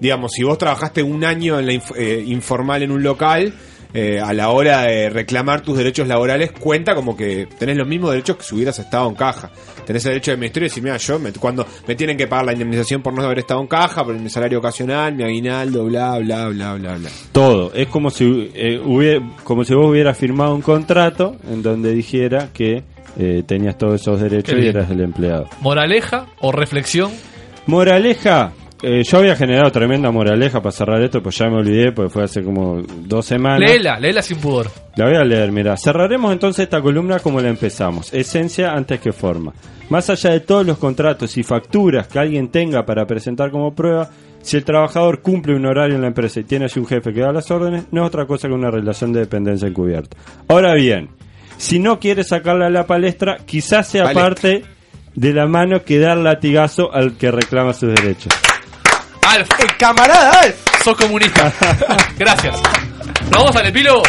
Digamos, si vos trabajaste un año en la inf- eh, informal en un local, eh, a la hora de reclamar tus derechos laborales, cuenta como que tenés los mismos derechos que si hubieras estado en caja. Tenés el derecho de ministerio y decir, mira, yo, me- cuando me tienen que pagar la indemnización por no haber estado en caja, por mi salario ocasional, mi aguinaldo, bla, bla, bla, bla, bla. Todo. Es como si, eh, hubiera- como si vos hubieras firmado un contrato en donde dijera que eh, tenías todos esos derechos y eras el empleado. Moraleja o reflexión. Moraleja. Eh, yo había generado tremenda moraleja para cerrar esto, pues ya me olvidé, porque fue hace como dos semanas. Léela, léela sin pudor. La voy a leer, mira. Cerraremos entonces esta columna como la empezamos. Esencia antes que forma. Más allá de todos los contratos y facturas que alguien tenga para presentar como prueba, si el trabajador cumple un horario en la empresa y tiene así un jefe que da las órdenes, no es otra cosa que una relación de dependencia encubierta. Ahora bien, si no quiere sacarla a la palestra, quizás sea Palestra. parte de la mano que dar latigazo al que reclama sus derechos. Alf, camarada Alf. sos comunista. <laughs> Gracias. ¿Nos vamos al epílogo?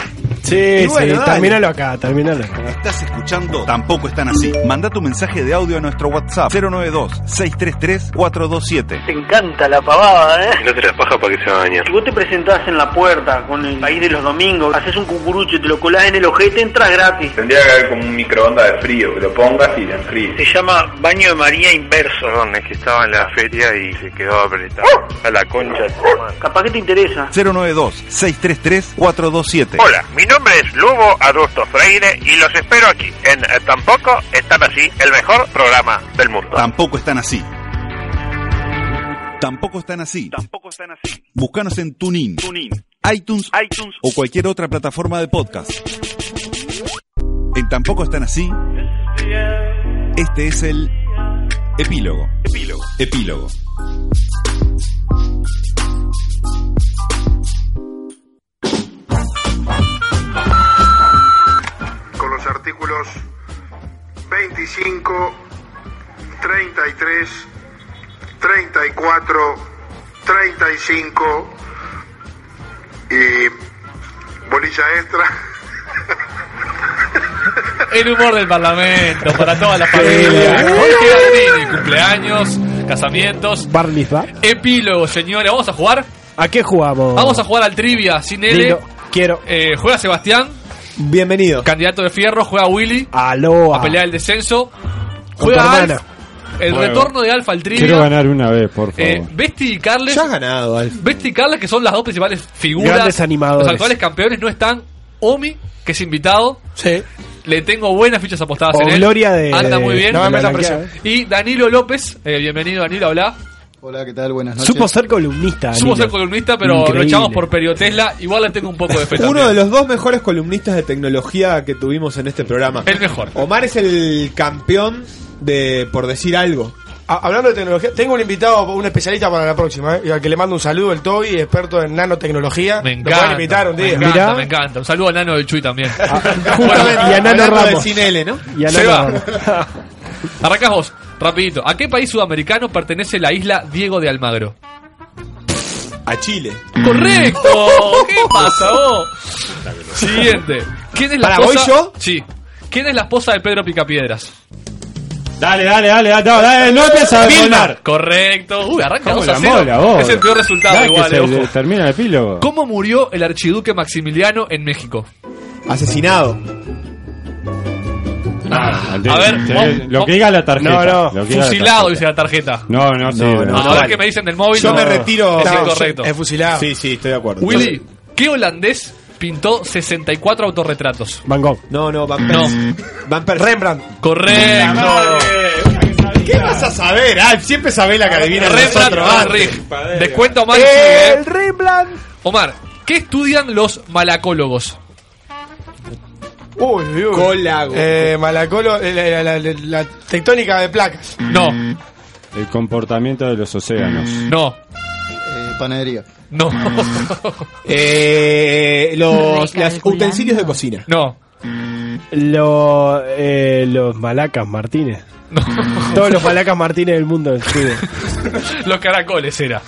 Sí, sí, bueno, dale. terminalo acá, terminalo acá. ¿Estás escuchando? Tampoco están así. Manda tu mensaje de audio a nuestro WhatsApp 092-633-427. Te encanta la pavada, ¿eh? No te la paja para que se bañe. Si vos te presentás en la puerta con el país de los domingos, haces un cucurucho y te lo colás en el ojete, entras gratis. Tendría que haber como un microondas de frío, que lo pongas y te enfríes. Se llama baño de María inverso. Perdón, es que estaba en la feria y se quedó apretado. A la concha. Capaz que te interesa. 092-633-427. Hola, mi nombre es Lugo Adusto Freire y los espero aquí en eh, Tampoco están así, el mejor programa del mundo. Tampoco están así. Tampoco están así. Tampoco están así. Búscanos en TuneIn, Tunin, iTunes iTunes. o cualquier otra plataforma de podcast. En Tampoco están así. Este es el epílogo. Epílogo. Epílogo. Artículos 25, 33, 34, 35, Y bolilla extra. El humor del Parlamento para toda la familia. Jorge cumpleaños, casamientos. Barney's Bar. Epílogo, señores. ¿Vamos a jugar? ¿A qué jugamos? Vamos a jugar al trivia sin L. Quiero. Eh, juega Sebastián, Bienvenido. candidato de fierro. Juega Willy, Aló. a pelear el descenso. Juega. Alf, el Bueno. retorno de Alfa al Quiero trivia. ganar una vez, por favor. Eh, Besti y Carles. Ya has ganado, Alf. Besti y Carles, que son las dos principales figuras. Grandes animadores. Los actuales campeones no están. Omi, que es invitado. Sí. Le tengo buenas fichas apostadas O en él. Gloria de- Anda muy bien. No me de la metas blanqueada. presión. Y Danilo López, eh, bienvenido Danilo, habla. Hola, ¿qué tal? Buenas noches. Supo ser columnista. Supo ser columnista, pero lo echamos por Periotesla. Igual le tengo un poco de fe Uno también. de los dos mejores columnistas de tecnología que tuvimos en este programa. El mejor. Omar es el campeón de, por decir algo. Ah, hablando de tecnología, tengo un invitado, un especialista para la próxima, ¿eh? y al que le mando un saludo, el Toby, experto en nanotecnología. Me encanta. invitar un Me día. encanta, Mirá. me encanta. Un saludo a Nano del Chuy también. <laughs> Justamente, y a Nano Hablando de Ramos. sin L, ¿no? Y a Se Nano. <laughs> Arrancás vos, rapidito. ¿A qué país sudamericano pertenece la isla Diego de Almagro? A Chile. ¡Correcto! <laughs> ¿Qué pasa vos? Siguiente. ¿Quién es la Pará, ¿voy esposa? yo? Sí. ¿Quién es la esposa de Pedro Picapiedras? Dale, dale, dale, dale, dale, no empieces a volar. Correcto. Uy, arranca ¿Cómo 2 a la 0. mola, vos? Es el peor resultado que igual, se eh, ojo. termina el epílogo. ¿Cómo murió el archiduque Maximiliano en México? Asesinado. Ah, a ver, lo que diga la tarjeta. No, no, lo que diga la Fusilado, dice la tarjeta. No, no, sí. No, no. no, a ver vale. qué me dicen del móvil. Yo no. me retiro. Es No, incorrecto. Es fusilado. Sí, sí, estoy de acuerdo. Willy, ¿qué holandés pintó 64 autorretratos? Van Gogh. No, no, Van No. Persie. Van Persie. Rembrandt. Correcto. ¿Qué vas a saber? Alf? siempre sabés la que adivina Rembrandt. Descuento Omar. El eh. Rembrandt. Omar, ¿qué estudian los malacólogos? Uy, uy, uy. Colago. Eh, Malacolo, eh, la, la- la- la tectónica de placas. No, El comportamiento de los océanos. no, Eh, panadería. no, <laughs> Eh, los, los Recalculando. utensilios de cocina. no. Lo- eh, los Malacas Martínez. <laughs> Todos los Malacas Martínez del mundo escriben. <laughs> Los caracoles era.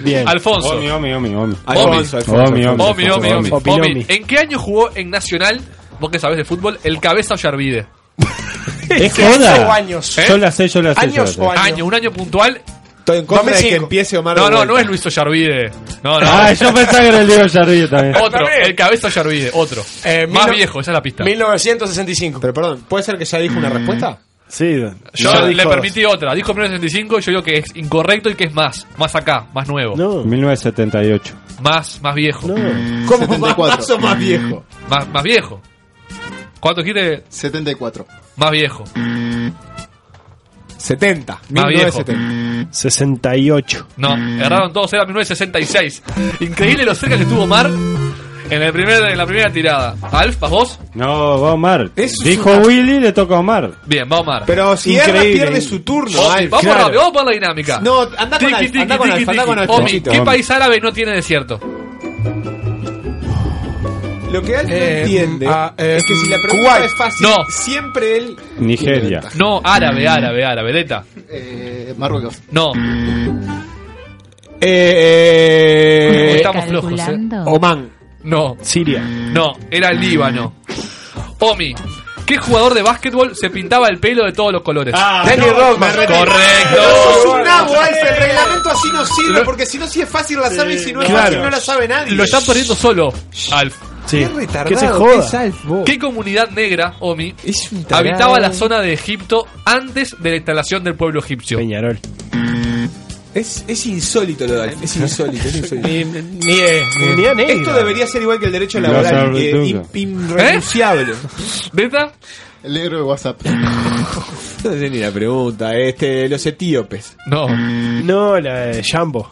Bien. Alfonso. Omi, omi, omi, omi. Alfonso, Alfonso, Omi, Alfonso. Omi, omi, omi. Omi. ¿En qué año jugó en Nacional, vos que sabés de fútbol, el cabeza Ollarvide? <laughs> ¿Es ¿Años o joda? años? ¿Eh? Yo la sé, yo la sé. ¿Años yo la sé. o años? Año, un año puntual. Estoy en contra de que 2005. empiece Omar No, de no, vuelta. no es Luis Ollarvide. No, no. Ah, yo pensaba que era el Diego Yarrillo también. Otro, el cabeza Ollarvide, otro. Eh, Más mil no- viejo, esa es la pista. 1965. Pero perdón, ¿puede ser que ya dijo una respuesta? Sí. Yo no, le dijo- permití otra. Dijo 1965 y yo digo que es incorrecto y que es más. Más acá, más nuevo. No. 1978. Más, más viejo. No. ¿Cómo más, 74. más o más viejo? Más, más viejo. ¿Cuánto quiere? 74. Más viejo. 70. Más 1970. 68. No, erraron todos, era 1966. Increíble lo cerca que estuvo Mar en, el primer, en la primera tirada. Alf, ¿vas vos? No, va Omar. Eso es Dijo una- Willy, le toca a Omar. Bien, va Omar. Pero si Increíble. Erra pierde su turno, Omi, Alf. vamos Claro. rápido, vamos por la dinámica. No, anda con Tiki, Alf, tiki, anda con tiki, Alf, anda tiki. con Alf. Omi, ¿qué Omi. país árabe no tiene desierto? Lo que Alf no Eh, entiende ah, eh, es que si la pregunta Kuwait. es fácil, No. siempre él. Nigeria. No, árabe, árabe, árabe. Delta. Eh, Marruecos. No. Eh, Estamos flojos, eh. Calculando. Oman. No. Siria. No, era el Líbano. Omi, ¿qué jugador de básquetbol se pintaba el pelo de todos los colores? Denny Rodman. Sos Correcto. un nabo, Alf. El reglamento así no sirve porque si no, si es fácil la sabe y si no es Claro. fácil no la sabe nadie. Lo están perdiendo solo, Alf. Sí. Qué retardado Que se joda. ¿Qué comunidad negra, Omi, Es un tarado. habitaba la zona de Egipto antes de la instalación del pueblo egipcio? Peñarol. Es, es insólito lo de Alf. Es insólito, es insólito. Ni, ni, eh. Esto debería ser igual que el derecho laboral, eh, irrenunciable. ¿Neta? El negro de WhatsApp. <laughs> No sé ni la pregunta. Este, los etíopes. No. No, la de Jambo.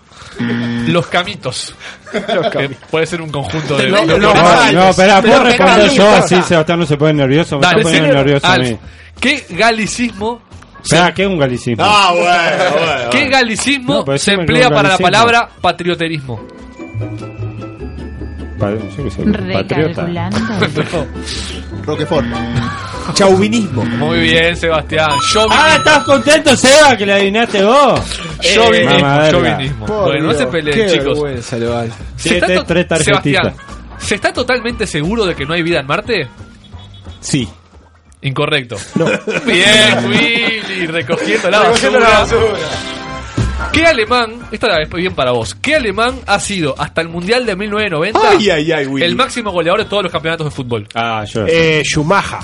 Los camitos. Que puede ser un conjunto de. No, no, de- no, No, espera, ¿puedo responder yo así Sebastián no se pone nervioso? Me está poniendo nervioso a mí. ¿Qué galicismo, Espera, ¿qué es un galicismo? Ah, bueno, bueno. qué galicismo No, se emplea para la palabra patrioterismo? Pa- yo qué sé, patriota. Recalculando. Roquefort. <laughs> Chauvinismo. Muy bien, Sebastián. Ah, ¿estás contento, Seba, que le adivinaste vos? Chauvinismo, Mamadera. chauvinismo. Bueno, no se peleen, chicos. ¿Se está tres-. Sebastián, ¿se está totalmente seguro de que no hay vida en Marte? Sí. Incorrecto. <laughs> Bien, Willy, recogiendo la Recogiendo la basura. basura. ¿Qué alemán, esta es bien para vos, qué alemán ha sido hasta el Mundial de 1990 Ay, ay, ay, Willy. el máximo goleador de todos los campeonatos de fútbol? Ah, yo. Eh, Schumacher.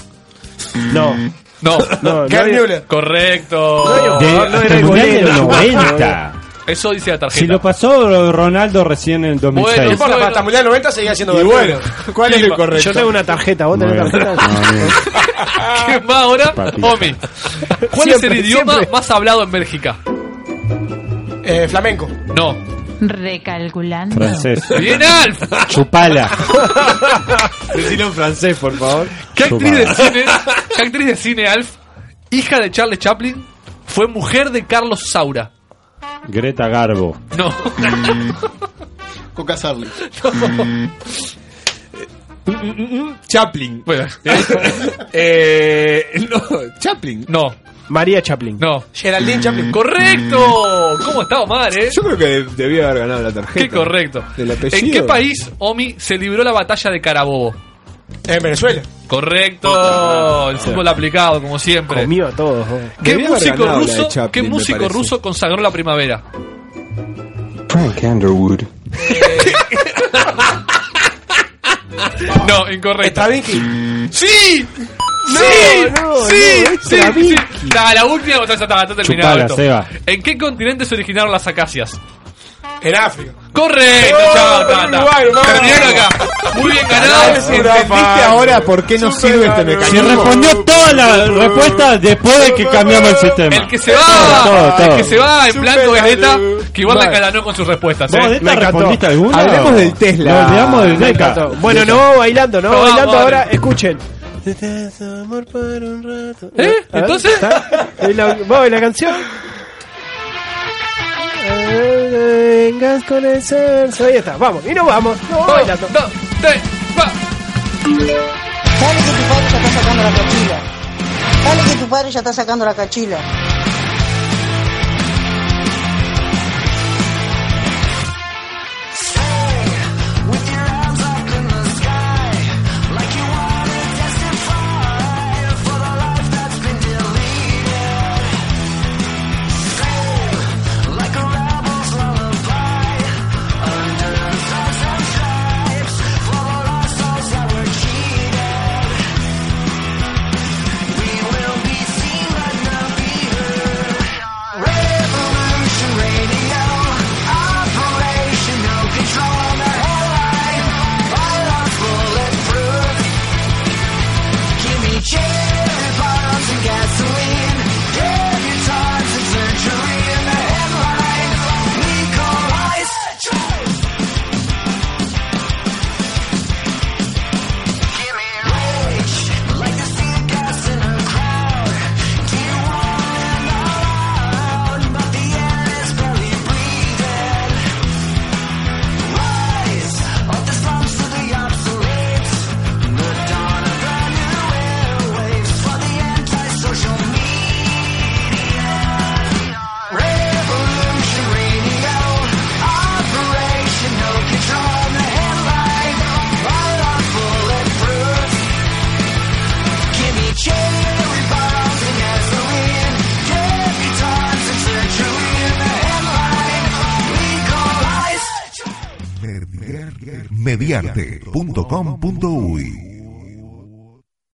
No. No, No, Müller. correcto. De- no era el Mundial del Schumacher, 90. Eso dice la tarjeta. Si lo pasó Ronaldo recién en el 2006. Bueno, Bueno. hasta el Mundial 90 seguía siendo Y bueno. ¿cuál es el correcto? Yo tengo una tarjeta, vos tenés tarjeta. No, bien. <laughs> ¿Qué más ahora? Omi. ¿Cuál es el Siempre, idioma siempre. más hablado en Bélgica? Eh, flamenco. No. Recalculando. Francés. Bien, Alf. Chupala. <laughs> Decilo en francés, por favor. ¿Qué actriz de cine, qué actriz de cine, Alf, hija de Charles Chaplin, fue mujer de Carlos Saura? Greta Garbo. No. <laughs> Coca Sarli. Chaplin. Bueno, <laughs> Eh, no, Chaplin. no, María Chaplin. no. Geraldine Chaplin. ¡Correcto! ¿Cómo está Omar, eh? Yo creo que de- debía haber ganado la tarjeta. Qué correcto. Del apellido. ¿En qué país, Omi, se libró la batalla de Carabobo? En Venezuela. Correcto. El fútbol aplicado, como siempre. Comió a todos. ¿Qué Debía haber músico ganado la de ruso, Chaplin, ¿qué me músico parece. ruso consagró la primavera? Frank Underwood. <laughs> No, incorrecto. Stravinsky. ¡Sí! ¡Sí! no, ¡Sí! no, ¡Sí! Stravinsky. sí. Nah, la última ya está, está terminado Chupala, esto. Seba. ¿En qué continente se originaron las acacias? En África. ¡Correcto! Oh, vamos. Terminaron acá. Muy bien ganado. ¿Entendiste ahora por qué no Super sirve este mecanismo? respondió toda la respuesta después de que cambiamos el sistema. El que se va, Todo, todo. el que se va en raro. Neta, que igual la calanó con sus respuestas. ¿Vos ¿eh? Me respondiste alguna? Hablemos del Tesla. Nos olvidamos del Deca. encantó. Bueno, no bailando, no bailando ahora. Escuchen. Amor por un rato. ¿Eh? Ver, ¿Entonces? ¿Y la, vamos, ¿y la canción? Vengas con el sexo. Ahí está, vamos. Y nos vamos. No, vamos bailando. Dos, tres, va. Dale que tu padre ya está sacando la cachila. Dale que tu padre ya está sacando la cachila. Bambundoi.